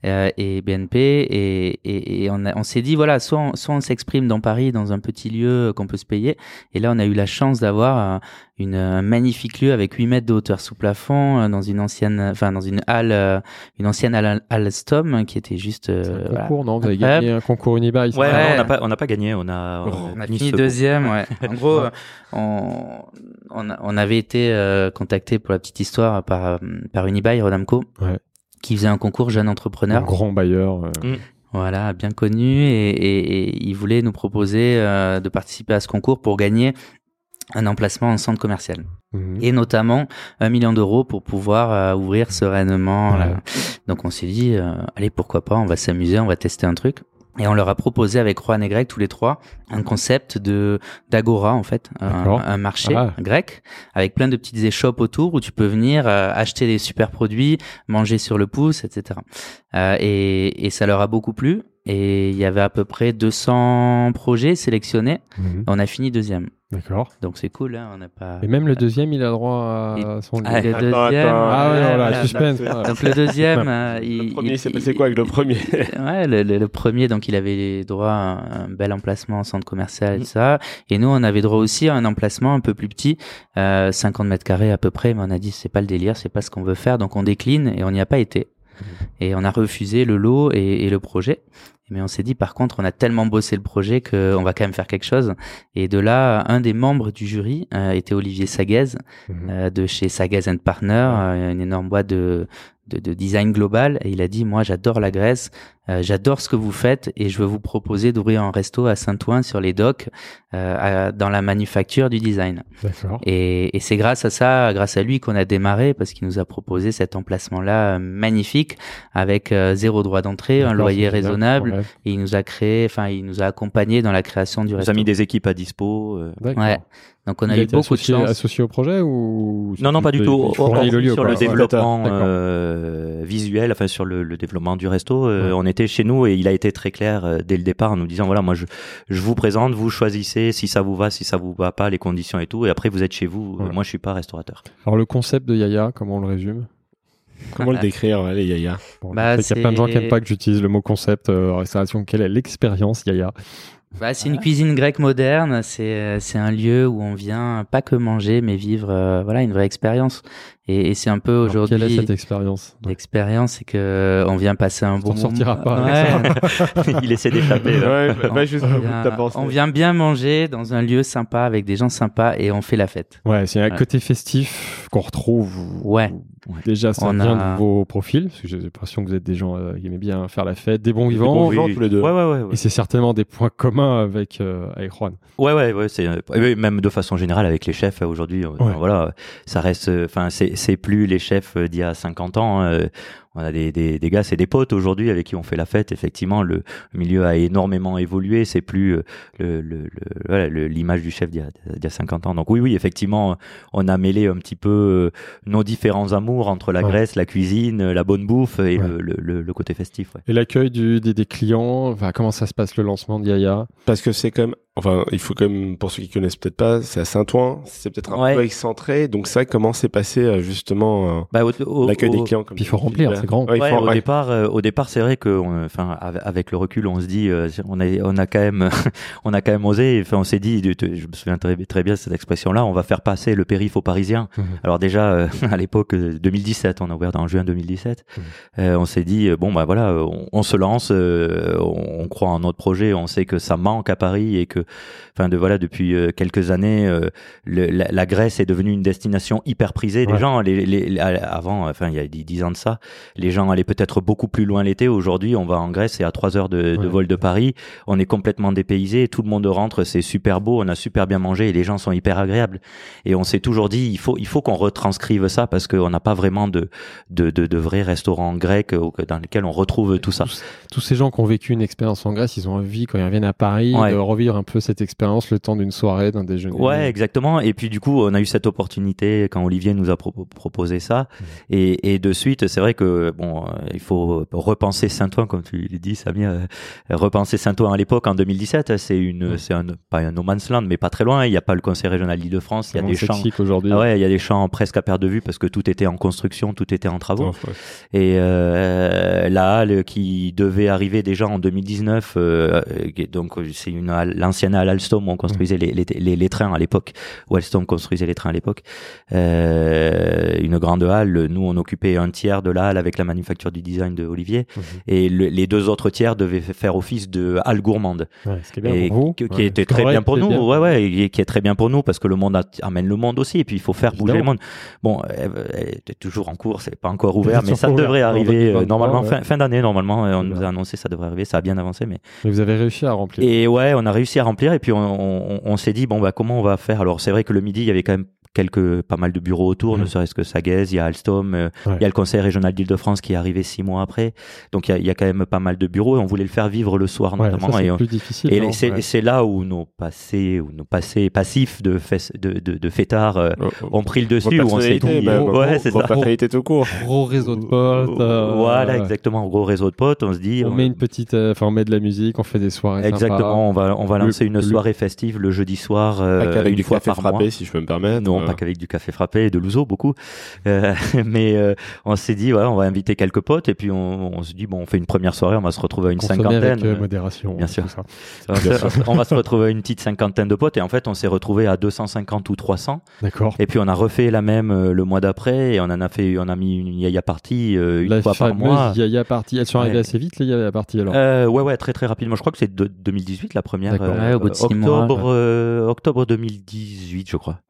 euh, et BNP et et, et on s'est dit voilà soit on, soit on s'exprime dans Paris dans un petit lieu qu'on peut se payer. Et là on a eu la chance d'avoir euh, une un magnifique lieu avec 8 mètres de hauteur sous plafond euh, dans une ancienne enfin dans une halle euh, une ancienne Alstom qui était juste euh, un voilà. concours, non? Vous avez gagné un concours Unibail. Ouais, on n'a pas, on n'a pas gagné. On a, Oh, On a fini deuxième, ouais. En gros, on, on, a- on avait été euh, contacté pour la petite histoire par, euh, par Unibail, Rodamco, Ouais. qui faisait un concours jeune Un entrepreneur. grand bailleur. euh, Voilà, bien connu, et, et, et il voulait nous proposer euh, de participer à ce concours pour gagner un emplacement en centre commercial mhm. et notamment un million d'euros pour pouvoir euh, ouvrir sereinement. Ouais. là. Donc on s'est dit, euh, allez pourquoi pas, on va s'amuser, on va tester un truc. Et on leur a proposé avec Juan et Greg tous les trois un concept de d'agora en fait, un, marché Ah. grec avec plein de petites échoppes autour où tu peux venir euh, acheter des super produits, manger sur le pouce, etc. Euh, et, et ça leur a beaucoup plu. Et il y avait à peu près 200 projets sélectionnés. Mhm. On a fini deuxième. D'accord. Donc c'est cool, hein, on n'a pas. Et même le deuxième, il a droit à son Ah, le deuxième. attends. Ah ouais, voilà. la suspense. Donc le deuxième, euh, il, Le premier, il- il s'est il- passé quoi avec le premier Ouais, le, le- le premier, donc il avait droit à un, un bel emplacement en centre commercial et Mm. ça. Et nous, on avait droit aussi à un emplacement un peu plus petit, euh, 50 mètres carrés à peu près. Mais on a dit c'est pas le délire, c'est pas ce qu'on veut faire, donc on décline et on n'y a pas été. Et on a refusé le lot et, et le projet. Mais on s'est dit par contre, on a tellement bossé le projet qu'on va quand même faire quelque chose. Et de là, un des membres du jury euh, était Olivier Saguez Mhm. euh, de chez Sagaz and Partner, euh, une énorme boîte de, de, de design global. Et il a dit, moi, j'adore la Grèce, euh, j'adore ce que vous faites et je veux vous proposer d'ouvrir un resto à Saint-Ouen sur les docks, euh, à- dans la manufacture du design. D'accord. Et, et c'est grâce à ça, grâce à lui qu'on a démarré parce qu'il nous a proposé cet emplacement-là euh, magnifique avec euh, zéro droit d'entrée, un loyer raisonnable. Ouais. Et il nous a créé, enfin, il nous a accompagné dans la création du On resto. nous a mis des équipes à dispo. euh. D'accord. Ouais. Donc on Il a eu été beaucoup de associé, chance. associé au projet ou Non, non, pas du il- tout. il fournit le lieu, sur quoi. le développement euh, visuel, enfin sur le, le développement du resto, euh, Ouais. on était chez nous et il a été très clair euh, dès le départ en nous disant voilà, moi je, je vous présente, vous choisissez si ça vous va, si ça vous va pas, les conditions et tout, et après vous êtes chez vous. Ouais. Moi je suis pas restaurateur. Alors le concept de Yaya, comment on le résume? Comment le décrire, allez, Yaya? Bon, Bah, qu'il y a plein de gens qui n'aiment pas que j'utilise le mot concept euh, en restauration. Quelle est l'expérience Yaya? Bah, c'est une cuisine grecque moderne. C'est euh, c'est un lieu où on vient pas que manger, mais vivre euh, voilà une vraie expérience. Et, et c'est un peu Alors, Quelle est aujourd'hui cette expérience? l'expérience, c'est que on vient passer un bon T'en sortiras moment. pas Ouais. il essaie d'échapper. Ouais, bah, on, bah, on vient, on bien manger dans un lieu sympa avec des gens sympas et on fait la fête. Ouais, c'est un Ouais. côté festif qu'on retrouve. Ouais. Déjà, ça On vient a- de vos profils, parce que j'ai l'impression que vous êtes des gens euh, qui aiment bien faire la fête, des bons Des vivants. bons vivants oui. tous les deux. Ouais, ouais, ouais. ouais. Et c'est certainement des points communs avec, euh, avec Juan. Ouais, ouais, ouais, c'est euh, même de façon générale avec les chefs euh, aujourd'hui. euh, Ouais. Voilà, ça reste. euh, Enfin, c'est c'est plus les chefs euh, d'il y a 50 ans. On a des, des, des gars, c'est des potes aujourd'hui avec qui on fait la fête. Effectivement, le milieu a énormément évolué. C'est plus euh, le le- le- voilà, le- l'image du chef d'il y, a, d'il y a 50 ans. Donc oui, oui, effectivement, on a mêlé un petit peu euh, nos différents amours entre la Ouais. Grèce, la cuisine, euh, la bonne bouffe et Ouais. le, le, le, le côté festif. Ouais. Et l'accueil du- des, des clients, enfin, comment ça se passe le lancement de Yaya? Parce que c'est quand même, enfin, il faut quand même, pour ceux qui connaissent peut-être pas, c'est à Saint-Ouen, c'est peut-être un Ouais. peu excentré. Donc ça, comment s'est passé justement Bah, au- au- l'accueil au- des clients comme Puis il faut remplir. C'est grand. Ouais, il Ouais, faut- au ouais. départ, euh, au départ, c'est vrai que, enfin, av- avec le recul, on se dit, euh, on a, on a quand même, on a quand même osé. Enfin, on s'est dit, je me souviens très, très bien de cette expression-là, on va faire passer le périph aux Parisiens. Mhm. Alors déjà, euh, à l'époque, euh, 2017, on a ouvert en juin 2017. Mhm. euh, on s'est dit, euh, bon, bah voilà, euh, on, on se lance, euh, on, on croit en notre projet, on sait que ça manque à Paris et que, enfin, de voilà, depuis euh, quelques années, euh, le- la, la Grèce est devenue une destination hyper prisée des Ouais. gens. Les, les- les- avant, enfin, il y a dix ans de ça, les gens allaient peut-être beaucoup plus loin l'été. Aujourd'hui, on va en Grèce, c'est à trois heures de, de Ouais. vol de Paris. On est complètement dépaysé. Tout le monde rentre, c'est super beau. On a super bien mangé et les gens sont hyper agréables. Et on s'est toujours dit, il faut, il faut qu'on retranscrive ça parce qu'on n'a pas vraiment de, de, de, de vrais restaurants grecs dans lesquels on retrouve tout ça. Tous, tous ces gens qui ont vécu une expérience en Grèce, ils ont envie, quand ils reviennent à Paris, Ouais. de revivre un peu cette expérience le temps d'une soirée, d'un déjeuner. Ouais, exactement. Et puis du coup, on a eu cette opportunité quand Olivier nous a pro- proposé ça. Mmh. Et, et de suite, c'est vrai que bon, euh, il faut repenser Saint-Ouen, comme tu l'as dit, Samir. euh, repenser Saint-Ouen à l'époque en 2017, c'est une, c'est un pas un no man's land, mais pas très loin. Il n'y a pas le Conseil régional d'Île-de-France. Il y a des champs. sexy qu'aujourd'hui. Ah ouais, il y a des champs presque à perte de vue parce que tout était en construction, tout était en travaux. Ouais. Et euh, la halle qui devait arriver déjà en 2019, euh, euh, donc c'est une l'ancienne halle Alstom où on construisait les, les, les, les trains à l'époque, où Alstom construisait les trains à l'époque. Euh, une grande halle, nous on occupait un tiers de la halle avec la manufacture du design de Olivier, Mhm. et le- les deux autres tiers devaient faire office de halle gourmande Ouais, ce qui est bien et pour vous. qui, qui Ouais. était très bien pour nous bien. ouais ouais et qui est très bien pour nous parce que le monde a- amène le monde aussi et puis il faut faire bouger le monde bon elle, elle était toujours en cours c'est pas encore ouvert mais ça devrait ouvert. En arriver euh, 2023, normalement ouais. fin, fin d'année normalement on nous a annoncé ça devrait arriver ça a bien avancé mais Mais vous avez réussi à remplir. et ouais on a réussi à remplir et puis on, on, on s'est dit bon bah comment on va faire? Alors c'est vrai que le midi il y avait quand même quelques pas mal de bureaux autour Mhm. ne serait-ce que Saguez il y a Alstom euh, Ouais. il y a le conseil régional d'Île-de-France qui est arrivé six mois après donc il y, a, il y a quand même pas mal de bureaux et on voulait le faire vivre le soir Ouais, notamment ça, et plus difficile. et c'est Ouais. c'est là où nos passés, où nos passés passifs de, fes- de, de, de fêtards euh, ont pris le dessus, où on s'est dit, bah, euh, ouais, c'est ça. personnalités tout court. Gros réseau de potes. euh, voilà, ouais. exactement, gros réseau de potes, on se dit, On met une petite, euh, enfin on met de la musique, on fait des soirées sympas. exactement, on va, on va lancer une soirée festive le jeudi soir, Pas qu'avec une du fois café par mois. frappé, si je peux me permettre. Non, Euh, pas qu'avec du café frappé et de l'ouzo, beaucoup. Euh, mais euh, on s'est dit, voilà, on va inviter quelques potes et puis on, on se dit, bon, on fait une première soirée, on va se retrouver à une Consommer cinquantaine. avec euh, modération. Bien sûr. tout ça. on, va se- on va se retrouver à une petite cinquantaine de potes et en fait, on s'est retrouvé à 250 ou 300. D'accord. Et puis on a refait la même euh, le mois d'après et on en a fait, on a mis une yaya partie euh, une La fois par mois. Yaya Party. Elles sont arrivées Ouais. assez vite, les Yaya Party alors? Euh, ouais ouais très très rapidement. Je crois que c'est de 2018 la première. Ouais, au bout de six mois, octobre euh, octobre 2018 je crois.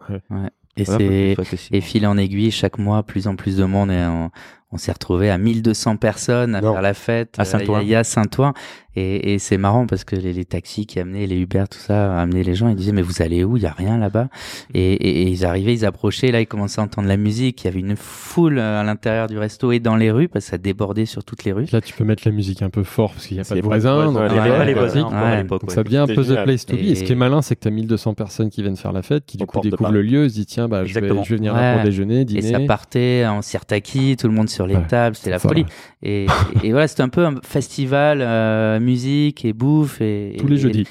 Et Voilà, c'est et fil en aiguille, chaque mois, plus en plus de monde et on, on s'est retrouvé à 1200 personnes à Non. faire la fête À Saint-Ouen. Il y a Saint-Ouen et, et c'est marrant parce que les, les taxis qui amenaient les Uber tout ça amenaient les gens ils disaient mais vous allez où? Il y a rien là-bas et, et, et ils arrivaient ils approchaient là ils commençaient à entendre la musique il y avait une foule euh, à l'intérieur du resto et dans les rues parce que ça débordait sur toutes les rues Là, tu peux mettre la musique un peu fort parce qu'il n'y a pas y de a pas de voisins. voisins, Ouais, pas les ouais, voisins ouais. Donc ouais. ça devient un peu the place to be. Et, Et- ce qui est malin, c'est que tu as 1200 personnes qui viennent faire la fête, qui du coup découvrent le lieu, se disent tiens, bah, je, vais, Exactement. je vais venir là pour déjeuner, et dîner. ça partait en sirtaki tout le monde sur les Ouais. tables c'était la Ça. folie et, et voilà c'était un peu un festival euh, musique et bouffe et Tous les et- jeudis.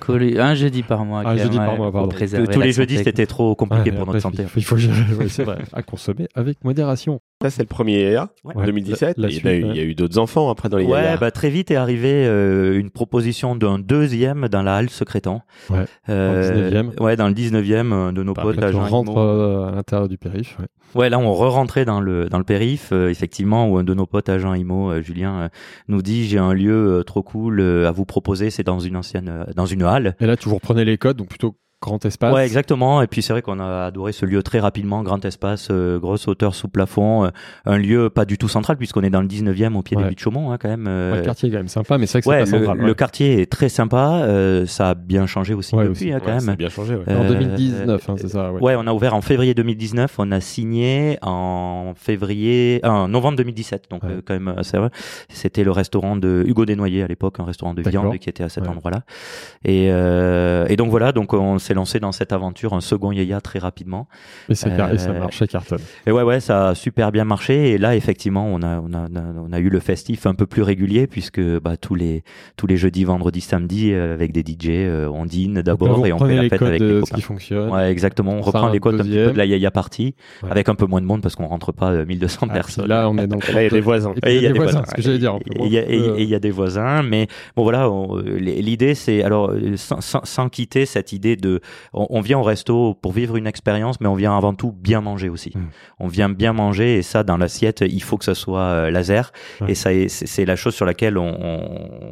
collé- un jeudi par mois Un jeudi par mois, pour pardon. Tous les jeudis c'était trop compliqué Ouais, pour notre santé. Il faut, à consommer avec modération. Ça, c'est le premier Yaya, Ouais. en 2017. La- la il, y a eu, ouais. il y a eu d'autres enfants après dans les Ouais, bah très vite est arrivée euh, une proposition d'un deuxième dans la halle secrétant. Ouais, Euh, dans le 19e. Ouais, dans le 19e euh, de nos Bah, potes. Là, tu agents rentres IMO. euh, à l'intérieur du périph. Ouais. Là on re-rentrait dans le dans le périph, euh, effectivement, où un de nos potes agents IMO, euh, Julien, euh, nous dit j'ai un lieu euh, trop cool à vous proposer. C'est dans une ancienne, dans une halle. Et là, tu vous reprenez les codes, donc plutôt grand espace. Ouais, exactement. Et puis c'est vrai qu'on a adoré ce lieu très rapidement, grand espace, euh, grosse hauteur sous plafond, euh, un lieu pas du tout central puisqu'on est dans le 19e au pied Ouais. des Buttes de Chaumont hein, quand même. euh, Ouais, le quartier est quand même sympa, mais c'est vrai que ouais, c'est pas le, central. le ouais. quartier est très sympa. euh, ça a bien changé aussi Ouais, depuis aussi. hein, quand Ouais, ça a même. bien changé. ouais. En Euh, 2019, hein, c'est ça. Ouais. Ouais, on a ouvert en février 2019, on a signé en février, euh, en novembre 2017, donc Ouais. euh, quand même assez vrai. C'était le restaurant de Hugo Desnoyers à l'époque, un restaurant de viande qui était à cet Ouais. endroit-là. Et, euh, et donc voilà, donc on s'est s'est lancé dans cette aventure, un second Yaya très rapidement. Et, car- et ça Euh, marche, ça cartonne. Et ouais, ouais, ça a super bien marché. Et là, effectivement, on a, on a, on a, eu le festif un peu plus régulier puisque bah, tous les tous les jeudis, vendredis, samedis, euh, avec des DJ, euh, on dîne d'abord et on fait la fête avec les ce copains. qui fonctionne. Ouais, exactement. On reprend les codes un petit peu de la Yaya Party Ouais. avec un peu moins de monde parce qu'on rentre pas euh, 1200 Ah, personnes. là, on est dans Et là, il y a les voisins. Et il y a des voisins, ce que j'allais dire. Et il y, a- des voisins, mais bon voilà, euh, l'idée c'est alors euh, sans, sans, sans quitter cette idée de, on, on vient au resto pour vivre une expérience, mais on vient avant tout bien manger aussi. Mm. On vient bien manger et ça dans l'assiette, il faut que ça soit euh, laser. Et ça, est- c'est la chose sur laquelle on, on,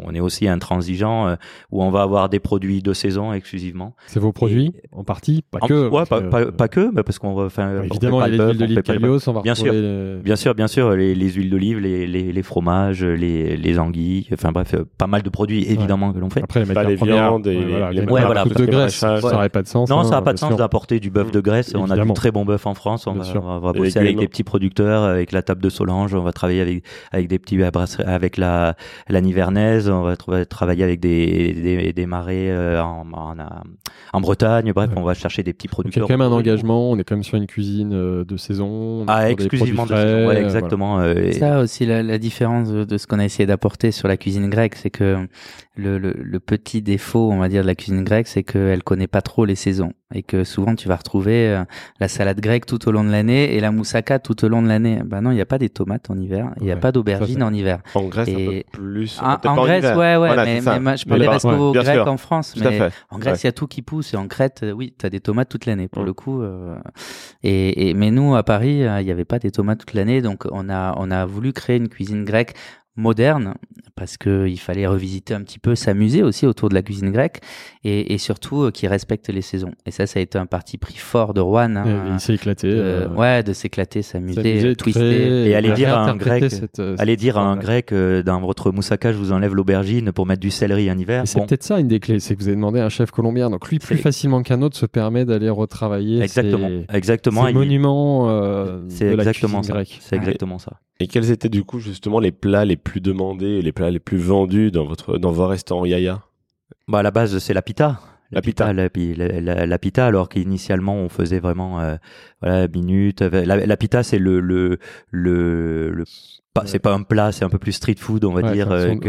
on est aussi intransigeant, euh, où on va avoir des produits de saison exclusivement. C'est vos produits, en partie, pas En- que. ouais, parce pas, que, pas, euh, pas que, mais parce qu'on va, enfin, Évidemment, il y a les huiles d'olive Calios, on va Bien sûr. les- Bien sûr, bien sûr, les, les huiles d'olive, les, les, les fromages, les, les anguilles, enfin bref, pas mal de produits évidemment que l'on fait. Après, les matières les premières, viandes et voilà, les voilà, parce que maraîchage- n'aurait pas de sens. Non, hein, ça n'a pas de sens sûr. d'apporter du bœuf de Grèce. On a du très bon bœuf en France. On va, on va bosser avec des petits producteurs, avec la table de Solange. On va travailler avec avec des petits avec la la Nivernaise. On va tra- travailler avec des des, des marais euh, en, en, en Bretagne. Bref, Ouais. on va chercher des petits Donc, il y a producteurs. quand même un engagement, on est quand même sur une cuisine euh, de saison. Ah, exclusivement de frais, saison. Ouais, euh, exactement. euh, et- Ça aussi, la, la différence de, de ce qu'on a essayé d'apporter sur la cuisine grecque, c'est que le, le, le petit défaut, on va dire, de la cuisine grecque, c'est qu'elle connaît pas trop les saisons et que souvent tu vas retrouver euh, la salade grecque tout au long de l'année et la moussaka tout au long de l'année. Ben non, il n'y a pas des tomates en hiver, il n'y a Ouais, pas d'aubergines en hiver. En Grèce, un Et- peu plus. En, en Grèce, hiver. ouais, ouais, Voilà, mais, je parlais ouais, bien grec sûr. en France, mais en Grèce, il Ouais. y a tout qui pousse et en Crète, euh, oui, tu as des tomates toute l'année pour Mm. le coup. euh, et, et mais nous à Paris, euh, il n'y avait pas des tomates toute l'année, donc on a on a voulu créer une cuisine grecque moderne parce que il fallait revisiter un petit peu, s'amuser aussi autour de la cuisine grecque et, et surtout euh, qui respecte les saisons. Et ça, ça a été un parti pris fort de Rouen. hein, et il s'est éclaté. de- euh, ouais, de s'éclater, s'amuser, twister. Et aller dire à un grec, cette, euh, Allez dire à un grec euh, dans votre moussaka, je vous enlève l'aubergine pour mettre du céleri en hiver. C'est Bon, peut-être ça une des clés, c'est que vous avez demandé à un chef colombien, donc lui plus facilement qu'un autre se permet d'aller retravailler exactement, ces, exactement. ces monuments euh, C'est de la exactement cuisine ça. grecque. C'est exactement ça. Et quels étaient du coup justement les plats les plus demandés, les plats les plus vendus dans votre dans vos restaurants Yaya? Bah à la base c'est la pita. La pita. la, pi- la, la- la pita, alors qu'initialement on faisait vraiment euh, voilà minute. La, la pita c'est le le le, le pas- c'est pas un plat, c'est un peu plus street food on va Ouais, dire euh, que,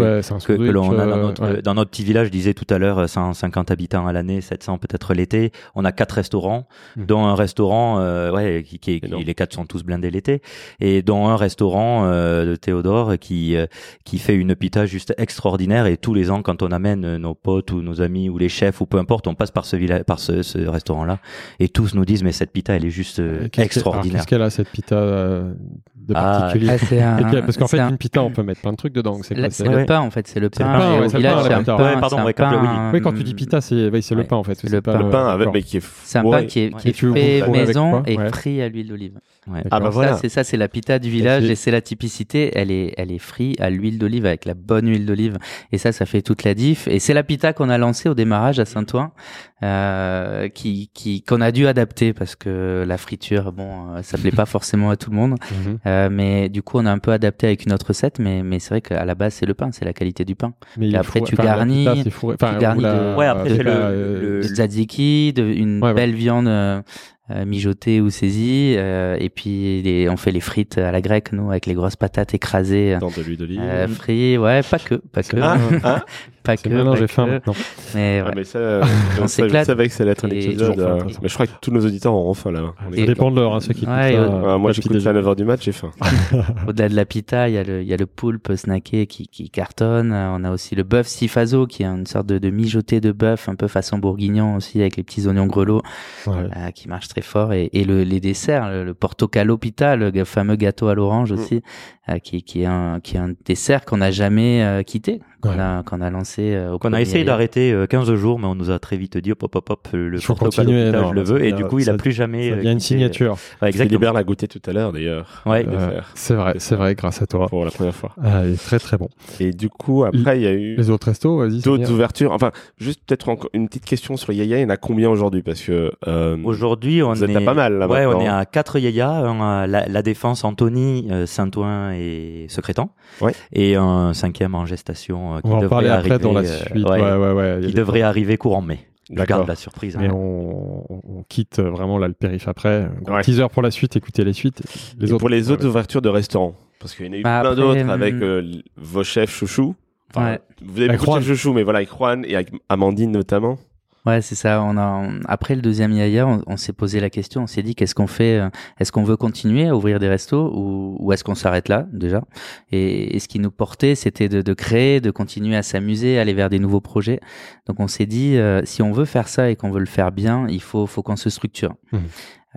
ouais, l'on a dans euh, notre ouais. dans notre petit village. Je disais tout à l'heure 150 habitants à l'année, 700 peut-être l'été. On a quatre restaurants, Mhm. dont un restaurant euh, ouais qui, qui, est- les quatre sont tous blindés l'été et dont un restaurant euh, de Théodore qui euh, qui fait une pita juste extraordinaire et tous les ans quand on amène euh, nos potes ou nos amis ou les chefs ou peu importe on passe par ce village par ce, ce restaurant là et tous nous disent mais cette pita elle est juste euh, que- alors, extraordinaire Qu'est-ce qu'elle a cette pita euh, de Ah, particulier? Ah, Parce qu'en fait, un- une pita, on peut mettre plein de trucs dedans. C'est le Ouais. pain en fait, c'est le C'est le pain. pain, ouais, c'est un pain. Ouais, pardon, un pain, Oui, quand tu dis hum, pita, c'est oui, c'est le pain en fait. C'est le pas pain. Le pain avec d'accord. mais qui est C'est un pain qui est, fait maison et frit à l'huile d'olive. Ouais. Ah bah voilà. Ça, c'est ça, c'est la pita du village et c'est la typicité. Elle est, elle est frite à l'huile d'olive avec la bonne huile d'olive. Et ça, ça fait toute la diff. Et c'est la pita qu'on a lancée au démarrage à Saint-Ouen, euh, qui, qui, qu'on a dû adapter parce que la friture, bon, euh, ça plaît pas forcément à tout le monde. Mhm. Euh, mais du coup, on a un peu adapté avec une autre recette. Mais, mais c'est vrai qu'à la base, c'est le pain, c'est la qualité du pain. Mais il Et après, tu garnis- tu garnis de- Ouais, après, pita, le- euh, le- Du tzatziki, de, une Ouais, ouais. belle viande euh, mijotée ou saisie. euh, et puis, les- on fait les frites à la grecque, nous, avec les grosses patates écrasées. dans de l'huile d'olive. Euh, frit, ouais, pas que, pas que, Ah, ah, pas que. maintenant, j'ai faim maintenant. Mais ah, ouais. mais ça, euh, On s'éclate. savais que ça allait être un Et épisode. euh, mais je crois que tous nos auditeurs auront faim là. On Ça dépend de l'heure, hein, ceux qui écoutent Ouais, ça. ouais. Ah, moi euh, j'écoute à déjeuner. 9h du match, j'ai faim. Au-delà de la pita, il y a le, il y a le poulpe snacké qui, qui cartonne. Euh, On a aussi le bœuf sifazo qui est une sorte de, de mijoté de bœuf un peu façon bourguignon aussi avec les petits oignons grelots Ouais. euh, qui marche très fort et, et le, les desserts, le, le portocalo pita, le fameux gâteau à l'orange aussi, euh, qui, qui est un qui est un dessert qu'on n'a jamais euh, quitté, qu'on Ouais. a qu'on a lancé euh, qu'on a essayé d'arrêter euh, 15 jours mais on nous a très vite dit hop hop hop, hop le Il faut continuer, non, je le veux et du coup il ça- a plus jamais Ça euh, devient une quitté- signature. Ouais, exactement Philibert l'a goûté tout à l'heure d'ailleurs. Ouais. Euh, C'est vrai, c'est vrai, grâce à toi. Pour la première fois. Ah, il est très très bon. Et du coup, après, il y a eu Les autres restos, vas-y. d'autres ouvertures. Enfin, juste peut-être encore une petite question sur Yaya. Il y en a combien aujourd'hui? Parce que euh, Aujourd'hui, on vous êtes est à pas mal là Ouais, on maintenant. est à quatre yaya, un à la, la défense Antony, euh, Saint-Ouen et Secrétan, Ouais. et un cinquième en gestation euh, qui On va en parler après dans la euh, suite. ouais, qui des- devrait arriver courant mai. je garde la surprise. Mais hein. on, quitte vraiment là le périph' après. Un gros Ouais. teaser pour la suite, écoutez les suites. Les Et autres, pour les autres ouais. ouvertures de restaurants, parce qu'il y en a eu Bah, plein d'autres hum, avec euh, l- vos chefs chouchous. Enfin, Ouais. Vous avez Avec beaucoup de chefs chouchous, mais voilà, avec Juan et avec Amandine notamment. Ouais, c'est ça. On a après le deuxième Yaya, on, on s'est posé la question. On s'est dit qu'est-ce qu'on fait euh, Est-ce qu'on veut continuer à ouvrir des restos ou, ou est-ce qu'on s'arrête là déjà? Et, et ce qui nous portait, c'était de, de créer, de continuer à s'amuser, aller vers des nouveaux projets. Donc on s'est dit euh, si on veut faire ça et qu'on veut le faire bien, il faut faut qu'on se structure. Mhm.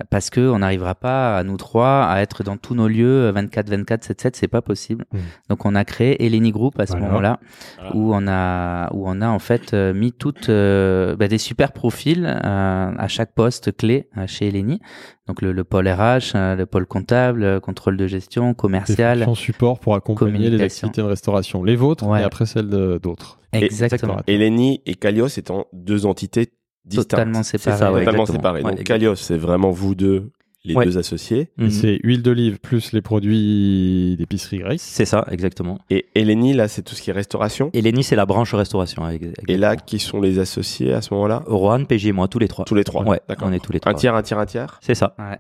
Parce que on n'arrivera pas à nous trois à être dans tous nos lieux 24 24 7 7, c'est pas possible. Mhm. Donc on a créé Eleni Group à ce Voilà. moment-là Voilà. où on a où on a en fait euh, mis toutes euh, bah, des super profils euh, à chaque poste clé euh, chez Eleni. Donc le, le pôle RH, euh, le pôle comptable, euh, contrôle de gestion, commercial. fonctions support pour accompagner les activités de restauration. Les vôtres Ouais. et après celles d'autres. Exactement. Eleni et Kalios étant deux entités distinctes. Totalement C'est séparé. ça, ouais, Totalement séparées. Donc. Kalios, c'est vraiment vous deux, les Ouais. deux associés. Mhm. C'est huile d'olive plus les produits d'épicerie Grace. C'est ça, exactement. Et Eleni, là, c'est tout ce qui est restauration. Et Lenny, c'est la branche restauration. Et là, qui sont les associés à ce moment-là? Juan, PJ et moi, tous les trois. Tous les trois. Ouais, D'accord. on est tous les trois. Un tiers, un tiers, un tiers? C'est ça. Ouais.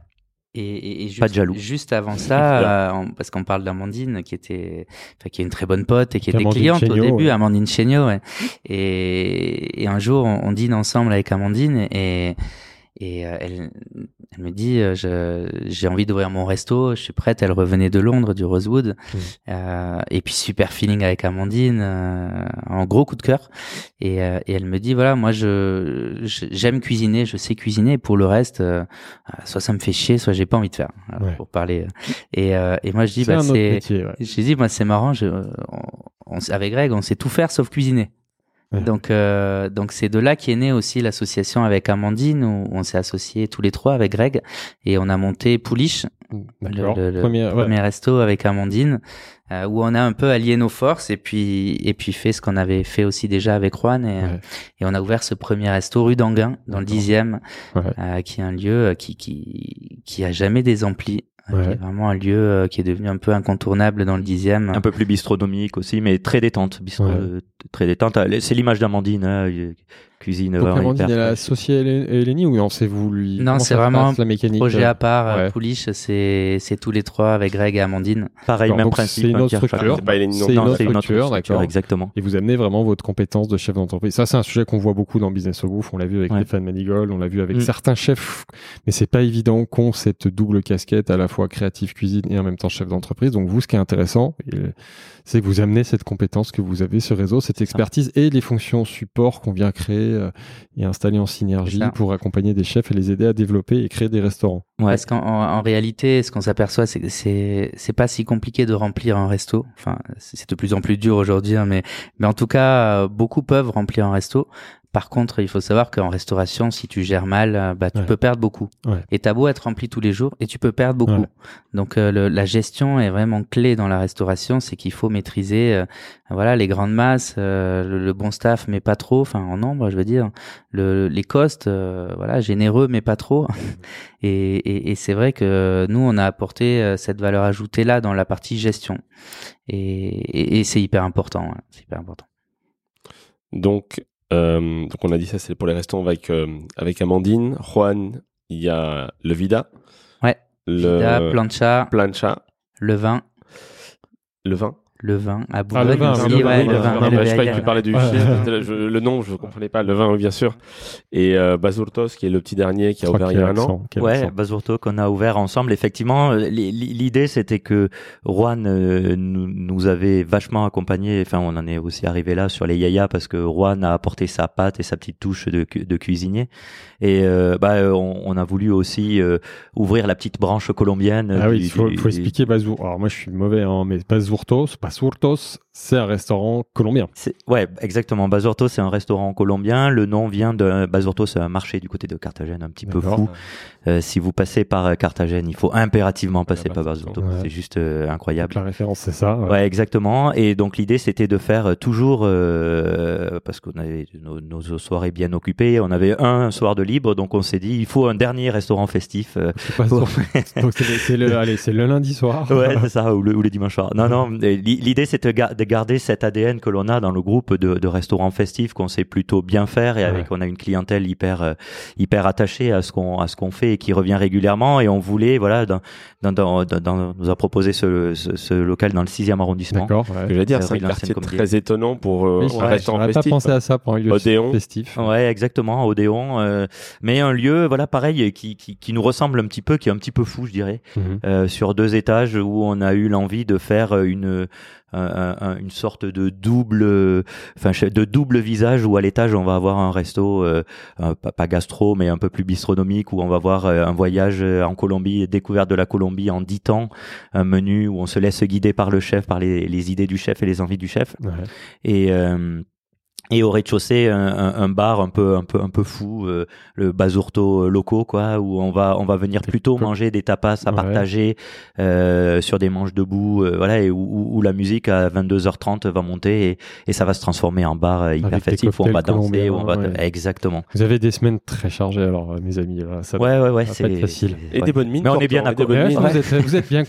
Et, et, et juste, Pas de jaloux. juste avant ça, euh, parce qu'on parle d'Amandine, qui était, qui est une très bonne pote et qui était Amandine cliente au début, ouais. Amandine Chéniaud, ouais. Et, et un jour, on, on dîne ensemble avec Amandine et, et euh, elle, elle me dit, euh, j'ai envie d'ouvrir mon resto, je suis prête. Elle revenait de Londres, du Rosewood, Mmh. Euh, et puis super feeling avec Amandine, euh, un gros coup de cœur. Et, euh, et elle me dit, voilà, moi, je, j'aime cuisiner, je sais cuisiner. Pour le reste, euh, euh, soit ça me fait chier, soit j'ai pas envie de faire, Ouais. pour parler. Et, euh, et moi, je dis, C'est bah, c'est, ouais. j'ai dit, moi, c'est marrant. Je, on, on- avec Greg, on sait tout faire sauf cuisiner. Ouais. Donc, euh, donc c'est de là qu'est née aussi l'association avec Amandine, où on s'est associés tous les trois avec Greg, et on a monté Pouliche, D'accord. le, le- le Premier- ouais. resto avec Amandine, euh, où on a un peu allié nos forces et puis et puis fait ce qu'on avait fait aussi déjà avec Juan, et, Ouais. et on a ouvert ce premier resto rue d'Anguin, dans le dixième, euh, qui est un lieu euh, qui qui qui a jamais euh, Ouais. qui est vraiment un lieu euh, qui est devenu un peu incontournable dans le dixième. Un peu plus bistronomique aussi, mais très détente. Bistro, Ouais. euh, très détente. Ah, C'est l'image d'Amandine, hein, euh, cuisine Donc vraiment Amandine, elle a associé Eleni ou c'est vous lui Non, c'est vraiment passe, la mécanique Projet euh, à part, ouais. Pouliche, c'est c'est tous les trois avec Greg et Amandine. Pareil, même donc principe. c'est une hein, autre structure. Charles. C'est pas Eleni non C'est plus. une autre c'est une autre structure, structure, d'accord. exactement. Et vous amenez vraiment votre compétence de chef d'entreprise. Ça, c'est un sujet qu'on voit beaucoup dans Business au Gouffre. On l'a vu avec Ouais. Stéphane Manigold, on l'a vu avec Mm. certains chefs. Mais c'est pas évident qu'on cette double casquette à la fois créative cuisine et en même temps chef d'entreprise. Donc vous, ce qui est intéressant, c'est que vous amenez cette compétence que vous avez, ce réseau, cette expertise et les fonctions support qu'on vient créer euh, et installer en synergie pour accompagner des chefs et les aider à développer et créer des restaurants. Ouais. Parce qu'en en, en réalité, ce qu'on s'aperçoit, c'est que c'est pas si compliqué de remplir un resto. Enfin, c'est c'est de plus en plus dur aujourd'hui, hein, mais mais en tout cas, euh, beaucoup peuvent remplir un resto. Par contre, il faut savoir qu'en restauration, si tu gères mal, euh, bah tu Ouais. peux perdre beaucoup. Ouais. Et t'as beau être rempli tous les jours, et tu peux perdre beaucoup. Ouais. Donc euh, le- la gestion est vraiment clé dans la restauration, c'est qu'il faut maîtriser, euh, voilà, les grandes masses, euh, le, le bon staff, mais pas trop. Enfin, en nombre, je veux dire, le, les costes, euh, voilà, généreux, mais pas trop. Et, et, et c'est vrai que nous, on a apporté euh, cette valeur ajoutée là dans la partie gestion. Et, et, et c'est hyper important. hein, c'est hyper important. Donc, euh, donc on a dit ça, c'est pour les restaurants avec, euh, avec Amandine. Juan, il y a le Vida. Ouais. Le Vida, plancha, plancha. le vin, Le vin. Le vin à Ah, Boulogne le vin, aussi, oui, le ouais, vin, le oui, vin. bah, je croyais que Yaya. tu parlais du. Je- le nom, je ne comprenais pas. Le vin, oui, bien sûr. Et euh, Basurtos, qui est le petit dernier qui a ouvert il y a un an. Ouais. Basurto qu'on a ouvert ensemble. Effectivement, euh, li- li- l'idée c'était que Juan euh, nous, nous avait vachement accompagné. Enfin, on en est aussi arrivé là sur les yaya parce que Juan a apporté sa patte et sa petite touche de, cu- de cuisinier. Et euh, bah, euh, on, on a voulu aussi euh, ouvrir la petite branche colombienne. Ah oui, il faut, du- faut expliquer Bazour. Alors moi, je suis mauvais, hein, mais Bazourtos, Bazourtos, c'est un restaurant colombien. Ouais, exactement. Basurto, c'est un restaurant colombien. Le nom vient de Basurto, c'est un marché du côté de Carthagène, un petit peu fou. Euh, si vous passez par euh, Carthagène, il faut impérativement passer Ah, par Basurto. Basurto. Ouais. C'est juste euh, Donc incroyable. la référence, c'est ça. ouais. Ouais, exactement. Et donc l'idée, c'était de faire toujours, euh, parce qu'on avait nos, nos soirées bien occupées, on avait un soir de libre, donc on s'est dit, il faut un dernier restaurant festif. pour- Donc c'est le, le- allez, c'est le lundi soir. ouais, c'est ça, ou le, ou le dimanche soir. Non, non, l'idée c'est de, ga- de garder cet ADN que l'on a dans le groupe de, de restaurants festifs qu'on sait plutôt bien faire et avec on a une clientèle hyper euh, hyper attachée à ce qu'on à ce qu'on fait et qui revient régulièrement et on voulait voilà dans, dans, dans, dans- dans- nous a proposé ce, ce, ce local dans le 6e arrondissement. D'accord. Ouais. que j'allais dire, Euh, c'est un quartier très étonnant pour euh, Oui, un restaurant j'aurais pas festif. pensé à ça pour un lieu Odéon. festif. Ouais, exactement, Odéon. euh, mais un lieu, voilà, pareil, qui, qui, qui nous ressemble un petit peu, qui est un petit peu fou, je dirais, Mhm. euh, sur deux étages où on a eu l'envie de faire euh, une un- un- un- une sorte de double, enfin de double visage où à l'étage on va avoir un resto, euh, un- pas, pas gastro mais un peu plus bistronomique où on va voir euh, un voyage euh, en Colombie, découverte de la Colombie en dix temps, un menu où on se laisse guider par le chef, par les, les idées du chef et les envies du chef Ouais. et euh, et au rez-de-chaussée un, un, un bar un peu un peu un peu fou euh, le basurto loco quoi où on va on va venir plutôt manger des tapas à Ouais. partager euh, sur des manches debout euh, voilà et où, où- où la musique à 22h30 va monter et, et ça va se transformer en bar euh, hyper Avec festif où on va danser où on va ouais. exactement Vous avez des semaines très chargées alors, euh, mes amis. Là, ça ouais ouais ouais c'est facile. Et ouais. des bonnes mines. Mais on est bien bonnes Ouais, mines. vous, êtes, vous êtes bien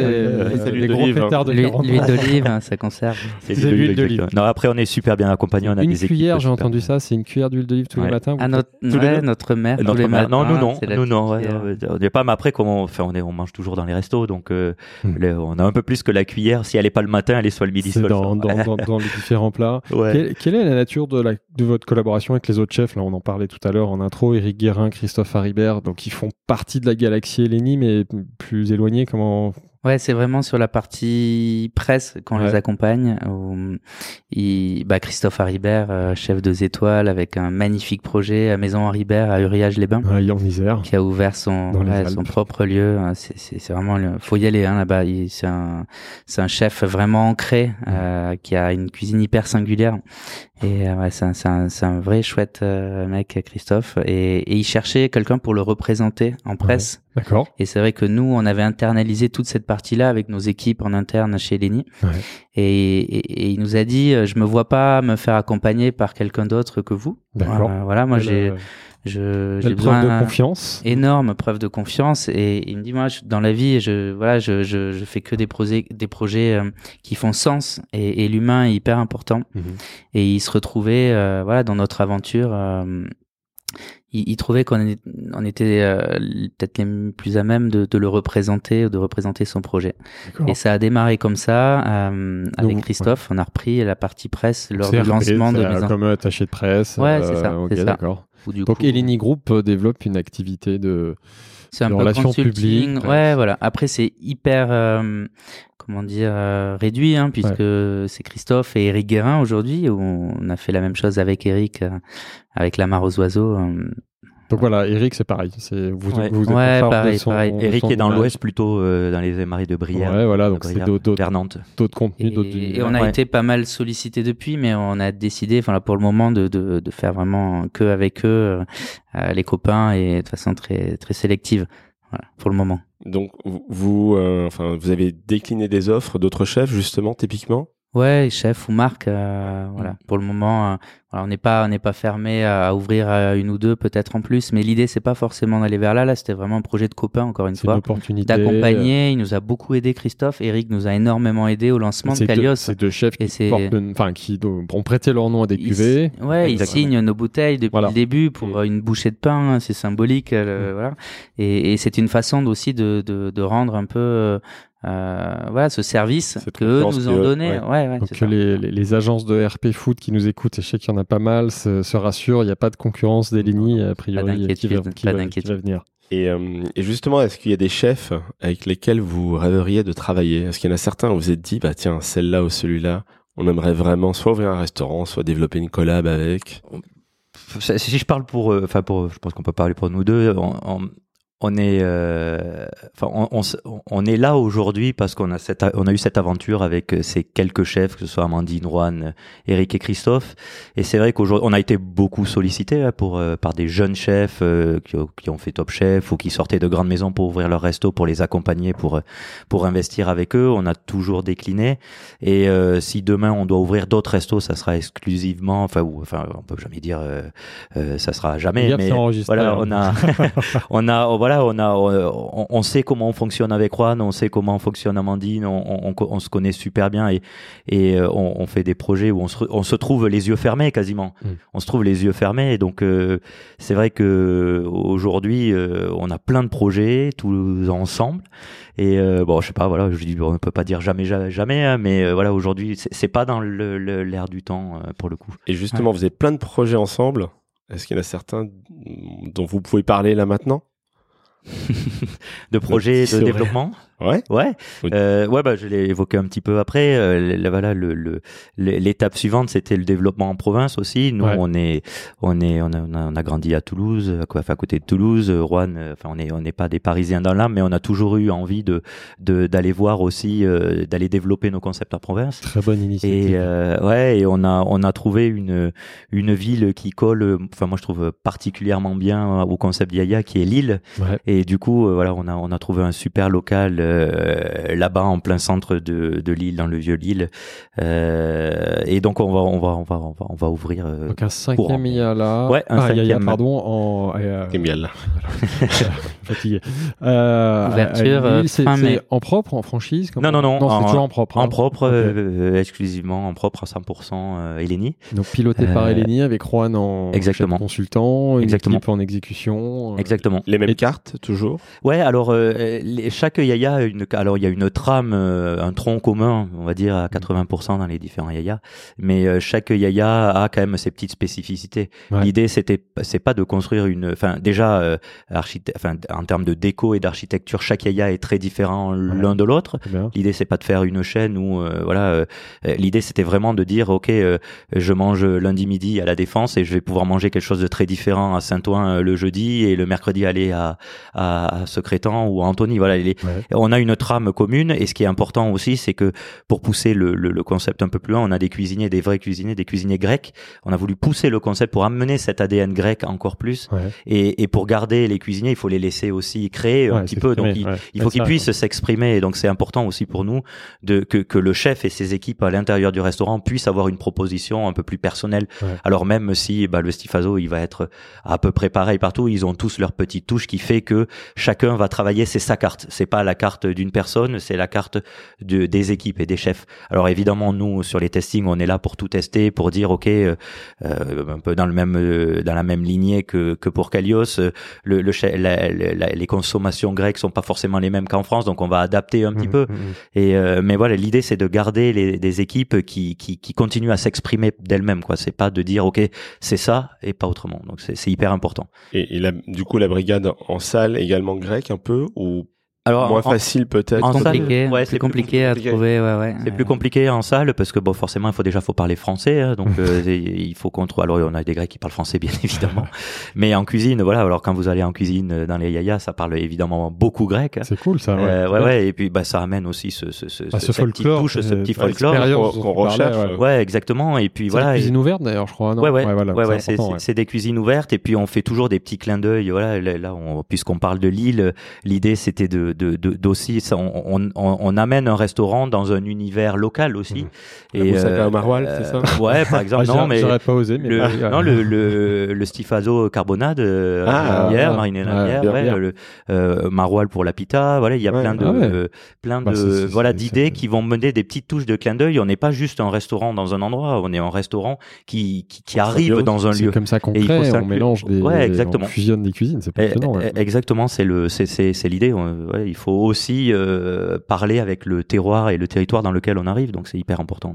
des, ouais, des c'est l'huile gros d'olive, hein. fêtards de L'huile 40 l'huile ans. d'olive, hein, ça conserve. C'est l'huile d'olive. non après on est super bien accompagné on a Une des équipes cuillère, j'ai entendu ça, c'est une cuillère d'huile d'olive tous les Ouais. matins. vous Ah, notre, tous les ouais, deux notre mère, tous Notre les mère- matins. non, nous non, nous non, ouais, on n'est pas. Mais après, comme on, enfin, on est, on mange toujours dans les restos, donc euh, Hmm. le- on a un peu plus que la cuillère. Si elle est pas le matin, elle est soit le midi, soit le soir. dans, dans, dans les différents plats. Ouais. Quelle, quelle est la nature de, la, de votre collaboration avec les autres chefs? Là, on en parlait tout à l'heure en intro. Éric Guérin, Christophe Haribert, donc ils font partie de la galaxie Eleni, mais plus éloignés. Comment Ouais, c'est vraiment sur la partie presse qu'on Ouais. les accompagne. Où il, bah, Christophe Haribert, euh, chef de étoiles, avec un magnifique projet à Maison Haribert à Uriage-les-Bains, ouais, en Isère qui a ouvert son, ouais, son propre lieu. Euh, C'est, c'est, c'est vraiment, le- faut y aller hein, là-bas. Il- C'est un, c'est un chef vraiment ancré, euh, qui a une cuisine hyper singulière. Et euh, ouais, c'est un, c'est un, c'est un vrai chouette euh, mec, Christophe. Et, et il cherchait quelqu'un pour le représenter en presse. D'accord. Et c'est vrai que nous, on avait internalisé toute cette partie-là avec nos équipes en interne chez Lenny. Ouais. Et, et- et il nous a dit, euh, je me vois pas me faire accompagner par quelqu'un d'autre que vous. D'accord. Euh, voilà, moi j'ai, je, j'ai quelle preuve besoin de confiance. énorme preuve de confiance et il me dit moi je- dans la vie je voilà je, je, je fais que des projets des projets euh, qui font sens et, et l'humain est hyper important Mhm. et il se retrouvait euh, voilà dans notre aventure euh, il, il trouvait qu'on est- on était euh, peut-être les plus à même de, de le représenter de représenter son projet D'accord. et ça a démarré comme ça euh, avec Donc, Christophe on a repris la partie presse lors du lancement de c'est, euh, Maison Comme attaché de presse. Ouais, c'est ça, ok, c'est ça. d'accord. Où, du Donc coup, Eleni Group euh, développe une activité de. Un de peu relations publiques, Ouais, ouais. voilà. Après, c'est hyper, euh, comment dire, euh, réduit, hein, puisque c'est Christophe et Eric Guérin aujourd'hui. où On a fait la même chose avec Eric, euh, avec la mare aux oiseaux. Donc voilà, Eric, c'est pareil. C'est vous, Ouais. vous êtes Ouais, pareil, de son, pareil. de Eric son est dans l'ouest plutôt euh, dans les marais de Brière. Ouais, voilà, donc c'est d'autres- d'autres contenus, d'autres Et, on a Ouais. été pas mal sollicité depuis, mais on a décidé, enfin là, pour le moment, de, de, de faire vraiment que avec eux, euh, les copains, et de façon très très sélective. Voilà, pour le moment. Donc vous, vous, euh, enfin, vous avez décliné des offres d'autres chefs justement typiquement? Ouais, chef ou marque, euh, voilà. Mm. Pour le moment, euh, voilà, on n'est pas, on n'est pas fermé à, à ouvrir euh, une ou deux peut-être en plus, mais l'idée c'est pas forcément d'aller vers là. Là, c'était vraiment un projet de copain encore une fois, euh, d'accompagner. Il nous a beaucoup aidé, Christophe. Eric nous a énormément aidé au lancement de Calios. c'est deux chefs Et qui, enfin, qui ont prêté leur nom à des Ils- cuvées. Ouais, ils signent nos bouteilles depuis Voilà. le début pour Mm. une bouchée de pain, hein, c'est symbolique, voilà. Et, et c'est une façon aussi de, de, de rendre un peu, voilà, ce service Cette que nous ont que- donné. ouais. Ouais, ouais, Donc que les, les, les agences de RP Food qui nous écoutent, et je sais qu'il y en a pas mal, se, se rassurent, il n'y a pas de concurrence d'Eleni, a priori, qui va, d'inquiétude, qui, pas va, qui va d'inquiétude. venir. Et, euh, et justement, est-ce qu'il y a des chefs avec lesquels vous rêveriez de travailler? Est-ce qu'il y en a certains où vous vous êtes dit, bah tiens, celle-là ou celui-là, on aimerait vraiment soit ouvrir un restaurant, soit développer une collab avec? Si je parle pour, euh, enfin pour, je pense qu'on peut parler pour nous deux. On est, euh, enfin, on, on on est là aujourd'hui parce qu'on a cette, on a eu cette aventure avec euh, ces quelques chefs, que ce soit Amandine, Juan, Eric et Christophe. Et c'est vrai qu'aujourd'hui, on a été beaucoup sollicité hein, pour euh, par des jeunes chefs euh, qui, ont- qui ont fait Top Chef ou qui sortaient de grandes maisons pour ouvrir leur resto, pour les accompagner, pour euh, pour investir avec eux. On a toujours décliné. Et euh, si demain on doit ouvrir d'autres restos, ça sera exclusivement, enfin, ou, enfin, on peut jamais dire, euh, euh, ça sera jamais. Mais voilà, hein. on a, on a, voilà, voilà, on a, on, on sait comment on fonctionne avec Juan, on sait comment fonctionne Amandine, on, on, on se connaît super bien et, et euh, on, on, fait des projets où on se, on se trouve les yeux fermés quasiment. Mm. On se trouve les yeux fermés. Et donc, euh, c'est vrai que aujourd'hui, euh, on a plein de projets tous ensemble. Et euh, bon, je sais pas, voilà, je dis, on ne peut pas dire jamais, jamais, jamais hein, mais euh, voilà, aujourd'hui, c'est pas dans l'air le, du temps euh, pour le coup. Et justement, vous avez plein de projets ensemble. Est-ce qu'il y en a certains dont vous pouvez parler là maintenant? de projets de développement Ouais. Ouais, euh, ouais, bah je l'ai évoqué un petit peu après. Euh, voilà, le, le- l'étape suivante, c'était le développement en province aussi. Nous, Ouais. on est, on est, on a, on grandi à Toulouse, à, quoi- enfin, à côté de Toulouse, euh, Rouen. euh, Enfin, on est, on n'est pas des Parisiens dans l'âme, mais on a toujours eu envie de, de d'aller voir aussi, euh, d'aller développer nos concepts en province. Très bonne initiative. Et ouais, et on a on a trouvé une une ville qui colle, enfin moi je trouve particulièrement bien au concept Yaya, qui est Lille. Ouais. Et du coup, voilà, on a on a trouvé un super local euh, là-bas en plein centre de, de Lille, dans le vieux Lille. Euh, et donc on va on va on va on va, on va ouvrir. euh, Donc un cinquième Yala. Ouais, un ah, Yaya, cinquième. pardon, en euh, Génial. fatigué. Euh, Ouverture, Lille, c'est fin c'est mai. en propre, en franchise Non, non, non, Non, c'est en- toujours en propre. en hein. propre, Ok. euh, exclusivement en propre à 100% euh, Eleni. Donc piloté par Eleni avec Juan en exactement. consultant, une Exactement. équipe en exécution. euh, Exactement. Les mêmes Et- cartes, toujours? Ouais, alors euh, les- chaque yaya a une alors il y a une trame, euh, un tronc commun, on va dire à 80% dans les différents yayas, mais euh, chaque yaya a quand même ses petites spécificités. Ouais. L'idée c'était c'est pas de construire une enfin déjà euh, enfin en termes de déco et d'architecture, chaque yaya est très différent l'un de l'autre. L'idée c'est pas de faire une chaîne où euh, voilà euh, l'idée c'était vraiment de dire ok je mange lundi midi à la défense et je vais pouvoir manger quelque chose de très différent à Saint-Ouen le jeudi et le mercredi aller à à, à Secrétan ou à Antony voilà les- Ouais. on a une trame commune et ce qui est important aussi c'est que pour pousser le, le, le concept un peu plus loin on a des cuisiniers des vrais cuisiniers des cuisiniers grecs on a voulu pousser le concept pour amener cet ADN grec encore plus Ouais. et, et pour garder les cuisiniers il faut les laisser aussi créer un petit peu donc ouais. il faut qu'ils puissent s'exprimer et donc c'est important aussi pour nous de que, que le chef et ses équipes à l'intérieur du restaurant puissent avoir une proposition un peu plus personnelle. Alors même si bah, le Stifazo il va être à peu près pareil partout, ils ont tous leur petite touche qui fait que chacun va travailler c'est sa carte. C'est pas la carte d'une personne, c'est la carte de, des équipes et des chefs. Alors évidemment nous sur les testings on est là pour tout tester, pour dire ok euh, euh, un peu dans le même euh, dans la même lignée que que pour Kalios, euh, le, le chef- la- la- les consommations grecques sont pas forcément les mêmes qu'en France, donc on va adapter un petit Mhm, peu. mhm. Et euh, mais voilà, l'idée c'est de garder les, des équipes qui, qui qui continuent à s'exprimer d'elles-mêmes. Quoi, c'est pas de dire ok c'est ça et pas autrement. Donc c'est c'est hyper important. Et, et la- du coup, la brigade en salle également grecque un peu ou Alors moins en- facile peut-être en compliqué, ouais, c'est compliqué à trouver, ouais, ouais. C'est plus compliqué en salle parce que bon forcément il faut déjà faut parler français hein, donc euh, il faut qu'on trouve alors on a des Grecs qui parlent français bien évidemment mais en cuisine voilà alors quand vous allez en cuisine euh, dans les yayas ça parle évidemment beaucoup grec hein. C'est cool ça. Ouais, Euh, ouais, ouais, et puis bah ça amène aussi ce ce ce, Ah, ce- folklore, touche, ce petit folklore qu'on- recherche, ouais. ouais exactement et puis C'est voilà la et- cuisine ouverte d'ailleurs, je crois. non? Ouais, ouais, voilà, ouais, c'est des cuisines ouvertes et puis on fait toujours des petits clins d'œil. Voilà, là, là, on- puisqu'on parle de Lille, l'idée c'était de- d'aussi, ça, on, on, on- amène un restaurant dans un univers local aussi. Mhm. La moussaka au maroilles, c'est ça Ouais, par exemple, Ah, non, mais J'aurais pas osé, mais. le, ouais. non, le, le, le stifazo carbonade, euh, Ah, la ouais. mariné la bière, le euh, maroilles pour la pita, voilà, il y a Ouais. plein de, Ah ouais. euh, plein Bah, de, c'est- c'est- voilà, c'est- d'idées c'est- qui vont mener des petites touches de clin d'œil. On n'est pas juste un restaurant dans un endroit, on est un restaurant qui, qui, qui On arrive dans un C'est lieu. comme ça qu'on Et crée, on mélange des. Ouais, exactement. On fusionne des cuisines, c'est passionnant. Exactement, c'est le, c'est, c'est, c'est l'idée. Ouais, il faut aussi euh, parler avec le terroir et le territoire dans lequel on arrive. Donc c'est hyper important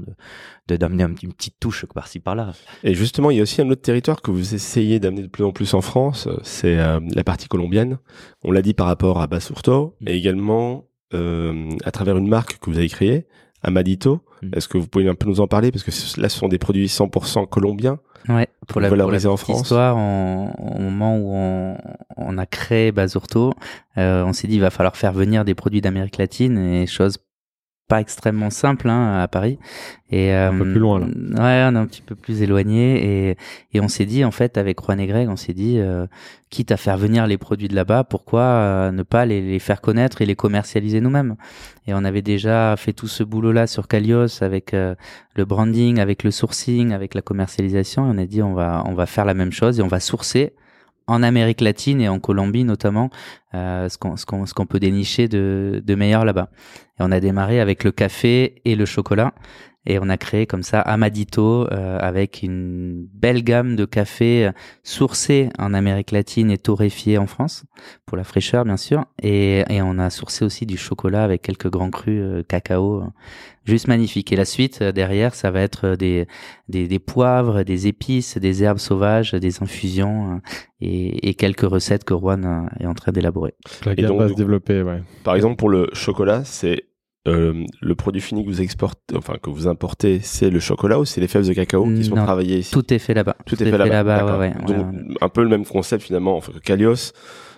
de, d'amener une petite touche par-ci par-là. Et justement, il y a aussi un autre territoire que vous essayez d'amener de plus en plus en France, euh, c'est euh, la partie colombienne. On l'a dit par rapport à Basurto, Mm. et également euh, à travers une marque que vous avez créée, Amadito. Mm. Est-ce que vous pouvez un peu nous en parler? Parce que là, ce sont des produits 100% colombiens. Ouais, pour la, pour la en France. histoire, au moment où on, on a créé Basurto, euh, on s'est dit il va falloir faire venir des produits d'Amérique latine et chose pas extrêmement simple hein, à Paris. Et, Un peu euh, plus loin, là. Ouais, on est un petit peu plus éloigné et, et on s'est dit en fait avec Juan et Greg, on s'est dit euh, quitte à faire venir les produits de là-bas, pourquoi euh, ne pas les, les faire connaître et les commercialiser nous-mêmes? Et on avait déjà fait tout ce boulot-là sur Calios avec le branding, avec le sourcing, avec la commercialisation. Et on a dit on va on va faire la même chose et on va sourcer en Amérique latine et en Colombie notamment, euh, ce qu'on peut dénicher de de meilleur là-bas. Et on a démarré avec le café et le chocolat. Et on a créé comme ça Amadito euh, avec une belle gamme de cafés euh, sourcés en Amérique latine et torréfiés en France pour la fraîcheur bien sûr. Et, et on a sourcé aussi du chocolat avec quelques grands crus euh, cacao, euh, juste magnifique. Et la suite euh, derrière, ça va être des, des, des poivres, des épices, des herbes sauvages, des infusions euh, et, et quelques recettes que Juan est en train d'élaborer. La Et gamme va se développer, ouais. Par exemple, pour le chocolat, c'est euh, le produit fini que vous exportez, enfin que vous importez, c'est le chocolat ou c'est les fèves de cacao qui sont Non, travaillées ici? Tout est fait là-bas. Tout est fait là-bas. D'accord. ouais, ouais, Donc un peu le même concept finalement, enfin que Kalios,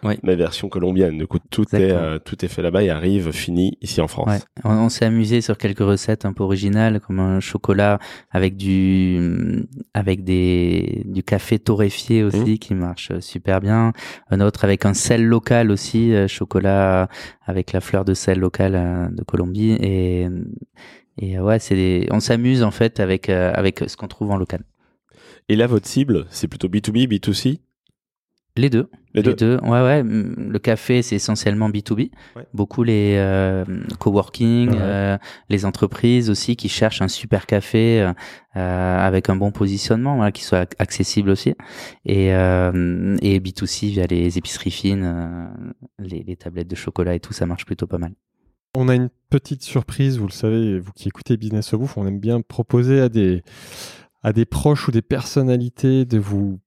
Oui. mais version colombienne. Du coup, tout est euh, tout est fait là-bas et arrive fini ici en France. Ouais. On, on s'est amusé sur quelques recettes un peu originales, comme un chocolat avec du avec des du café torréfié aussi qui marche super bien. Un autre avec un sel local aussi, euh, chocolat avec la fleur de sel locale euh, de Colombie et et ouais, c'est des- on s'amuse en fait avec euh, avec ce qu'on trouve en local. Et là, votre cible, c'est plutôt B2B, B2C Les deux. Les deux. Ouais, ouais. Mm, Le café, c'est essentiellement B2B. Ouais. Beaucoup les euh, coworking, Ouais. euh, les entreprises aussi qui cherchent un super café euh, euh, avec un bon positionnement, voilà, qui soit ac- accessible aussi. Et, et B2C via les épiceries fines, les, les tablettes de chocolat et tout, ça marche plutôt pas mal. On a une petite surprise, vous le savez, vous qui écoutez Business of Bouffe, on aime bien proposer à des, à des proches ou des personnalités de vous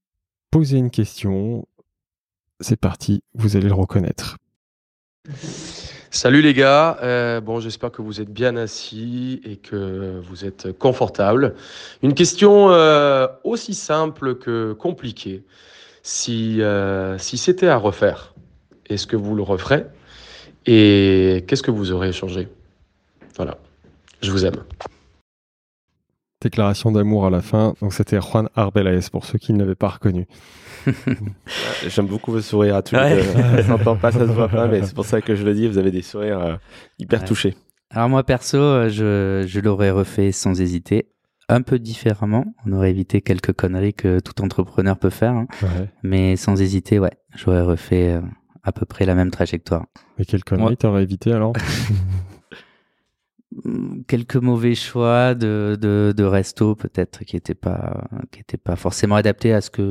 poser une question. C'est parti, vous allez le reconnaître. Salut les gars, Euh, bon j'espère que vous êtes bien assis et que vous êtes confortable. Une question euh, aussi simple que compliquée. Si, euh, si c'était à refaire, est-ce que vous le referez? Et qu'est-ce que vous aurez changé? Voilà, je vous aime. Déclaration d'amour à la fin. Donc c'était Juan Arbelaez pour ceux qui ne l'avaient pas reconnu. J'aime beaucoup vos sourires à tous Ouais. les deux. Ça s'entend pas, ça se voit pas, mais c'est pour ça que je le dis, vous avez des sourires euh, hyper Ouais. touchés. Alors moi perso, euh, je, je l'aurais refait sans hésiter. Un peu différemment, on aurait évité quelques conneries que tout entrepreneur peut faire, hein. Ouais. mais sans hésiter, ouais, j'aurais refait euh, à peu près la même trajectoire. Mais quelle connerie Ouais. t'aurais évité alors? quelques mauvais choix de, de, de resto peut-être qui étaient pas qui étaient pas forcément adaptés à ce que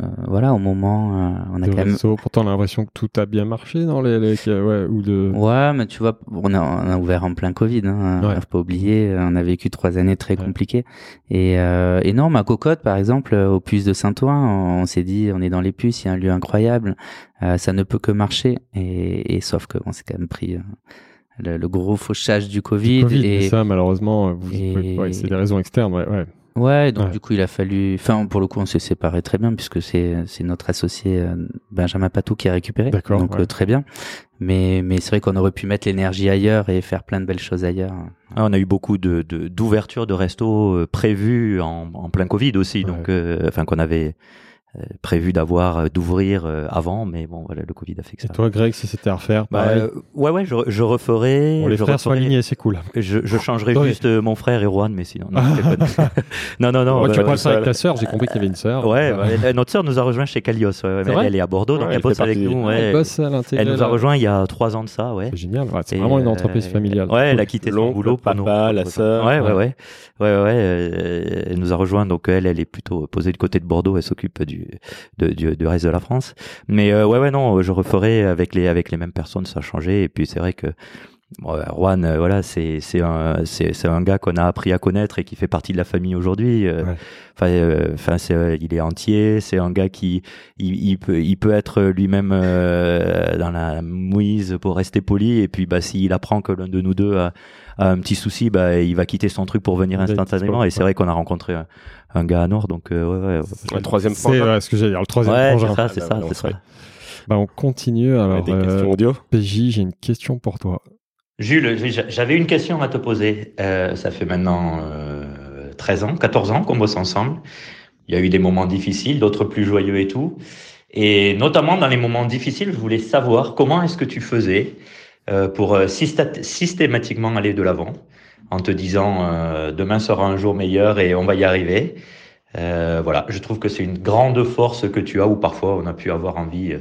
euh, voilà au moment euh, on a de quand même resto Pourtant, on a l'impression que tout a bien marché dans les. les- ouais, ou de... ouais mais tu vois on a, on a ouvert en plein Covid hein, Ouais. faut pas oublier on a vécu trois années très Ouais. compliquées et euh, et non ma cocotte par exemple au puce de Saint-Ouen on, on s'est dit on est dans les puces il y a un lieu incroyable euh, ça ne peut que marcher et, et sauf que bon c'est quand même pris euh, le, le gros fauchage du Covid, et ça, malheureusement, vous, et- ouais, c'est des raisons externes. Ouais, ouais. Ouais, donc Ouais. du coup, il a fallu. Enfin, pour le coup, on s'est séparés très bien puisque c'est c'est notre associé euh, Benjamin Patou qui a récupéré. D'accord, Donc ouais. euh, très bien. Mais mais c'est vrai qu'on aurait pu mettre l'énergie ailleurs et faire plein de belles choses ailleurs. Ah, on a eu beaucoup de de- d'ouvertures de, restos euh, prévues en, en plein Covid aussi, Ouais. donc euh, enfin qu'on avait prévu d'avoir euh, d'ouvrir euh, avant, mais bon voilà le Covid a fait que Et ça. toi, Greg, si c'était à refaire, Bah, euh, ouais ouais je, je referai. Bon, les je frères sont referai- alignés, c'est cool. Je, je changerai Ouais. juste euh, mon frère et Juan, mais sinon non. non non non. Ouais, tu euh, parles ça avec ta sœur, j'ai compris qu'il y avait une sœur. Ouais, Euh, ouais, notre sœur nous a rejoint chez Calios. ouais, ouais, mais vrai elle est à Bordeaux, donc Ouais, elle elle bosse avec partie nous. ouais. Elle bosse à. Elle nous a rejoint il y a trois ans de ça, ouais. C'est génial. Ouais, c'est Et, vraiment une euh, entreprise familiale. Ouais, elle a quitté son boulot pour nous. papa, la sœur. Ouais, ouais, Ouais. ouais. Ouais, ouais. euh, elle nous a rejoint, donc elle, elle est plutôt posée du côté de Bordeaux. Elle s'occupe du, de- du, du reste de la France. Mais euh, ouais, ouais, non, je referai avec les avec les mêmes personnes, ça a changé. Et puis c'est vrai que bon, euh, Juan, euh, voilà, c'est c'est un un gars qu'on a appris à connaître et qui fait partie de la famille aujourd'hui. Enfin, euh, euh, il est entier. C'est un gars qui il, il peut il peut être lui-même dans la mouise pour rester poli. Et puis bah s'il apprend que l'un de nous deux a, a un petit souci, bah il va quitter son truc pour venir instantanément. Et c'est vrai qu'on a rencontré un, un gars à Nord, donc euh, ouais, ouais, ouais. Un troisième C'est ouais, ce que j'allais dire, le troisième Ouais, frangin. c'est ça, c'est Ah, ça, bah, c'est ça. ouais. Bah, on continue. Alors, des euh, questions audio. PJ, j'ai une question pour toi. Jules, j'a- j'avais une question à te poser. Euh, ça fait maintenant euh, 13 ans, 14 ans qu'on bosse ensemble. Il y a eu des moments difficiles, d'autres plus joyeux et tout. Et notamment dans les moments difficiles, je voulais savoir comment est-ce que tu faisais euh, pour euh, systat- systématiquement aller de l'avant en te disant euh, demain sera un jour meilleur et on va y arriver. Euh, voilà, je trouve que c'est une grande force que tu as, où parfois on a pu avoir envie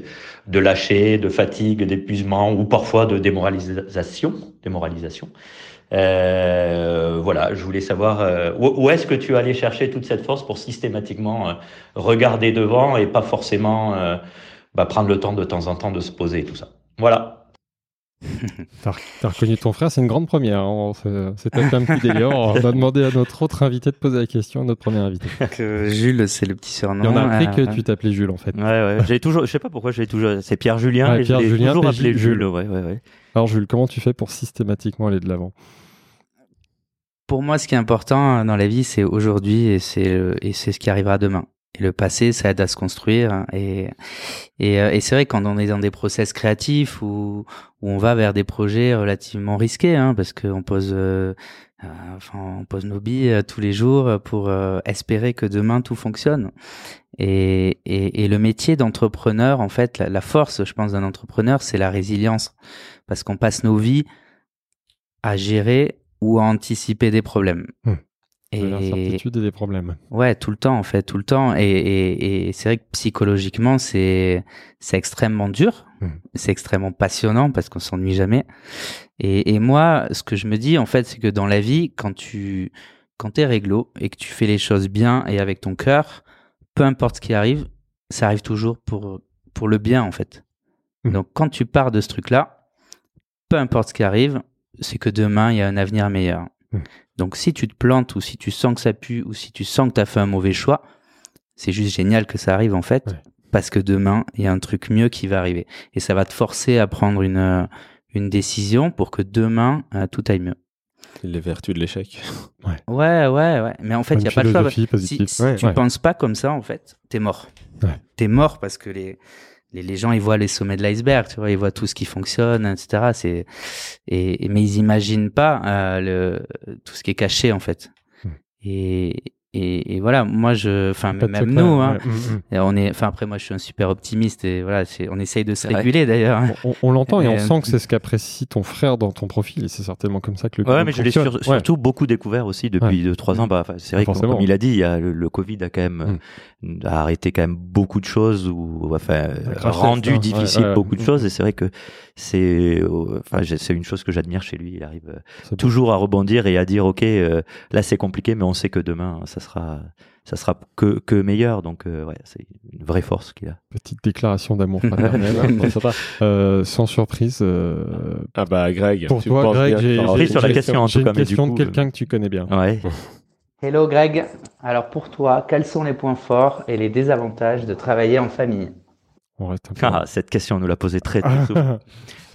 de lâcher, de fatigue, d'épuisement, ou parfois de démoralisation. démoralisation. Euh, voilà, je voulais savoir euh, où, est-ce que tu allais chercher toute cette force pour systématiquement euh, regarder devant et pas forcément euh, bah, prendre le temps de temps en temps de se poser et tout ça. Voilà. T'as reconnu ton frère, c'est une grande première. Hein. C'est peut-être un petit délire. On va demander à notre autre invité de poser la question, à notre premier invité. Jules, c'est le petit surnom. Y en a appris que tu t'appelais Jules en fait. Ouais, ouais. J'ai toujours, je sais pas pourquoi j'ai toujours, c'est Pierre Julien. et Pierre Julien, toujours appelé Jules. Jules. Ouais, ouais, ouais. Alors Jules, comment tu fais pour systématiquement aller de l'avant? Pour moi, ce qui est important dans la vie, c'est aujourd'hui et c'est et c'est ce qui arrivera demain. Le passé, ça aide à se construire. Et et, euh, et c'est vrai quand on est dans des process créatifs où, où on va vers des projets relativement risqués, hein, parce qu'on pose euh, euh, enfin on pose nos billes tous les jours pour espérer que demain tout fonctionne. Et et, et le métier d'entrepreneur, en fait, la, force, je pense, d'un entrepreneur, c'est la résilience, parce qu'on passe nos vies à gérer ou à anticiper des problèmes. Hum. Et l'incertitude et des problèmes. Ouais, tout le temps en fait, tout le temps. Et, et, et c'est vrai que psychologiquement, c'est c'est extrêmement dur, hum. c'est extrêmement passionnant parce qu'on s'ennuie jamais. Et, et moi, ce que je me dis en fait, c'est que dans la vie, quand tu quand t'es réglo et que tu fais les choses bien et avec ton cœur, peu importe ce qui arrive, ça arrive toujours pour pour le bien en fait. Hum. Donc quand tu pars de ce truc-là, peu importe ce qui arrive, c'est que demain, il y a un avenir meilleur. Mmh. Donc si tu te plantes ou si tu sens que ça pue ou si tu sens que tu as fait un mauvais choix, c'est juste génial que ça arrive en fait, parce que demain, il y a un truc mieux qui va arriver. Et ça va te forcer à prendre une, euh, une décision pour que demain, euh, tout aille mieux. Les vertus de l'échec. Ouais. ouais, ouais, ouais. Mais en fait, il n'y a pas de choix. Si, si tu penses pas comme ça, en fait, t'es mort. T'es mort parce que les, les, gens ils voient les sommets de l'iceberg, tu vois, ils voient tout ce qui fonctionne, etc. C'est et, mais ils imaginent pas euh, le tout ce qui est caché en fait. Hmm. Et, et, et, voilà, moi je, enfin même nous, hein, mm, mm. on est, enfin après moi je suis un super optimiste et voilà, on essaye de se réguler d'ailleurs. On, l'entend et, on sent que c'est ce qu'apprécie ton frère dans ton profil et c'est certainement comme ça que le. Ouais, mais je l'ai surtout beaucoup découvert aussi depuis 2 trois ans. Bah, c'est vrai que comme il a dit, il y a le, Covid a quand même mm. a arrêté quand même beaucoup de choses ou enfin rendu difficile beaucoup de choses et c'est vrai que c'est, enfin c'est une chose que j'admire chez lui. Il arrive toujours à rebondir et à dire ok, euh, là c'est compliqué, mais on sait que demain ça sera ça sera que, que meilleur. Donc, euh, ouais, c'est une vraie force qu'il a. Petite déclaration d'amour fraternel. Hein, euh, sans surprise. Euh, ah bah, Greg. Pour toi, Greg, j'ai sur la question, en une question de quelqu'un que tu connais bien. Ouais. Hello, Greg. Alors, pour toi, quels sont les points forts et les désavantages de travailler en famille? On reste ah, cette question, on nous l'a posée très, très souvent.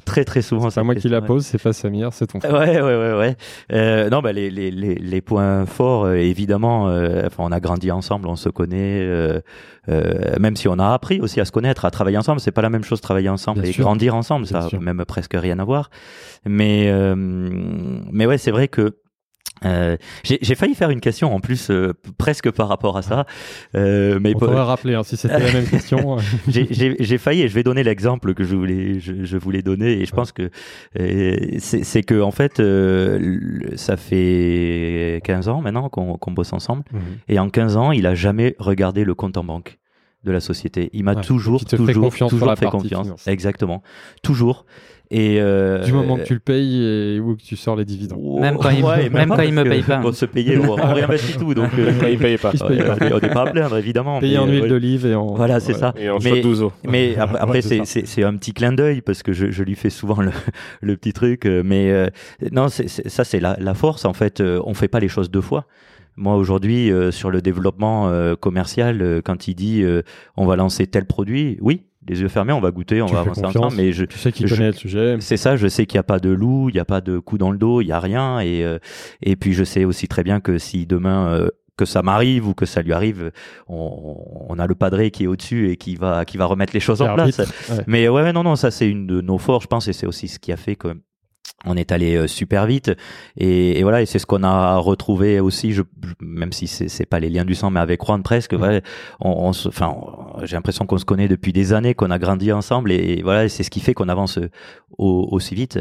Très très souvent. C'est moi qui la pose, c'est pas Samir, c'est ton frère. Ouais, ouais, ouais, ouais. Euh, non, bah les, les, les, les points forts, euh, évidemment. Euh, enfin, on a grandi ensemble, on se connaît. Euh, euh, même si on a appris aussi à se connaître, à travailler ensemble, c'est pas la même chose travailler ensemble et grandir ensemble, ça a même presque rien à voir. Mais mais ouais, c'est vrai que euh, j'ai failli faire une question en plus euh, presque par rapport à ça. Euh, mais On pourrait rappeler hein, si c'était la même question. j'ai failli et je vais donner l'exemple que je voulais je, je, voulais donner et je pense que euh, c'est que en fait ça fait 15 ans maintenant qu'on bosse ensemble mhm. et en 15 ans il a jamais regardé le compte en banque de la société. Il m'a toujours toujours toujours fait confiance. Exactement. Toujours. Et euh, du moment que tu le payes et ou que tu sors les dividendes. même quand il, même, quand il me paye pas. Pour se payer, on, réinvestit tout. Donc euh, quand il paye pas. paye pas. on n'est pas à plaindre évidemment. Payer en huile d'olive et en. Voilà, c'est ça. Et en mais, d'ouzo. Mais après, c'est c'est un petit clin d'œil parce que je, je lui fais souvent le, le petit truc. Euh, mais euh, non, c'est ça c'est la, la force en fait. On fait pas les choses deux fois. Moi aujourd'hui euh, sur le développement euh, commercial, quand il dit on va lancer tel produit, oui, les yeux fermés, on va goûter, on va avancer ensemble. Mais je, tu sais qu'il connaît le sujet. C'est ça, je sais qu'il n'y a pas de loup, il n'y a pas de coup dans le dos, il n'y a rien. Et, euh, et puis je sais aussi très bien que si demain euh, que ça m'arrive ou que ça lui arrive, on, on a le padré qui est au-dessus et qui va qui va remettre les choses en place. Mais ouais, non, non, ça c'est une de nos forces, je pense, et c'est aussi ce qui a fait que on est allé euh, super vite. Et, et voilà et c'est ce qu'on a retrouvé aussi. Je, même si c'est c'est pas les liens du sang mais avec Juan presque mmh. ouais, on, enfin j'ai l'impression qu'on se connaît depuis des années qu'on a grandi ensemble. Et, voilà c'est ce qui fait qu'on avance aussi vite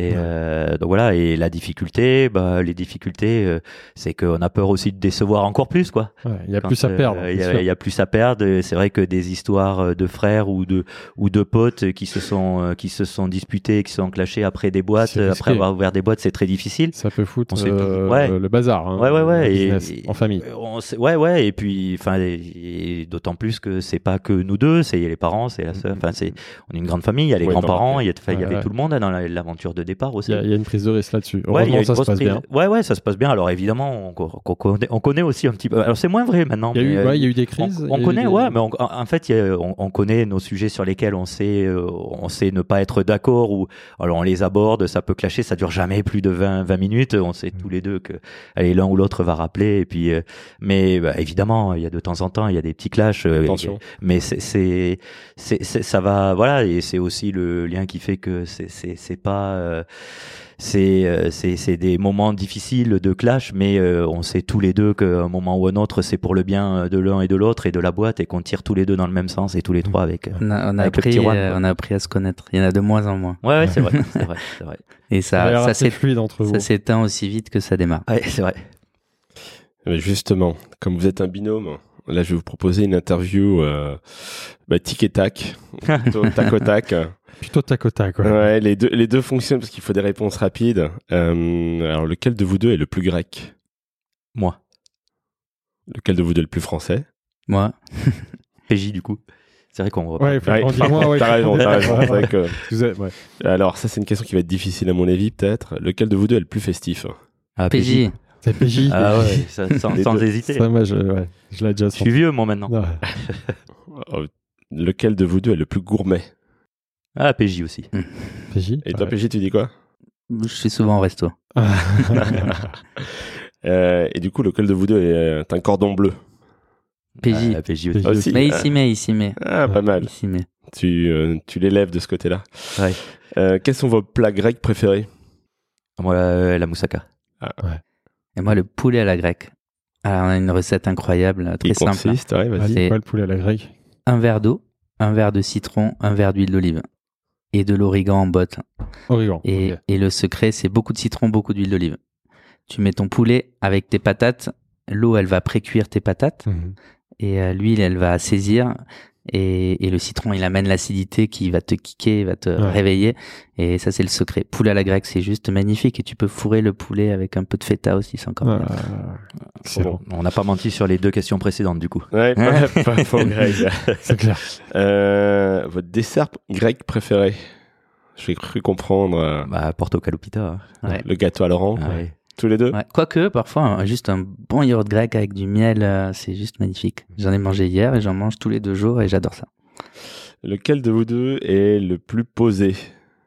Et euh, donc voilà. Et la difficulté, bah, les difficultés, euh, c'est qu'on a peur aussi de décevoir encore plus, quoi. Ouais, Il y a plus à perdre. Il y, c'est a- plus à perdre. C'est vrai que des histoires euh, de frères ou de ou de potes qui se sont qui se sont disputés, qui se sont clashés après des boîtes, après avoir ouvert des boîtes, c'est très difficile. Ça peut foutre euh, Ouais. le bazar. hein, Ouais, ouais, ouais, et- et- en famille. On ouais, ouais. Et puis, enfin, d'autant plus que c'est pas que nous deux, c'est les parents, c'est la sœur. Enfin, c'est on est une grande famille. Il y a les Ouais, grands-parents, il y, a- y avait tout le monde hein, dans la- l'aventure de départ aussi. Il y, a- il y a une prise de risque là-dessus. Ouais, Heureusement, une ça se passe prise- bien. Ouais, ouais, ça se passe bien. Alors évidemment, on, co- on connaît, on connaît aussi un petit peu. Alors c'est moins vrai maintenant. Il y a eu, euh, ouais, il y a eu des crises. on connaît, des- ouais, mais en fait, a- on, on connaît nos sujets sur lesquels on sait, euh, on sait ne pas être d'accord ou alors on les aborde, ça peut clasher, ça dure jamais plus de 20, 20 minutes. On sait tous les deux que allez l'un ou l'autre va rappeler. Et puis, euh, mais bah, évidemment, il y a de temps en temps, il y a des petits clashs. Attention. mais c'est ça va voilà et c'est aussi le lien qui fait que c'est pas c'est euh, c'est c'est des moments difficiles de clash mais euh, on sait tous les deux qu'à un moment ou un autre c'est pour le bien de l'un et de l'autre et de la boîte et qu'on tire tous les deux dans le même sens et tous les trois avec euh, On a, on a Avec le appris, petit Juan, euh, on a appris à se connaître. Il y en a de moins en moins. ouais ouais c'est vrai c'est vrai vrai Et Ça a ça, fluide entre vous. ça s'éteint aussi vite que ça démarre. ouais c'est vrai Mais justement, comme vous êtes un binôme, là, je vais vous proposer une interview euh, bah, tic et tac, plutôt tac au tac. Plutôt tac au tac. Ouais. ouais. les deux, les deux fonctionnent parce qu'il faut des réponses rapides. Euh, alors, lequel de vous deux est le plus grec? Moi Lequel de vous deux est le plus français? Moi, PJ du coup c'est vrai qu'on Ouais, faut- Ouais, moi, ouais, T'as raison, t'as raison. Ouais, c'est vrai que- Vous êtes- ouais. Alors, ça, c'est une question qui va être difficile à mon avis, peut-être. Lequel de vous deux est le plus festif? Ah, PJ. C'est PJ. ah ouais ça- sans, Les sans deux. hésiter Ça, moi, je, ouais, je l'ai déjà je suis vieux moi maintenant Ouais. Oh, Lequel de vous deux est le plus gourmet? Ah PJ aussi PJ. Et toi, ouais. PJ, tu dis quoi? Je suis souvent au resto. Euh, Et du coup, lequel de vous deux est euh, un cordon bleu? PJ. Ah, PJ aussi aussi. Mais il Ah. s'y met, il s'y met. Ah, pas mal. Il s'y met. Tu, euh, tu l'élèves de ce côté-là. Ouais. Euh, quels sont vos plats grecs préférés? Moi la, la moussaka Et moi, le poulet à la grecque. Alors, on a une recette incroyable, très Il simple. consiste, ouais, vas-y. Vas-y, C'est- quoi le poulet à la grecque Un verre d'eau, un verre de citron, un verre d'huile d'olive. Et de l'origan en botte. Origan. Et le secret, c'est beaucoup de citron, beaucoup d'huile d'olive. Tu mets ton poulet avec tes patates. L'eau, elle va précuire tes patates. Mhm. Et euh, l'huile, elle va saisir. Et, et le citron, il amène l'acidité qui va te kicker, va te Ouais. réveiller. Et ça, c'est le secret. Poulet à la grecque, c'est juste magnifique. Et tu peux fourrer le poulet avec un peu de feta aussi, c'est encore Ah, excellent. on n'a pas menti sur les deux questions précédentes du coup Ouais, pas, pas faux grec. C'est clair. Euh, votre dessert grec préféré? J'ai cru comprendre euh, bah Porto Calupita hein. Ouais. le gâteau à Laurent. Ah ouais. Tous les deux Ouais. Quoique, parfois, un- juste un bon yaourt grec avec du miel, euh, c'est juste magnifique. J'en ai mangé hier et j'en mange tous les deux jours et j'adore ça. Lequel de vous deux est le plus posé?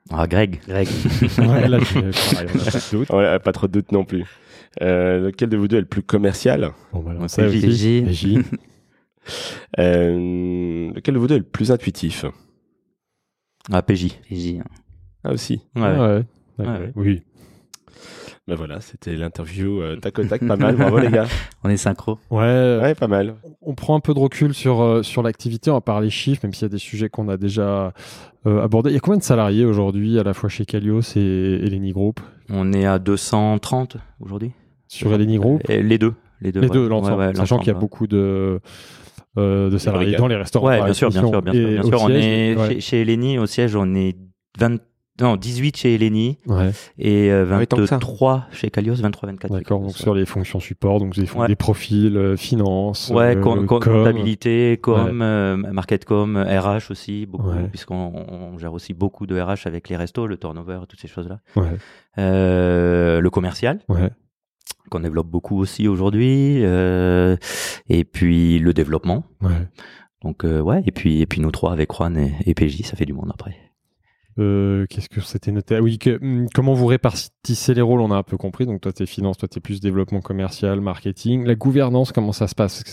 Ah Greg Grec. Ouais, là, tu- pareil, on a pas de doute. Ouais, Pas trop de doute non plus. Euh, lequel de vous deux est le plus commercial? Bon, bah, ça. Euh, Lequel de vous deux est le plus intuitif? Ah PJ PJ. hein. Ah aussi. ouais, Ah ouais. D'accord. Ouais. Oui. Ben voilà, c'était l'interview euh, tac au tac, pas mal. Bravo les gars. On est synchro. Ouais, Ouais, pas mal. on prend un peu de recul sur, euh, sur l'activité, on va parler chiffres, même s'il y a des sujets qu'on a déjà euh, abordés. Il y a combien de salariés aujourd'hui, à la fois chez Calios et Eleni Group? On est à 230 aujourd'hui Sur Eleni Group? Et les deux les deux Les ouais. deux, l'ensemble. Ouais, ouais, Sachant qu'il y a beaucoup de, euh, de salariés dans les restaurants. ouais bien sûr bien sûr bien sûr, bien on siège, est ouais. chez, chez Eleni au siège on est 20 non 18 chez Eleni Ouais, et euh, Ah oui, tant que ça. 23 chez Calios 23 24 chez d'accord. Calios, Donc ouais. sur les fonctions support, donc des, Ouais. des profils, euh, finance, Ouais, euh, com- com- com. comptabilité, com, euh, marketcom, RH aussi, beaucoup, Ouais. puisqu'on on gère aussi beaucoup de RH avec les restos, le turnover, toutes ces choses-là. Ouais, Euh, le commercial, ouais. qu'on développe beaucoup aussi aujourd'hui, euh, et puis le développement. ouais. Donc euh, ouais, et puis et puis nous trois avec Juan et, et PJ, ça fait du monde après. Euh, Qu'est-ce que c'était noté? Ah Oui, que, hum, comment vous répartissez les rôles? On a un peu compris. Donc, toi, tu es finance, toi, tu es plus développement commercial, marketing. La gouvernance, comment ça se passe? Que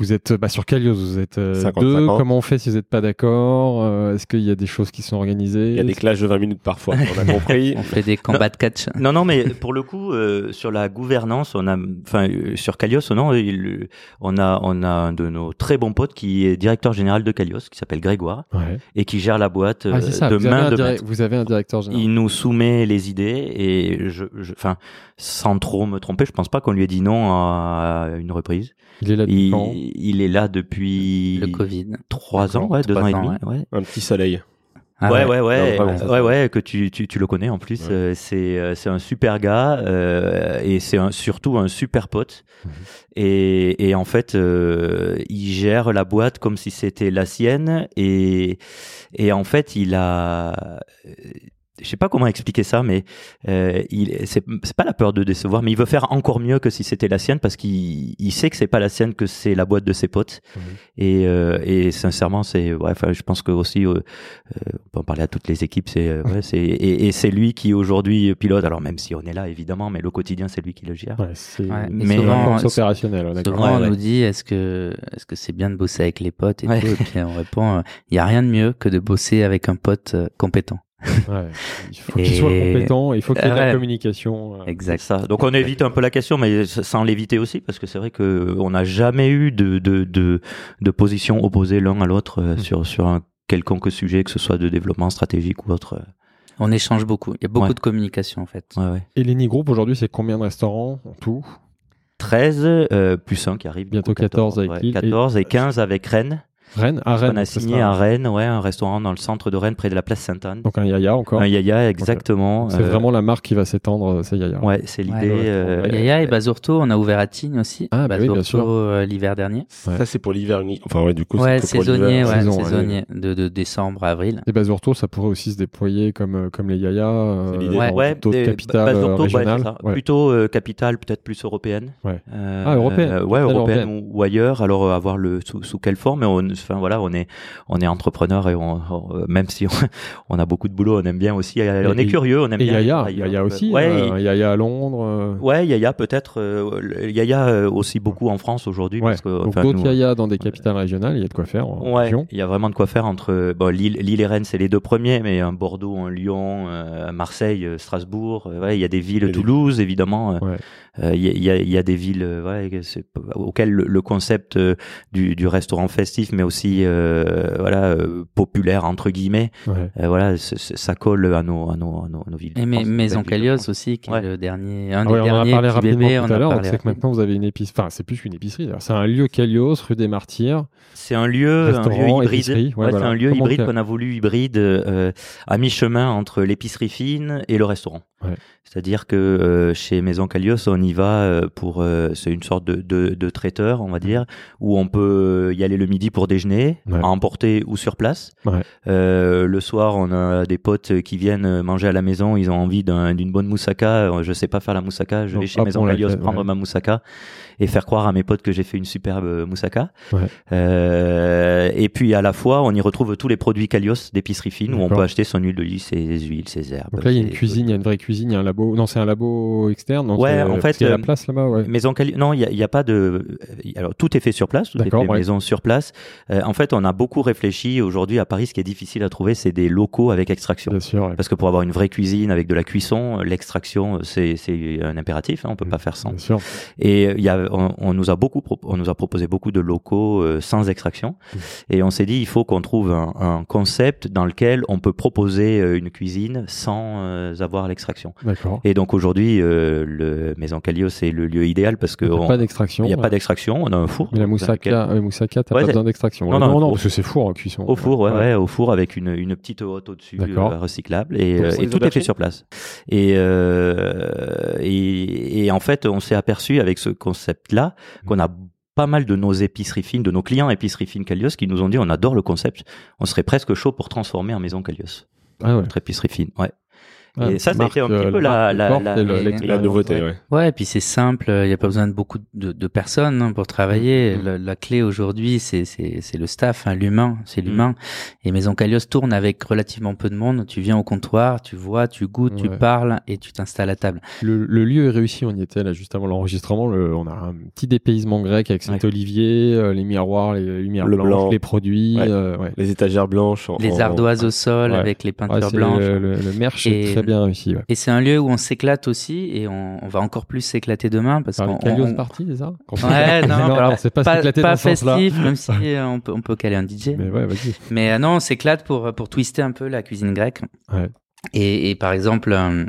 Vous êtes bah, sur Calios, vous êtes euh, 50, deux. 50. Comment on fait si vous n'êtes pas d'accord Euh, Est-ce qu'il y a des choses qui sont organisées? Il y a des clashs de 20 minutes parfois, on a compris. On fait des combats de catch. Non, non, mais pour le coup, euh, sur la gouvernance, on a, enfin, euh, sur Calios, non, il- on a, on a un de nos très bons potes qui est directeur général de Calios, qui s'appelle Grégoire, Ouais. et qui gère la boîte Ah, euh, ça. de main de maître. vous avez un directeur général. Il nous soumet les idées et je, je- enfin, sans trop me tromper, je pense pas qu'on lui ait dit non à une reprise. Il est là depuis Il, est là depuis Le Covid. trois ans, ouais, deux ans et demi, ouais. Un petit soleil. Ah ouais, ouais, ouais, Non, vraiment, ça, ouais, ouais, que tu, tu, tu le connais en plus. Ouais. euh, c'est, euh, c'est un super gars euh, et c'est un, surtout un super pote. Mhm. Et, et en fait, euh, il gère la boîte comme si c'était la sienne et, et en fait, il a, je sais pas comment expliquer ça, mais euh, il, c'est, c'est pas la peur de décevoir, mais il veut faire encore mieux que si c'était la sienne parce qu'il il sait que c'est pas la sienne, que c'est la boîte de ses potes. Et, euh, et sincèrement, c'est, ouais, enfin, je pense que aussi, euh, euh, on peut en parler à toutes les équipes, c'est, euh, ouais, c'est, et, et c'est lui qui aujourd'hui pilote. Alors même si on est là évidemment, mais le quotidien c'est lui qui le gère. Ouais, c'est Mais- souvent, ouais, d'accord. souvent, Ouais, on ouais. nous dit est-ce que est-ce que c'est bien de bosser avec les potes et Ouais. tout et puis on répond il y a rien de mieux que de bosser avec un pote euh, compétent. Ouais. Il faut qu'il Et- soit compétent, il faut qu'il y ait de la Ouais. communication. euh. Exact. ça. Donc on évite un peu la question, mais sans l'éviter aussi, parce que c'est vrai que on n'a jamais eu de, de, de, de position opposée l'un à l'autre euh, Mm. sur, sur un quelconque sujet, que ce soit de développement stratégique ou autre. On échange beaucoup. Il y a beaucoup Ouais. de communication en fait. Ouais, ouais. Et l'Eni Group aujourd'hui, c'est combien de restaurants en tout? 13 euh, plus 1 qui arrive. Bientôt coup, 14 avec ouais, Lille et- 14 et 15 avec Rennes. Rennes À Rennes. on a signé à Rennes, ouais, un restaurant dans le centre de Rennes, près de la place Sainte-Anne. Donc un Yaya encore. Un Yaya, exactement. C'est Euh, vraiment la marque qui va s'étendre, c'est Yaya. Ouais, c'est l'idée. Ouais, euh, Yaya et Basurto, on a ouvert à Tignes aussi. Ah, bah oui, bien sûr. Euh, l'hiver dernier. Ouais. Ça, c'est pour l'hiver Enfin, ouais, du coup, Ouais, c'est saisonnier, l'hiver. ouais, saison, ouais. saisonnier, de, de décembre à avril. Et Basurto, ça pourrait aussi se déployer comme, euh, comme les Yaya euh, C'est l'idée. Ouais. D'autres capitales euh, régionales. ça. Ouais. Plutôt euh, capitale, peut-être plus européenne. Ouais. Euh, Ah, européenne. euh, ouais, européenne ou, ailleurs. Alors, euh, à voir le sous, sous quelle forme. Enfin voilà, on est, on est entrepreneur et on, on- euh, même si on, on a beaucoup de boulot, on aime bien aussi. euh, on Et- est curieux, on aime Et bien. Yaya. Yaya aussi. Ouais, euh, Yaya à Londres. euh, ouais, Yaya peut-être. euh, Yaya aussi beaucoup en France aujourd'hui. Ouais. parce que, Donc enfin, d'autres nous- Yaya dans des capitales régionales, il y a de quoi faire en Ouais, région. il y a vraiment de quoi faire entre bon, Lille, Lille et Rennes, c'est les deux premiers, mais un Bordeaux, un Lyon, Marseille, Strasbourg. ouais, il y a des villes, des- Toulouse évidemment. Ouais. Euh, Il y, a, il y a- il y a des villes euh, ouais, auxquelles le, le concept euh, du, du restaurant festif, mais aussi euh, voilà euh, populaire entre guillemets, Ouais. euh, voilà, c- c- ça colle à nos, à nos, à nos, nos villes. Et mais Maison Calios aussi, qui Ouais. est le dernier, un Ah ouais, des on en a derniers parlé bébés, tout on à l'heure. C'est que maintenant vous avez une épicerie. Enfin, c'est plus qu'une épicerie. d'ailleurs. C'est un lieu Calios, rue des Martyrs. C'est un lieu, un lieu Restaurant, hybride. épicerie, ouais, Ouais, voilà. C'est un lieu Comment hybride faire qu'on a voulu hybride euh, à mi-chemin entre l'épicerie fine et le restaurant. Ouais. C'est-à-dire que euh, chez Maison Calios, on y va euh, pour euh, c'est une sorte de, de, de traiteur, on va dire, où on peut y aller le midi pour déjeuner, Ouais. à emporter ou sur place. Ouais. Euh, le soir, on a des potes qui viennent manger à la maison, ils ont envie d'un- d'une bonne moussaka. Euh, Je sais pas faire la moussaka, je vais chez hop, Maison on la Calios fait, prendre ma moussaka et faire croire à mes potes que j'ai fait une superbe euh, moussaka. Ouais. Euh, et puis à la fois, on y retrouve tous les produits Calios d'épicerie fine où on peut acheter son huile d'olive, ses huiles, ses herbes. Donc là, il y a une cuisine, il y a une vraie cuisine, il y a un labo. Non, c'est un labo externe. non, Ouais, en parce fait, qu'il y a la euh, place là-bas. Ouais. Maison Cali... Non, il n'y a, il pas de. euh, Alors tout est fait sur place, tout est D'accord, fait ouais. maison sur place. Euh, en fait, on a beaucoup réfléchi. Aujourd'hui, à Paris, ce qui est difficile à trouver, c'est des locaux avec extraction. Bien sûr. ouais. Parce que pour avoir une vraie cuisine avec de la cuisson, l'extraction, c'est c'est un impératif. Hein, on peut Mm. pas faire sans. Bien sûr. Et euh, il y a, on, on nous a beaucoup, on nous a proposé beaucoup de locaux euh, sans extraction. Mm. Et on s'est dit, il faut qu'on trouve un, un concept dans lequel on peut proposer euh, une cuisine sans euh, avoir l'extraction. Et donc aujourd'hui, euh, le Maison Calios c'est le lieu idéal parce que Il n'y a on- pas d'extraction. il n'y a pas d'extraction, on a un four. Mais la dans lequel- moussaka, euh, moussaka, t'as Ouais, pas besoin d'extraction. Non, non, non, parce que c'est four en cuisson. Au four, ouais, ouais, au four avec une, une petite hotte au-dessus, euh, recyclable, et, Donc, euh, tout est fait sur place. Et, euh, et, et en fait, on s'est aperçu avec ce concept-là qu'on a pas mal de nos épiceries fines, de nos clients épiceries fines Calios qui nous ont dit on adore le concept, on serait presque chaud pour transformer en maison Calios, Ah ouais. notre épicerie fine. Ouais. Ah, et ça, ça a été un petit euh, peu la la, la, nouveauté, ouais. Ouais, et puis c'est simple, il n'y a pas besoin de beaucoup de, de personnes hein, pour travailler. Mhm. La, la clé aujourd'hui, c'est c'est c'est le staff, hein, l'humain, c'est Mhm. l'humain. Et Maison Calios tourne avec relativement peu de monde. Tu viens au comptoir, tu vois, tu goûtes, tu parles et tu t'installes à table. Le, le lieu est réussi, on y était là juste avant l'enregistrement. le- on a un petit dépaysement grec avec cet Ouais. olivier, euh, les miroirs, les lumières Le blanches, blanc. les produits. Ouais. euh, ouais. Les étagères blanches. en- Les en- ardoises au sol Ouais. avec les peintures blanches. le, le, le merch est très bien réussi. Ouais. Et c'est un lieu où on s'éclate aussi et on, on va encore plus s'éclater demain parce Par qu'on Calios on- Party, c'est ça Ouais, non, alors, c'est pas, pas, s'éclater pas dans ce sens-là. festif, même si euh, on peut, on peut caler un DJ. Mais ouais, vas-y. Mais euh, non, on s'éclate pour, pour twister un peu la cuisine grecque. Ouais. Et, et par exemple, un,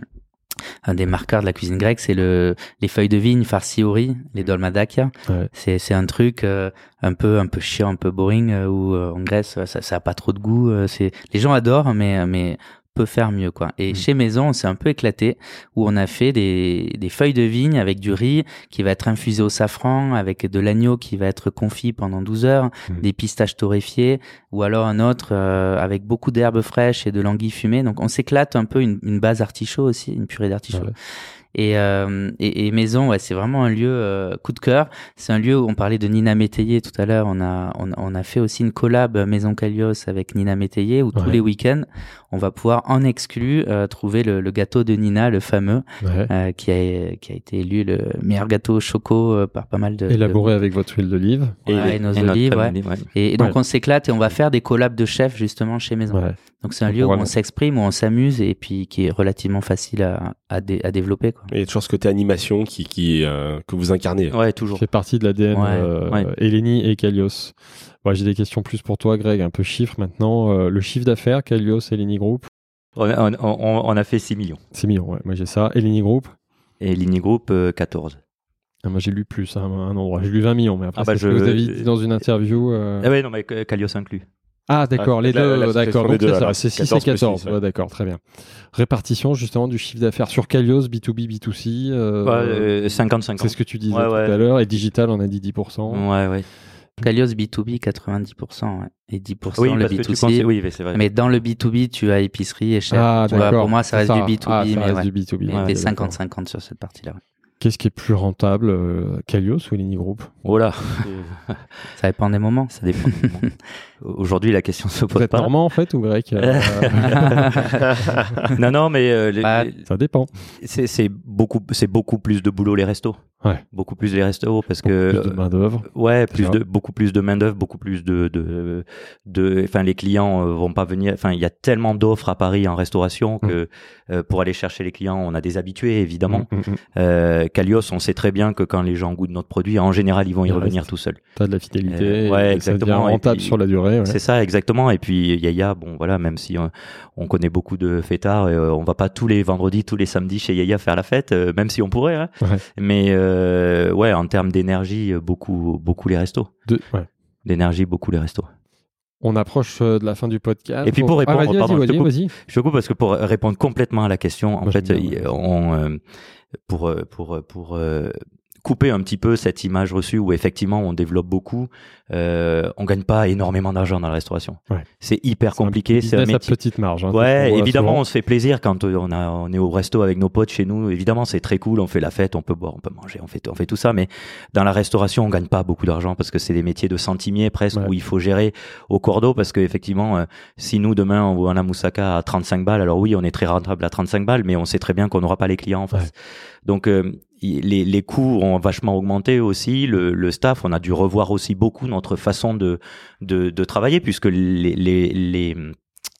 un des marqueurs de la cuisine grecque, c'est le, les feuilles de vigne farcies au riz, les dolmadakia. Ouais. C'est, c'est un truc euh, un peu un peu chiant, un peu boring, euh, où euh, en Grèce, ça, ça a pas trop de goût. c'est, les gens adorent, mais, mais peut faire mieux quoi. Et Mm. chez Maison, on s'est un peu éclaté où on a fait des, des feuilles de vigne avec du riz qui va être infusé au safran, avec de l'agneau qui va être confit pendant 12 heures, Mm. des pistaches torréfiées, ou alors un autre euh, avec beaucoup d'herbes fraîches et de l'anguille fumée. Donc on s'éclate un peu une, une base artichaut aussi, une purée d'artichaut. Ouais. Et, euh, et, et Maison, ouais, c'est vraiment un lieu euh, coup de cœur. C'est un lieu où on parlait de Nina Métayer tout à l'heure. On a, on, on a fait aussi une collab Maison Calios avec Nina Métayer où tous les week-ends, on va pouvoir en exclu euh, trouver le, le gâteau de Nina, le fameux, Ouais. euh, qui, a, qui a été élu le meilleur gâteau au choco euh, par pas mal de... Élaboré avec votre huile d'olive. les- et nos olives, ouais. famille, ouais. Et, et donc Ouais. on s'éclate et on va faire des collabs de chefs justement chez Maison. Ouais. Donc c'est un lieu où on s'exprime, où on s'amuse et puis qui est relativement facile à, à, dé- à développer. Quoi. Et toujours ce côté animation qui, qui, euh, que vous incarnez. Ouais, toujours. fait partie de l'ADN Ouais, euh, ouais. Eleni et Kalios. Ouais, J'ai des questions plus pour toi, Greg, un peu chiffres maintenant. Euh, le chiffre d'affaires, Kalios, Eleni Group, On, on- on- on a fait 6 millions. 6 millions. Ouais. Moi j'ai ça. Eleni Group, Et Ligny Group, euh, 14. ah, moi j'ai lu plus à un, un endroit. J'ai lu 20 millions, mais après, Ah bah, ce je- que vous avez dit dans une interview. euh, Ah ouais, non, mais Calios inclus. Ah, d'accord, Ah, les deux, d'accord. Donc c'est ça, alors. c'est 6 et 14 plus 14. 6, ouais. Ouais, d'accord, très bien. Répartition justement du chiffre d'affaires sur Kalios, B2B, B2C. euh, Ouais, euh, 50-50. c'est ce que tu disais Ouais, tout ouais. à l'heure. Et digital, on a dit 10%. Ouais, ouais. Calios B2B 90% ouais. et 10% Oui, le parce que tu B2C. pensais, oui, mais c'est vrai. Mais dans le B2B, tu as épicerie et chef. Ah, Tu vois, pour moi, ça reste du B2B, Ah, ça mais reste ouais. du B2B. Mais Ouais, t'es d'accord. 50-50 sur cette partie-là. Qu'est-ce qui est plus rentable, euh, Kalios ou Eleni Group? Oh là, Ça dépend des moments. ça dépend. Aujourd'hui, la question se Vous pose êtes pas. normand en fait ou grec Euh, non, non, mais euh, les- Bah, les- Ça dépend. c'est c'est beaucoup, c'est beaucoup plus de boulot les restos. Ouais. Beaucoup plus les restos parce Beaucoup que plus de main d'œuvre. Ouais, plus de beaucoup plus de main d'œuvre, beaucoup plus de de de. Enfin, les clients euh, vont pas venir. Enfin, il y a tellement d'offres à Paris en restauration que euh, pour aller chercher les clients, on a des habitués évidemment. Mm, mm, mm. Euh, Calios, on sait très bien que quand les gens goûtent notre produit, en général, ils vont y revenir restent. tout seuls. T'as de la fidélité. Euh, ouais, et exactement, rentable puis- sur la durée. ouais. C'est ça, exactement. Et puis Yaya, bon voilà, même si on, on connaît beaucoup de fêtards, on va pas tous les vendredis, tous les samedis chez Yaya faire la fête, même si on pourrait. Hein. Ouais. Mais euh, ouais, en termes d'énergie, euh, beaucoup, beaucoup les restos. De- ouais. D'énergie, beaucoup les restos. On approche euh, de la fin du podcast. Et puis pour Ah, répondre, vas-y, pardon, je te coupe. vas-y. Je te coupe parce que pour répondre complètement à la question, en Moi, fait, bien, on, euh, pour pour pour euh, couper un petit peu cette image reçue où effectivement on développe beaucoup, euh, on gagne pas énormément d'argent dans la restauration. Ouais. C'est hyper compliqué, c'est un à métier. petite marge. hein, Ouais, évidemment, on se fait plaisir quand on a, on est au resto avec nos potes chez nous. Évidemment, c'est très cool. On fait la fête, on peut boire, on peut manger, on fait, on fait tout ça. Mais dans la restauration, on gagne pas beaucoup d'argent parce que c'est des métiers de centimiers presque Ouais. où il faut gérer au cordeau parce que effectivement, euh, si nous demain on voit un moussaka à 35 balles, alors oui, on est très rentable à 35 balles, mais on sait très bien qu'on n'aura pas les clients en face. Donc euh, les, les coûts ont vachement augmenté aussi. Le, le staff, on a dû revoir aussi beaucoup notre façon de de, de travailler puisque les, les, les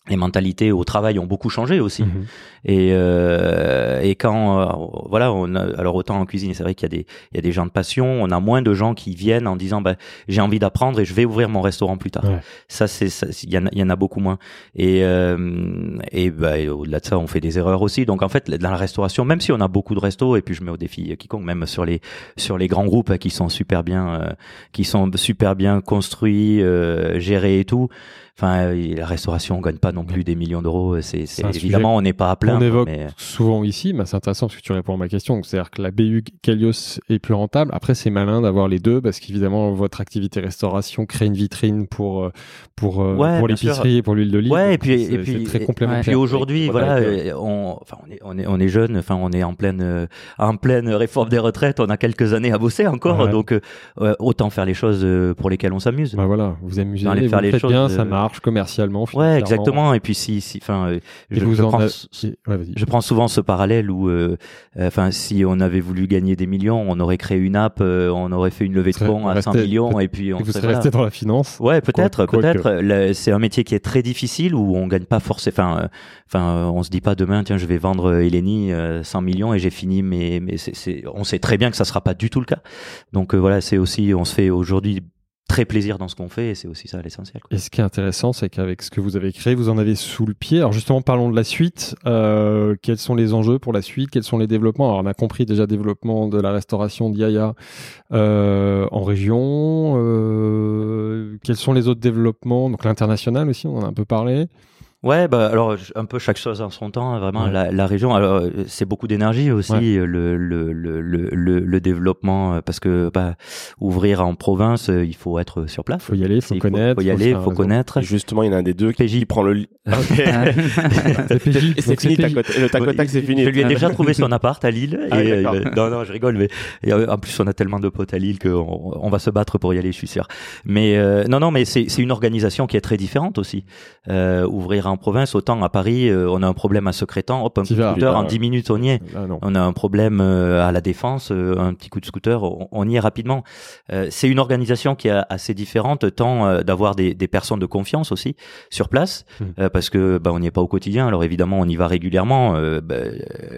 les mentalités au travail ont beaucoup changé aussi. Mhm. Et, euh, et quand euh, voilà, on a, alors autant en cuisine, c'est vrai qu'il y a des il y a des gens de passion, on a moins de gens qui viennent en disant bah, j'ai envie d'apprendre et je vais ouvrir mon restaurant plus tard. Ouais. Ça c'est il y en a, il y en a beaucoup moins. Et euh, et bah, et au-delà de ça, on fait des erreurs aussi. Donc en fait, dans la restauration, même si on a beaucoup de restos et puis je mets au défi quiconque même sur les sur les grands groupes qui sont super bien euh, qui sont super bien construits, euh, gérés et tout. Enfin, euh, la restauration, on gagne pas non plus des millions d'euros. C'est c'est- évidemment, on n'est pas à On plaindre. évoque mais- souvent ici, mais c'est intéressant parce que tu réponds à ma question. C'est-à-dire que la BU Kalios est plus rentable. Après, c'est malin d'avoir les deux parce qu'évidemment, votre activité restauration crée une vitrine pour, euh, pour, euh, Ouais, pour l'épicerie et pour l'huile d'olive. Ouais, et puis- et puis- très et- complémentaire. Puis aujourd'hui, Voilà, euh, on, enfin, on est, on est, on est jeune, enfin, on est en pleine, euh, en pleine réforme des retraites. On a quelques années à bosser encore, Ouais. donc euh, euh, autant faire les choses euh, pour lesquelles on s'amuse. Bah voilà, vous amusez, les vous faire le les faites choses, bien, euh, ça marche commercialement. Ouais, exactement. Et puis si, si, enfin, euh, je, vous je en prends, Ouais, je prends souvent ce parallèle où, euh, euh, enfin, si on avait voulu gagner des millions, on aurait créé une app, euh, on aurait fait une levée de fonds à 100 resté- millions, et puis on vous serait- resté dans la finance. Ouais, peut-être, peut-être. C'est un métier qui est très difficile où on gagne pas forcément. Enfin, on se dit pas demain, tiens, je vais vendre Eleni euh, 100 millions et j'ai fini. Mais, mais c'est, c'est- on sait très bien que ça sera pas du tout le cas. Donc voilà, c'est aussi, on se fait aujourd'hui très plaisir dans ce qu'on fait et c'est aussi ça l'essentiel. Et ce qui est intéressant, c'est qu'avec ce que vous avez créé, vous en avez sous le pied. Alors justement, parlons de la suite. Euh, quels sont les enjeux pour la suite? Quels sont les développements? Alors on a compris déjà développement de la restauration d'Yaya euh, en région. Euh, quels sont les autres développements? Donc l'international aussi, on en a un peu parlé. Ouais, bah alors un peu chaque chose en son temps, hein, vraiment Ouais. la, la région. Alors euh, c'est beaucoup d'énergie aussi Ouais. euh, le, le, le, le, le, le développement euh, parce que bah, ouvrir en province, euh, il faut être sur place. Faut y aller, faut Il connaître, faut y faut aller, faire faut un connaître. Et justement, il y en a un des deux qui PJ. prend le. C'est fini, le tac au tac, c'est fini. Je lui ai déjà trouvé son appart à Lille. Ah et, euh, non, non, je rigole, mais et, euh, en plus on a tellement de potes à Lille qu'on on va se battre pour y aller, je suis sûr. Mais euh, non, non, mais c'est c'est une organisation qui est très différente aussi. Euh, ouvrir en province, autant à Paris, euh, on a un problème à Secrétan, hop, un petit vas. scooter, Ah, en ouais. 10 minutes on y est. Ah. On a un problème euh, à la défense, euh, un petit coup de scooter, on, on y est rapidement. Euh, c'est une organisation qui est assez différente, tant euh, d'avoir des, des personnes de confiance aussi sur place, Mm. euh, parce que bah, on n'y est pas au quotidien. Alors évidemment, on y va régulièrement. Euh, bah,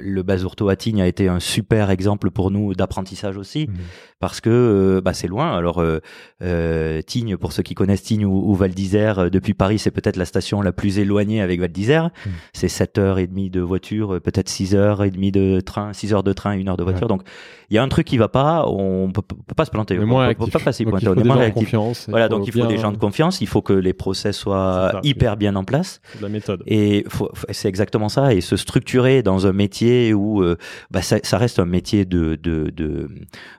le Bazourto à Tignes a été un super exemple pour nous d'apprentissage aussi, Mhm. parce que euh, bah, c'est loin. Alors euh, euh, Tignes, pour ceux qui connaissent Tignes ou, ou Val d'Isère, euh, depuis Paris, c'est peut-être la station la plus éloignée avec Val d'Isère. Mm. C'est 7h30 de voiture, euh, peut-être 6h30 de train, 6 heures de train, 1 heure de voiture. Ouais. Donc il y a un truc qui va pas, on peut, peut pas se planter. On peut, pas Donc, pointer, il on faut est des moins gens en réactif. confiance. Voilà, donc il faut bien- des gens de confiance, il faut que les process soient ça. hyper bien en place. de la méthode. Et c'est exactement ça. Et se structurer dans un métier où euh, bah, ça, ça reste un métier de de de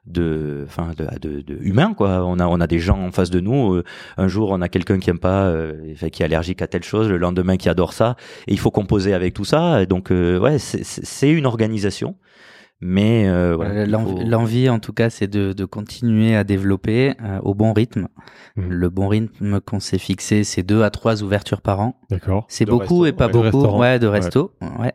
de, de, de- de humain quoi. On a on a des gens en face de nous. euh, un jour on a quelqu'un qui aime pas, euh, qui est allergique à telle chose. Le lendemain qui adore ça. Et il faut composer avec tout ça. Et donc euh, ouais, c'est- une organisation. Mais euh, voilà, Euh, faut- L'envie, en tout cas, c'est de, de continuer à développer euh, au bon rythme. Mhm. Le bon rythme qu'on s'est fixé, c'est deux à trois ouvertures par an. D'accord. C'est De beaucoup resto, et pas ouais. De beaucoup. restaurant. Ouais, de resto. Ouais.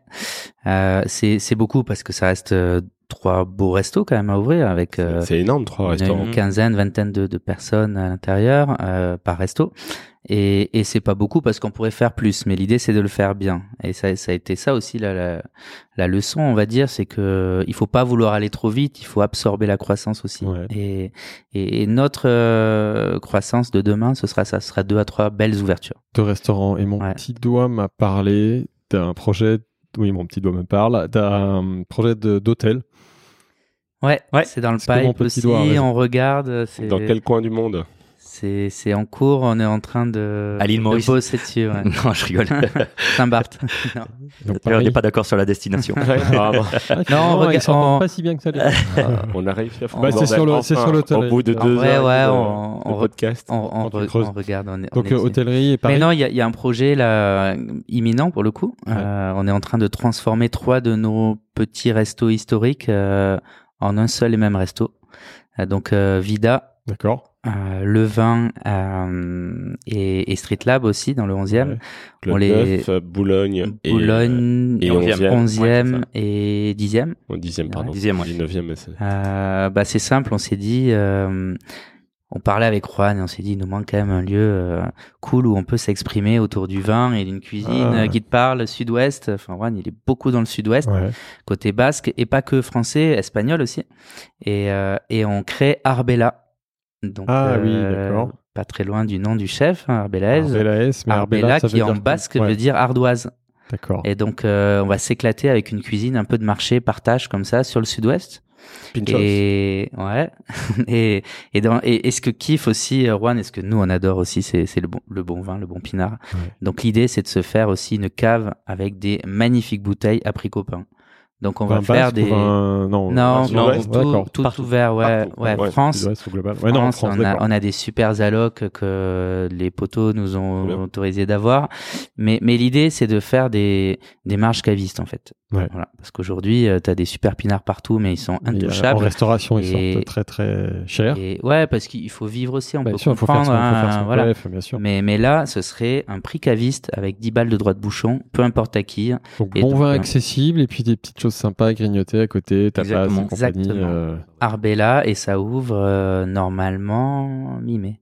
Euh, c'est c'est beaucoup parce que ça reste euh, trois beaux restos quand même à ouvrir avec euh, C'est énorme, trois une, restaurants. une quinzaine, vingtaine de, de personnes à l'intérieur euh, par resto. Et, et c'est pas beaucoup parce qu'on pourrait faire plus, mais l'idée c'est de le faire bien. Et ça, ça a été ça aussi la, la, la leçon, on va dire, c'est que il faut pas vouloir aller trop vite, il faut absorber la croissance aussi. Ouais. Et, et, et notre euh, croissance de demain, ce sera ça, ce sera deux à trois belles ouvertures. de restaurant. Et mon Ouais. petit doigt m'a parlé d'un projet. Oui, mon petit doigt me parle d'un projet d'hôtel. Ouais, Ouais. c'est dans le pipe petit aussi. doigt on regarde. Dans quel coin du monde? C'est c'est en cours. On est en train de, À l'île de Maurice. bosser dessus. Ouais. non, je rigole. Saint-Barth. Non. On n'est pas d'accord sur la destination. Ouais, apparemment. Ah, finalement, regarde- on- pas si bien que ça. gars. On a réussi à faire Bah, c'est sur c'est enfin. Au bout de deux heures ouais, de, on- on- podcast. On, on, re- on regarde. On est, on Donc est euh, hôtellerie et Paris. Mais non, il y a, il y a un projet là imminent pour le coup. Ouais. Euh, on est en train de transformer trois de nos petits restos historiques euh, en un seul et même resto. Euh, donc euh, Vida, D'accord. Euh, Le Vin euh, et, et Street Lab aussi dans le 11e. Ouais. Le on les- 9, euh, Boulogne et, Boulogne, et 11e. 11e. 11e Ouais, et 10e. Au 10e, pardon. Ouais. 9e, mais c'est. Euh, bah c'est simple, on s'est dit, euh, on parlait avec Juan et on s'est dit, il nous manque quand même un lieu euh, cool où on peut s'exprimer autour du vin et d'une cuisine Ah. qui te parle, sud-ouest. Enfin, Juan, il est beaucoup dans le sud-ouest, Ouais. côté basque et pas que français, espagnol aussi. Et, euh, et on crée Arbella. Donc, Ah oui, euh, d'accord. Pas très loin du nom du chef, hein, Arbelaise. Arbellaez, mais ça qui veut en dire basque Ouais, veut dire ardoise. D'accord. Et donc, euh, on va s'éclater avec une cuisine un peu de marché, partage comme ça sur le sud-ouest. Pinchos. Et ouais. et et, dans, et, et ce que kiffe aussi euh, Juan, et ce que nous on adore aussi, c'est le bon le bon vin, le bon pinard. Ouais. Donc l'idée c'est de se faire aussi une cave avec des magnifiques bouteilles apricot pain. Donc on va faire basque des Non, non, tout, ouvert, ouais, Partout. ouais, Ouais, France, Sud-ouest au global. Ouais, non, en France, on, a, d'accord. on a des super allocs que les poteaux nous ont autorisé d'avoir. Mais, mais l'idée, c'est de faire des, des marges cavistes, en fait. Ouais. Voilà. Parce qu'aujourd'hui, tu as des super pinards partout, mais ils sont euh, En intouchables. restauration, ils sortent très très chers. Et ouais, parce qu'il faut vivre aussi, on Bien peut sûr, il faut faire comprendre. son, faut faire hein, son voilà. PF, bien sûr. Mais, mais là, ce serait un prix caviste avec 10 balles de droit de bouchon, peu importe à qui. Donc et bon donc, vin euh, accessible et puis des petites choses sympas à grignoter à côté, tapas et Exactement. compagnie. Exactement. euh, Arbella, et ça ouvre euh, normalement mi-mai.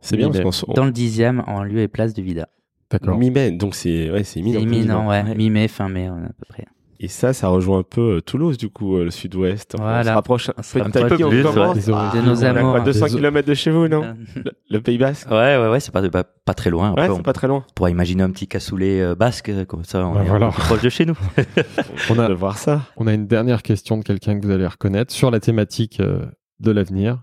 C'est bien parce qu'on Dans le dixième, en lieu et place de Vida. D'accord. mi-mai, donc c'est ouais, c'est imminent. imminent, ouais. Ouais. Mi-mai, fin mai, à peu près. Et ça, ça rejoint un peu euh, Toulouse, du coup, euh, le sud-ouest. Enfin, On se Voilà. rapproche un On se petit on plus, commence. ouais. Des origines. Ah, De nos on est à quoi, amours. 200 Des o- km de chez vous, non Euh, le, le Pays Basque Ouais, ouais, ouais, c'est pas, pas, pas très loin. Après, Ouais, on c'est pas très loin. pourra imaginer un petit cassoulet euh, basque, comme ça, on Bah est voilà. un peu plus proche de chez nous. On a, De voir ça. on a une dernière question de quelqu'un que vous allez reconnaître sur la thématique euh, de l'avenir.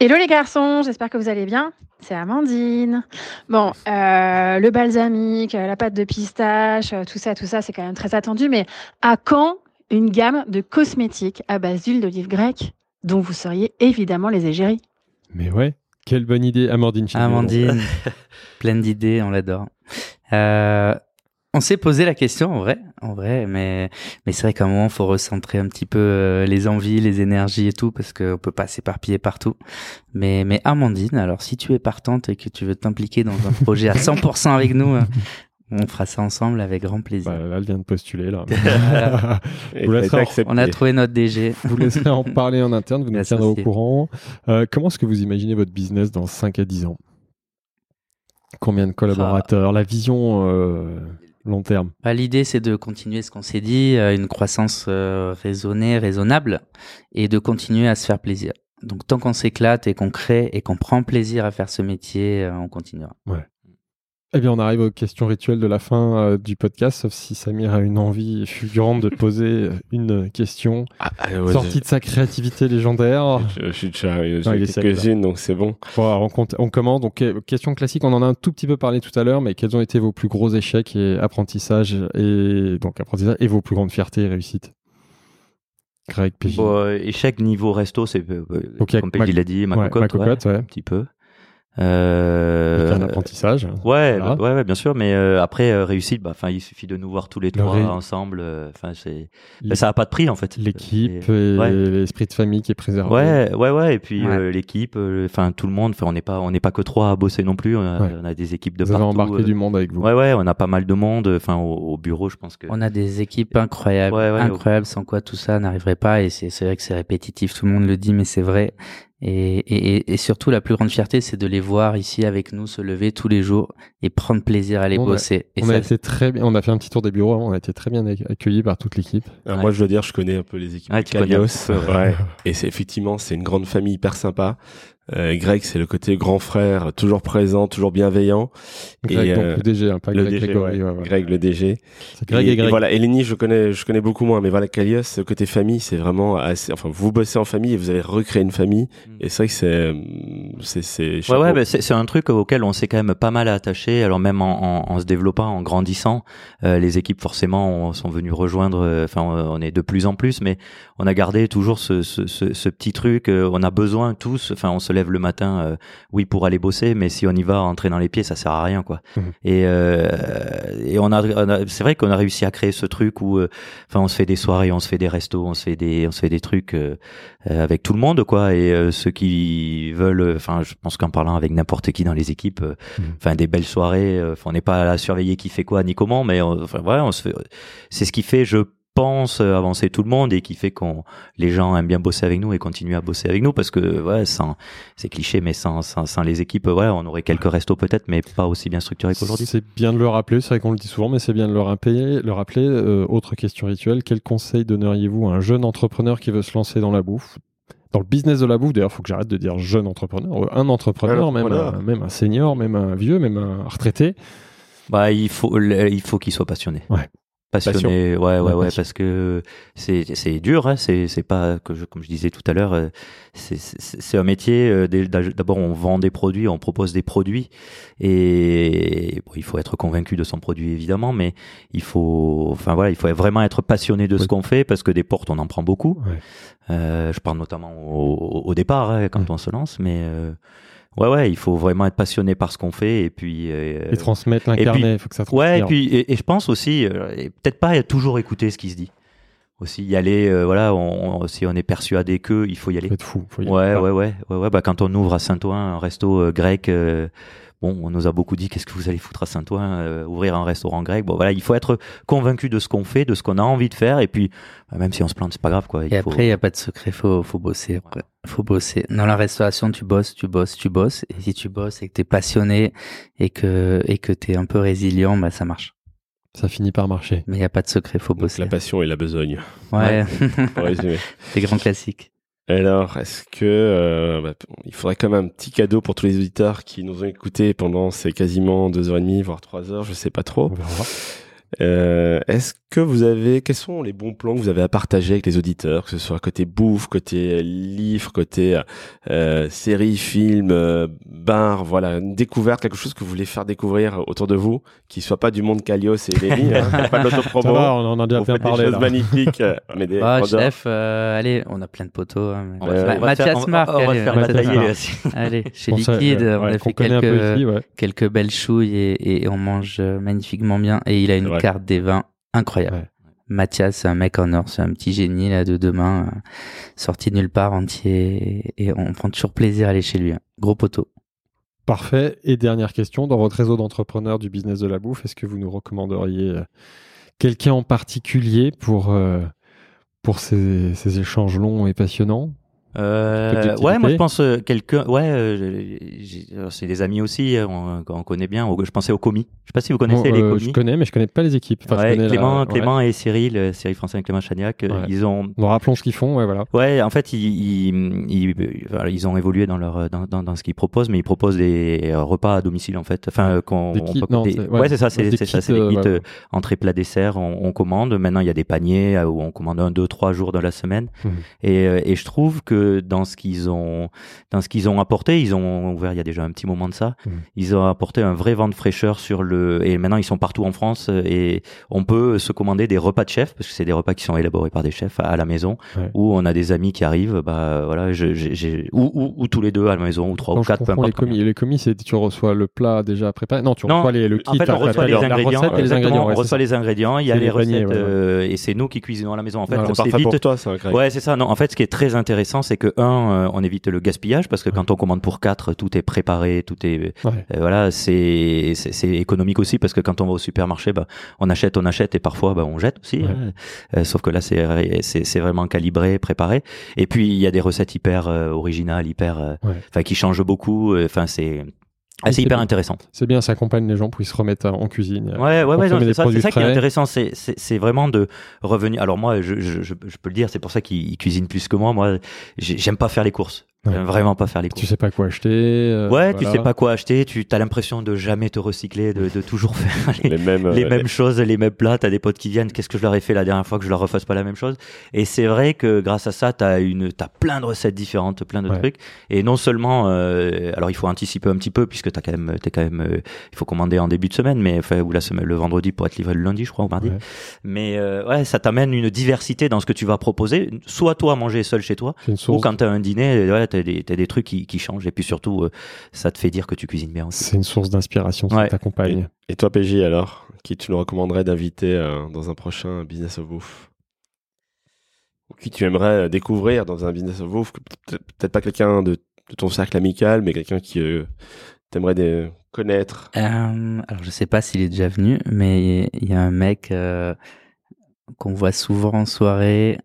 Hello les garçons, j'espère que vous allez bien. C'est Amandine. Bon, euh, le balsamique, euh, la pâte de pistache, euh, tout ça, tout ça, c'est quand même très attendu. Mais à quand une gamme de cosmétiques à base d'huile d'olive grecque dont vous seriez évidemment les égéries? Mais ouais, quelle bonne idée, Amandine. Amandine, pleine d'idées, on l'adore. Euh, on s'est posé la question en vrai, en vrai, mais mais c'est vrai qu'à un moment faut recentrer un petit peu euh, les envies, les énergies et tout parce qu'on peut pas s'éparpiller partout. Mais mais Amandine, alors si tu es partante et que tu veux t'impliquer dans un projet à 100% avec nous, euh, on fera ça ensemble avec grand plaisir. Bah, là, elle vient de postuler. Là. Vous en-. On a trouvé notre DG. vous laisserez en parler en interne, vous nous tiendrez au courant. Euh, comment est-ce que vous imaginez votre business dans 5 à 10 ans? Combien de collaborateurs? La vision euh, long terme Bah, L'idée, c'est de continuer ce qu'on s'est dit, euh, une croissance euh, raisonnée, raisonnable, et de continuer à se faire plaisir. Donc, tant qu'on s'éclate et qu'on crée et qu'on prend plaisir à faire ce métier, euh, on continuera. Eh bien, on arrive aux questions rituelles de la fin euh, du podcast, sauf si Samir a une envie fulgurante de poser une question Ah, ah, ouais, sortie de sa créativité légendaire. je, je suis déjà quelques-unes, donc c'est bon. Bon, on, compte- on commence. Donc, euh, question classique, on en a un tout petit peu parlé tout à l'heure, mais quels ont été vos plus gros échecs et apprentissages et donc apprentissage et vos plus grandes fiertés et réussites? Greg, PJ. Bon, euh, échec niveau resto, c'est euh, euh, Ok, comme Pelli l'a dit, ma ouais, cocotte, ma cocotte, ouais, ouais. un petit peu. Avec Euh, un apprentissage. Ouais, Voilà. bah, ouais, ouais, bien sûr. Mais euh, après euh, réussite, bah, enfin, il suffit de nous voir tous les Le trois ré- ensemble. euh, Enfin, c'est L- ça a pas de prix en fait. L'équipe Et- et, ouais. l'esprit de famille qui est préservé. Ouais, ouais, ouais. Et puis Ouais. euh, l'équipe, euh, enfin tout le monde. Enfin, on n'est pas, on n'est pas que trois à bosser non plus. On a, Ouais. on a des équipes de Vous avez partout. embarqué euh. du monde avec vous. Ouais, ouais. On a pas mal de monde. Enfin, au, au bureau, je pense que. On a des équipes incroyables, Ouais, ouais, incroyables, sans quoi tout ça n'arriverait pas. Et c'est vrai que c'est répétitif, tout le monde le dit, mais c'est vrai. Et, et, et- surtout, la plus grande fierté, c'est de les voir ici avec nous, se lever tous les jours et prendre plaisir à les On a- bosser. Et on ça, a été très bien, on a fait un petit tour des bureaux, on a été très bien ac- accueillis par toute l'équipe. Ouais. Moi, je dois dire, je connais un peu les équipes Ouais, de ouais. ouais. Et c'est effectivement, c'est une grande famille hyper sympa. Euh, Greg, c'est le côté grand frère, toujours présent, toujours bienveillant. Greg, Et, donc euh, le DG, hein, pas le Greg DG, Grégory. ouais. ouais, ouais. Greg, le DG. Greg et, Greg. voilà, Eleni, je connais, je connais beaucoup moins, mais voilà, Kalios, ce côté famille, c'est vraiment assez, enfin, vous bossez en famille et vous avez recréé une famille. Mm. Et c'est vrai que c'est, c'est, c'est, Ouais, ouais, c'est c'est un truc auquel on s'est quand même pas mal attaché. Alors même en, en, en se développant, en grandissant, euh, les équipes forcément ont- sont venues rejoindre. euh, Enfin, on est de plus en plus, mais on a gardé toujours ce, ce, ce, ce petit truc. euh, on a besoin tous. Enfin, on se lève le matin, euh, oui, pour aller bosser, mais si on y va entrer dans les pieds, ça sert à rien, quoi. Mhm. Et, euh, et on a, on a- c'est vrai qu'on a réussi à créer ce truc où, euh, enfin, on se fait des soirées, on se fait des restos, on se fait des, on se fait des trucs avec tout le monde, quoi. Et euh, ceux qui veulent, enfin, je pense qu'en parlant avec n'importe qui dans les équipes, euh, Mhm. enfin, des belles soirées. euh, on n'est pas à surveiller qui fait quoi ni comment, mais on- enfin, voilà, on se fait. C'est ce qui fait, je pense, euh, avancer tout le monde et qui fait qu'on, les gens aiment bien bosser avec nous et continuent à bosser avec nous parce que, ouais, sans, c'est cliché, mais sans, sans, sans les équipes, ouais, on aurait quelques restos peut-être, mais pas aussi bien structurés qu'aujourd'hui. C'est bien de le rappeler, c'est vrai qu'on le dit souvent, mais c'est bien de le rappeler. Le rappeler. Euh, autre question rituelle, quel conseil donneriez-vous à un jeune entrepreneur qui veut se lancer dans la bouffe? Dans le business de la bouffe, d'ailleurs, il faut que j'arrête de dire jeune entrepreneur, un entrepreneur, même, un, même un senior, même un vieux, même un retraité. Bah, il faut, il faut qu'il soit passionné. Ouais. Passionné, ouais, ouais, ouais, parce que c'est c'est dur, hein, c'est c'est pas que je, comme je disais tout à l'heure, euh, c'est c'est un métier. euh, D'abord, on vend des produits, on propose des produits, et bon, il faut être convaincu de son produit évidemment, mais il faut, enfin voilà, il faut vraiment être passionné de ce qu'on fait parce que des portes, on en prend beaucoup. Euh, je parle notamment au, au départ hein, quand on se lance, mais euh, ouais, ouais, il faut vraiment être passionné par ce qu'on fait et puis. euh, Et transmettre, l'incarner, il faut que ça Ouais, et transpire. puis et, et je pense aussi, euh, peut-être pas toujours écouter ce qui se dit. Aussi y aller, euh, voilà, on, on- si on est persuadé que, il faut y aller. Faut être fou. faut y Ouais, aller. ouais, ouais, ouais, ouais. Bah quand on ouvre à Saint-Ouen un resto grec, bon, on nous a beaucoup dit qu'est-ce que vous allez foutre à Saint-Ouen, euh, ouvrir un restaurant grec. Bon, voilà, il faut être convaincu de ce qu'on fait, de ce qu'on a envie de faire, et puis bah, même si on se plante, c'est pas grave, quoi. Il Et faut- après, il n'y a pas de secret, faut, faut bosser. Après. Faut bosser. Dans la restauration, tu bosses, tu bosses, tu bosses. Et si tu bosses et que t'es passionné et que, et que t'es un peu résilient, bah, ça marche. Ça finit par marcher. Mais il n'y a pas de secret, faut Donc, bosser. la passion et la besogne, Ouais. pour résumer. C'est grand classique. Alors, est-ce que euh, bah, il faudrait quand même un petit cadeau pour tous les auditeurs qui nous ont écoutés pendant ces quasiment deux heures et demie, voire trois heures, je sais pas trop. Euh, est-ce que vous avez, quels sont les bons plans que vous avez à partager avec les auditeurs, que ce soit côté bouffe, côté livre, côté euh, série, film, euh, bar, voilà, une découverte, quelque chose que vous voulez faire découvrir autour de vous, qui soit pas du monde Calios et Lémi, hein, pas de l'autopromo. on en a déjà bien faites des parlé. choses là. magnifiques, euh, mais des Ah, chef, euh, allez, on a plein de poteaux. hein, mais- On va, Mathias Marc, on va faire batailler. Marc. là, si- allez, chez Liquide, euh, on ouais, a fait quelques, ici, ouais. quelques belles chouilles et, et on mange euh, magnifiquement bien. Et il a une. Carte des vins incroyable. Mathias, c'est un mec en or, c'est un petit génie là de demain, euh, sorti de nulle part entier, et on prend toujours plaisir à aller chez lui. hein. Gros poteau. Parfait. Et dernière question, dans votre réseau d'entrepreneurs du business de la bouffe, est-ce que vous nous recommanderiez euh, quelqu'un en particulier pour, euh, pour ces, ces échanges longs et passionnants? Euh, ouais, moi je pense euh, quelqu'un. Ouais, euh, alors, c'est des amis aussi. euh, On, on connaît bien. Je pensais au commis. Je sais pas si vous connaissez Bon, les euh, commis. Je connais, mais je connais pas les équipes. Enfin, je Ouais, connais la- Clément, ouais. Clément et Cyril, euh, Cyril Français et Clément Chagnac, euh, Ouais. ils ont. Bon, rappelons ce qu'ils font, ouais, voilà. Ouais, en fait, ils, ils, ils, ont évolué dans leur dans, dans, dans ce qu'ils proposent, mais ils proposent des euh, repas à domicile en fait. Enfin, euh, qu'on Des ouais, c'est ça, c'est ça, c'est des euh, kits euh, entrée plat dessert. On, on commande. Maintenant, il y a des paniers euh, où on commande un, deux, trois jours dans la semaine. Et, euh, et je trouve que dans ce qu'ils ont dans ce qu'ils ont apporté, ils ont ouvert il y a déjà un petit moment de ça. Mhm. Ils ont apporté un vrai vent de fraîcheur sur le et maintenant ils sont partout en France euh, et on peut se commander des repas de chef parce que c'est des repas qui sont élaborés par des chefs à, à la maison Ouais. où on a des amis qui arrivent bah voilà je, ou, ou, ou tous les deux à la maison ou trois Non, ou quatre peu les importe combien. commis. Les commis, c'est tu reçois le plat déjà préparé. Non, tu Non, reçois les, le kit. en fait, on après, reçoit les ingrédients. recette et les ingrédients. ouais, on reçoit les ingrédients. Il y a les les recettes ouais, ouais. euh, et c'est nous qui cuisinons à la maison. En fait, Voilà. on s'évite pour toi, ça, Greg. Ouais, c'est ça. Non, en fait, ce qui est très intéressant, c'est que un, euh, on évite le gaspillage parce que quand on commande pour quatre, tout est préparé, tout est Ouais. euh, voilà, c'est c'est c'est économique aussi parce que quand on va au supermarché, bah, on achète, on achète et parfois bah, on jette aussi. Ouais. hein. Euh, sauf que là, c'est c'est c'est vraiment calibré, préparé. Et puis il y a des recettes hyper euh, originales, hyper, enfin qui changent beaucoup. Enfin, c'est ah, c'est hyper bien. intéressant. C'est bien, ça accompagne les gens pour qu'ils se remettent en cuisine. Ouais, ouais, ouais, c'est ça, qui est intéressant. C'est, vraiment de revenir. Alors moi, je, je, peux le dire, c'est pour ça qu'il cuisine plus que moi. Moi, j'ai- j'aime pas faire les courses. Ouais. Vraiment pas faire les courses. Tu sais pas quoi acheter. euh, ouais, tu sais pas quoi acheter. Tu as l'impression de jamais te recycler, de, de toujours faire les, Les mêmes. les euh, mêmes choses, les mêmes plats. T'as des potes qui viennent. Qu'est-ce que je leur ai fait la dernière fois que je leur refasse pas la même chose? Et c'est vrai que grâce à ça, t'as une, t'as plein de recettes différentes, plein de Ouais. trucs. Et non seulement, euh, alors il faut anticiper un petit peu puisque t'as quand même, t'es quand même, euh, il faut commander en début de semaine, mais enfin ou la semaine, le vendredi pour être livré le lundi, je crois, ou mardi. Ouais. Mais euh, ouais, ça t'amène une diversité dans ce que tu vas proposer. Soit toi manger seul chez toi, ou quand t'as un dîner, ouais, des, t'as des trucs qui, qui changent. Et puis surtout, euh, ça te fait dire que tu cuisines bien aussi. C'est une source d'inspiration, ça Ouais. t'accompagne. Et toi, PJ, alors Qui tu nous recommanderais d'inviter euh, dans un prochain Business of Bouffe Ou qui tu aimerais euh, découvrir dans un Business of Bouffe Peut-être pas quelqu'un de, de ton cercle amical, mais quelqu'un qui euh, t'aimerais des- connaître? Euh, alors je sais pas s'il est déjà venu, mais il y a un mec euh, qu'on voit souvent en soirée,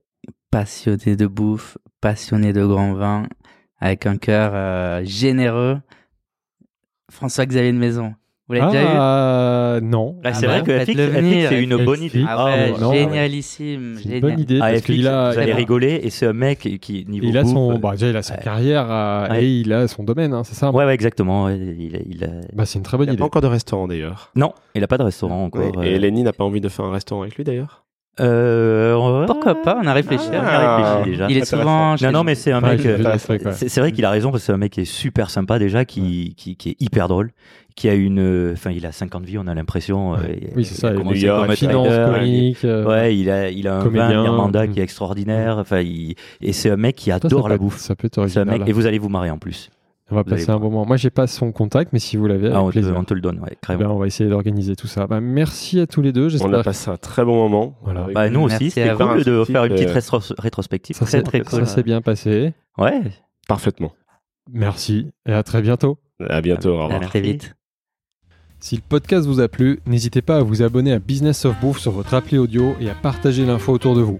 passionné de bouffe, passionné de grand vin, avec un cœur euh, généreux. François-Xavier de Maison. Vous l'avez déjà eu? Ah, non. Ah, c'est Ah vrai bah, que FX, FX, venir. c'est une bonne idée. Ah ouais, non, génialissime. C'est une génial. bonne idée Ah, parce FX, qu'il a, vous allez il rigoler et c'est un mec qui, niveau il a son, bah, déjà, il a sa ouais. carrière euh, Ouais. et il a son domaine, hein, c'est ça? Ouais, ouais, exactement. Il, a- il a- Bah, c'est une très Il bonne n'y a idée. pas encore de restaurant d'ailleurs. Non, il a pas de restaurant encore. Et euh. Lenny n'a pas envie de faire un restaurant avec lui d'ailleurs Euh, Pourquoi pas On a réfléchi. on a Ah. réfléchi déjà. Il est souvent. chez Non, non, mais c'est un mec. euh. C'est vrai qu'il a raison parce que c'est un mec qui est super sympa déjà, qui, qui, qui est hyper drôle, qui a une, enfin, il a 50 vies, on a l'impression. euh, il- Oui, c'est il ça. a il commencé New York, comme finance, comique. euh, Ouais, il a, il a un Comédien. Mm. qui est extraordinaire. Enfin, il- et c'est un mec qui ça, ça adore peut la bouffe. Ça peut être C'est un original. mec, et vous allez vous marier en plus. On va passer un bon moment. Moi, j'ai pas son contact, mais si vous l'avez, Ah, on, te, plaisir. on te le donne, ouais, Eh ben, on va essayer d'organiser tout ça. Bah, merci à tous les deux. On a passé un très bon moment. Voilà. Bah, nous aussi, c'était à cool vous. de faire une petite Euh, rétro- rétrospective. ça très s'est très ça cool. s'est bien passé. Ouais. parfaitement. Merci et à très bientôt. À bientôt. Au À revoir. Très vite. Si le podcast vous a plu, n'hésitez pas à vous abonner à Business of Bouffe sur votre appli audio et à partager l'info autour de vous.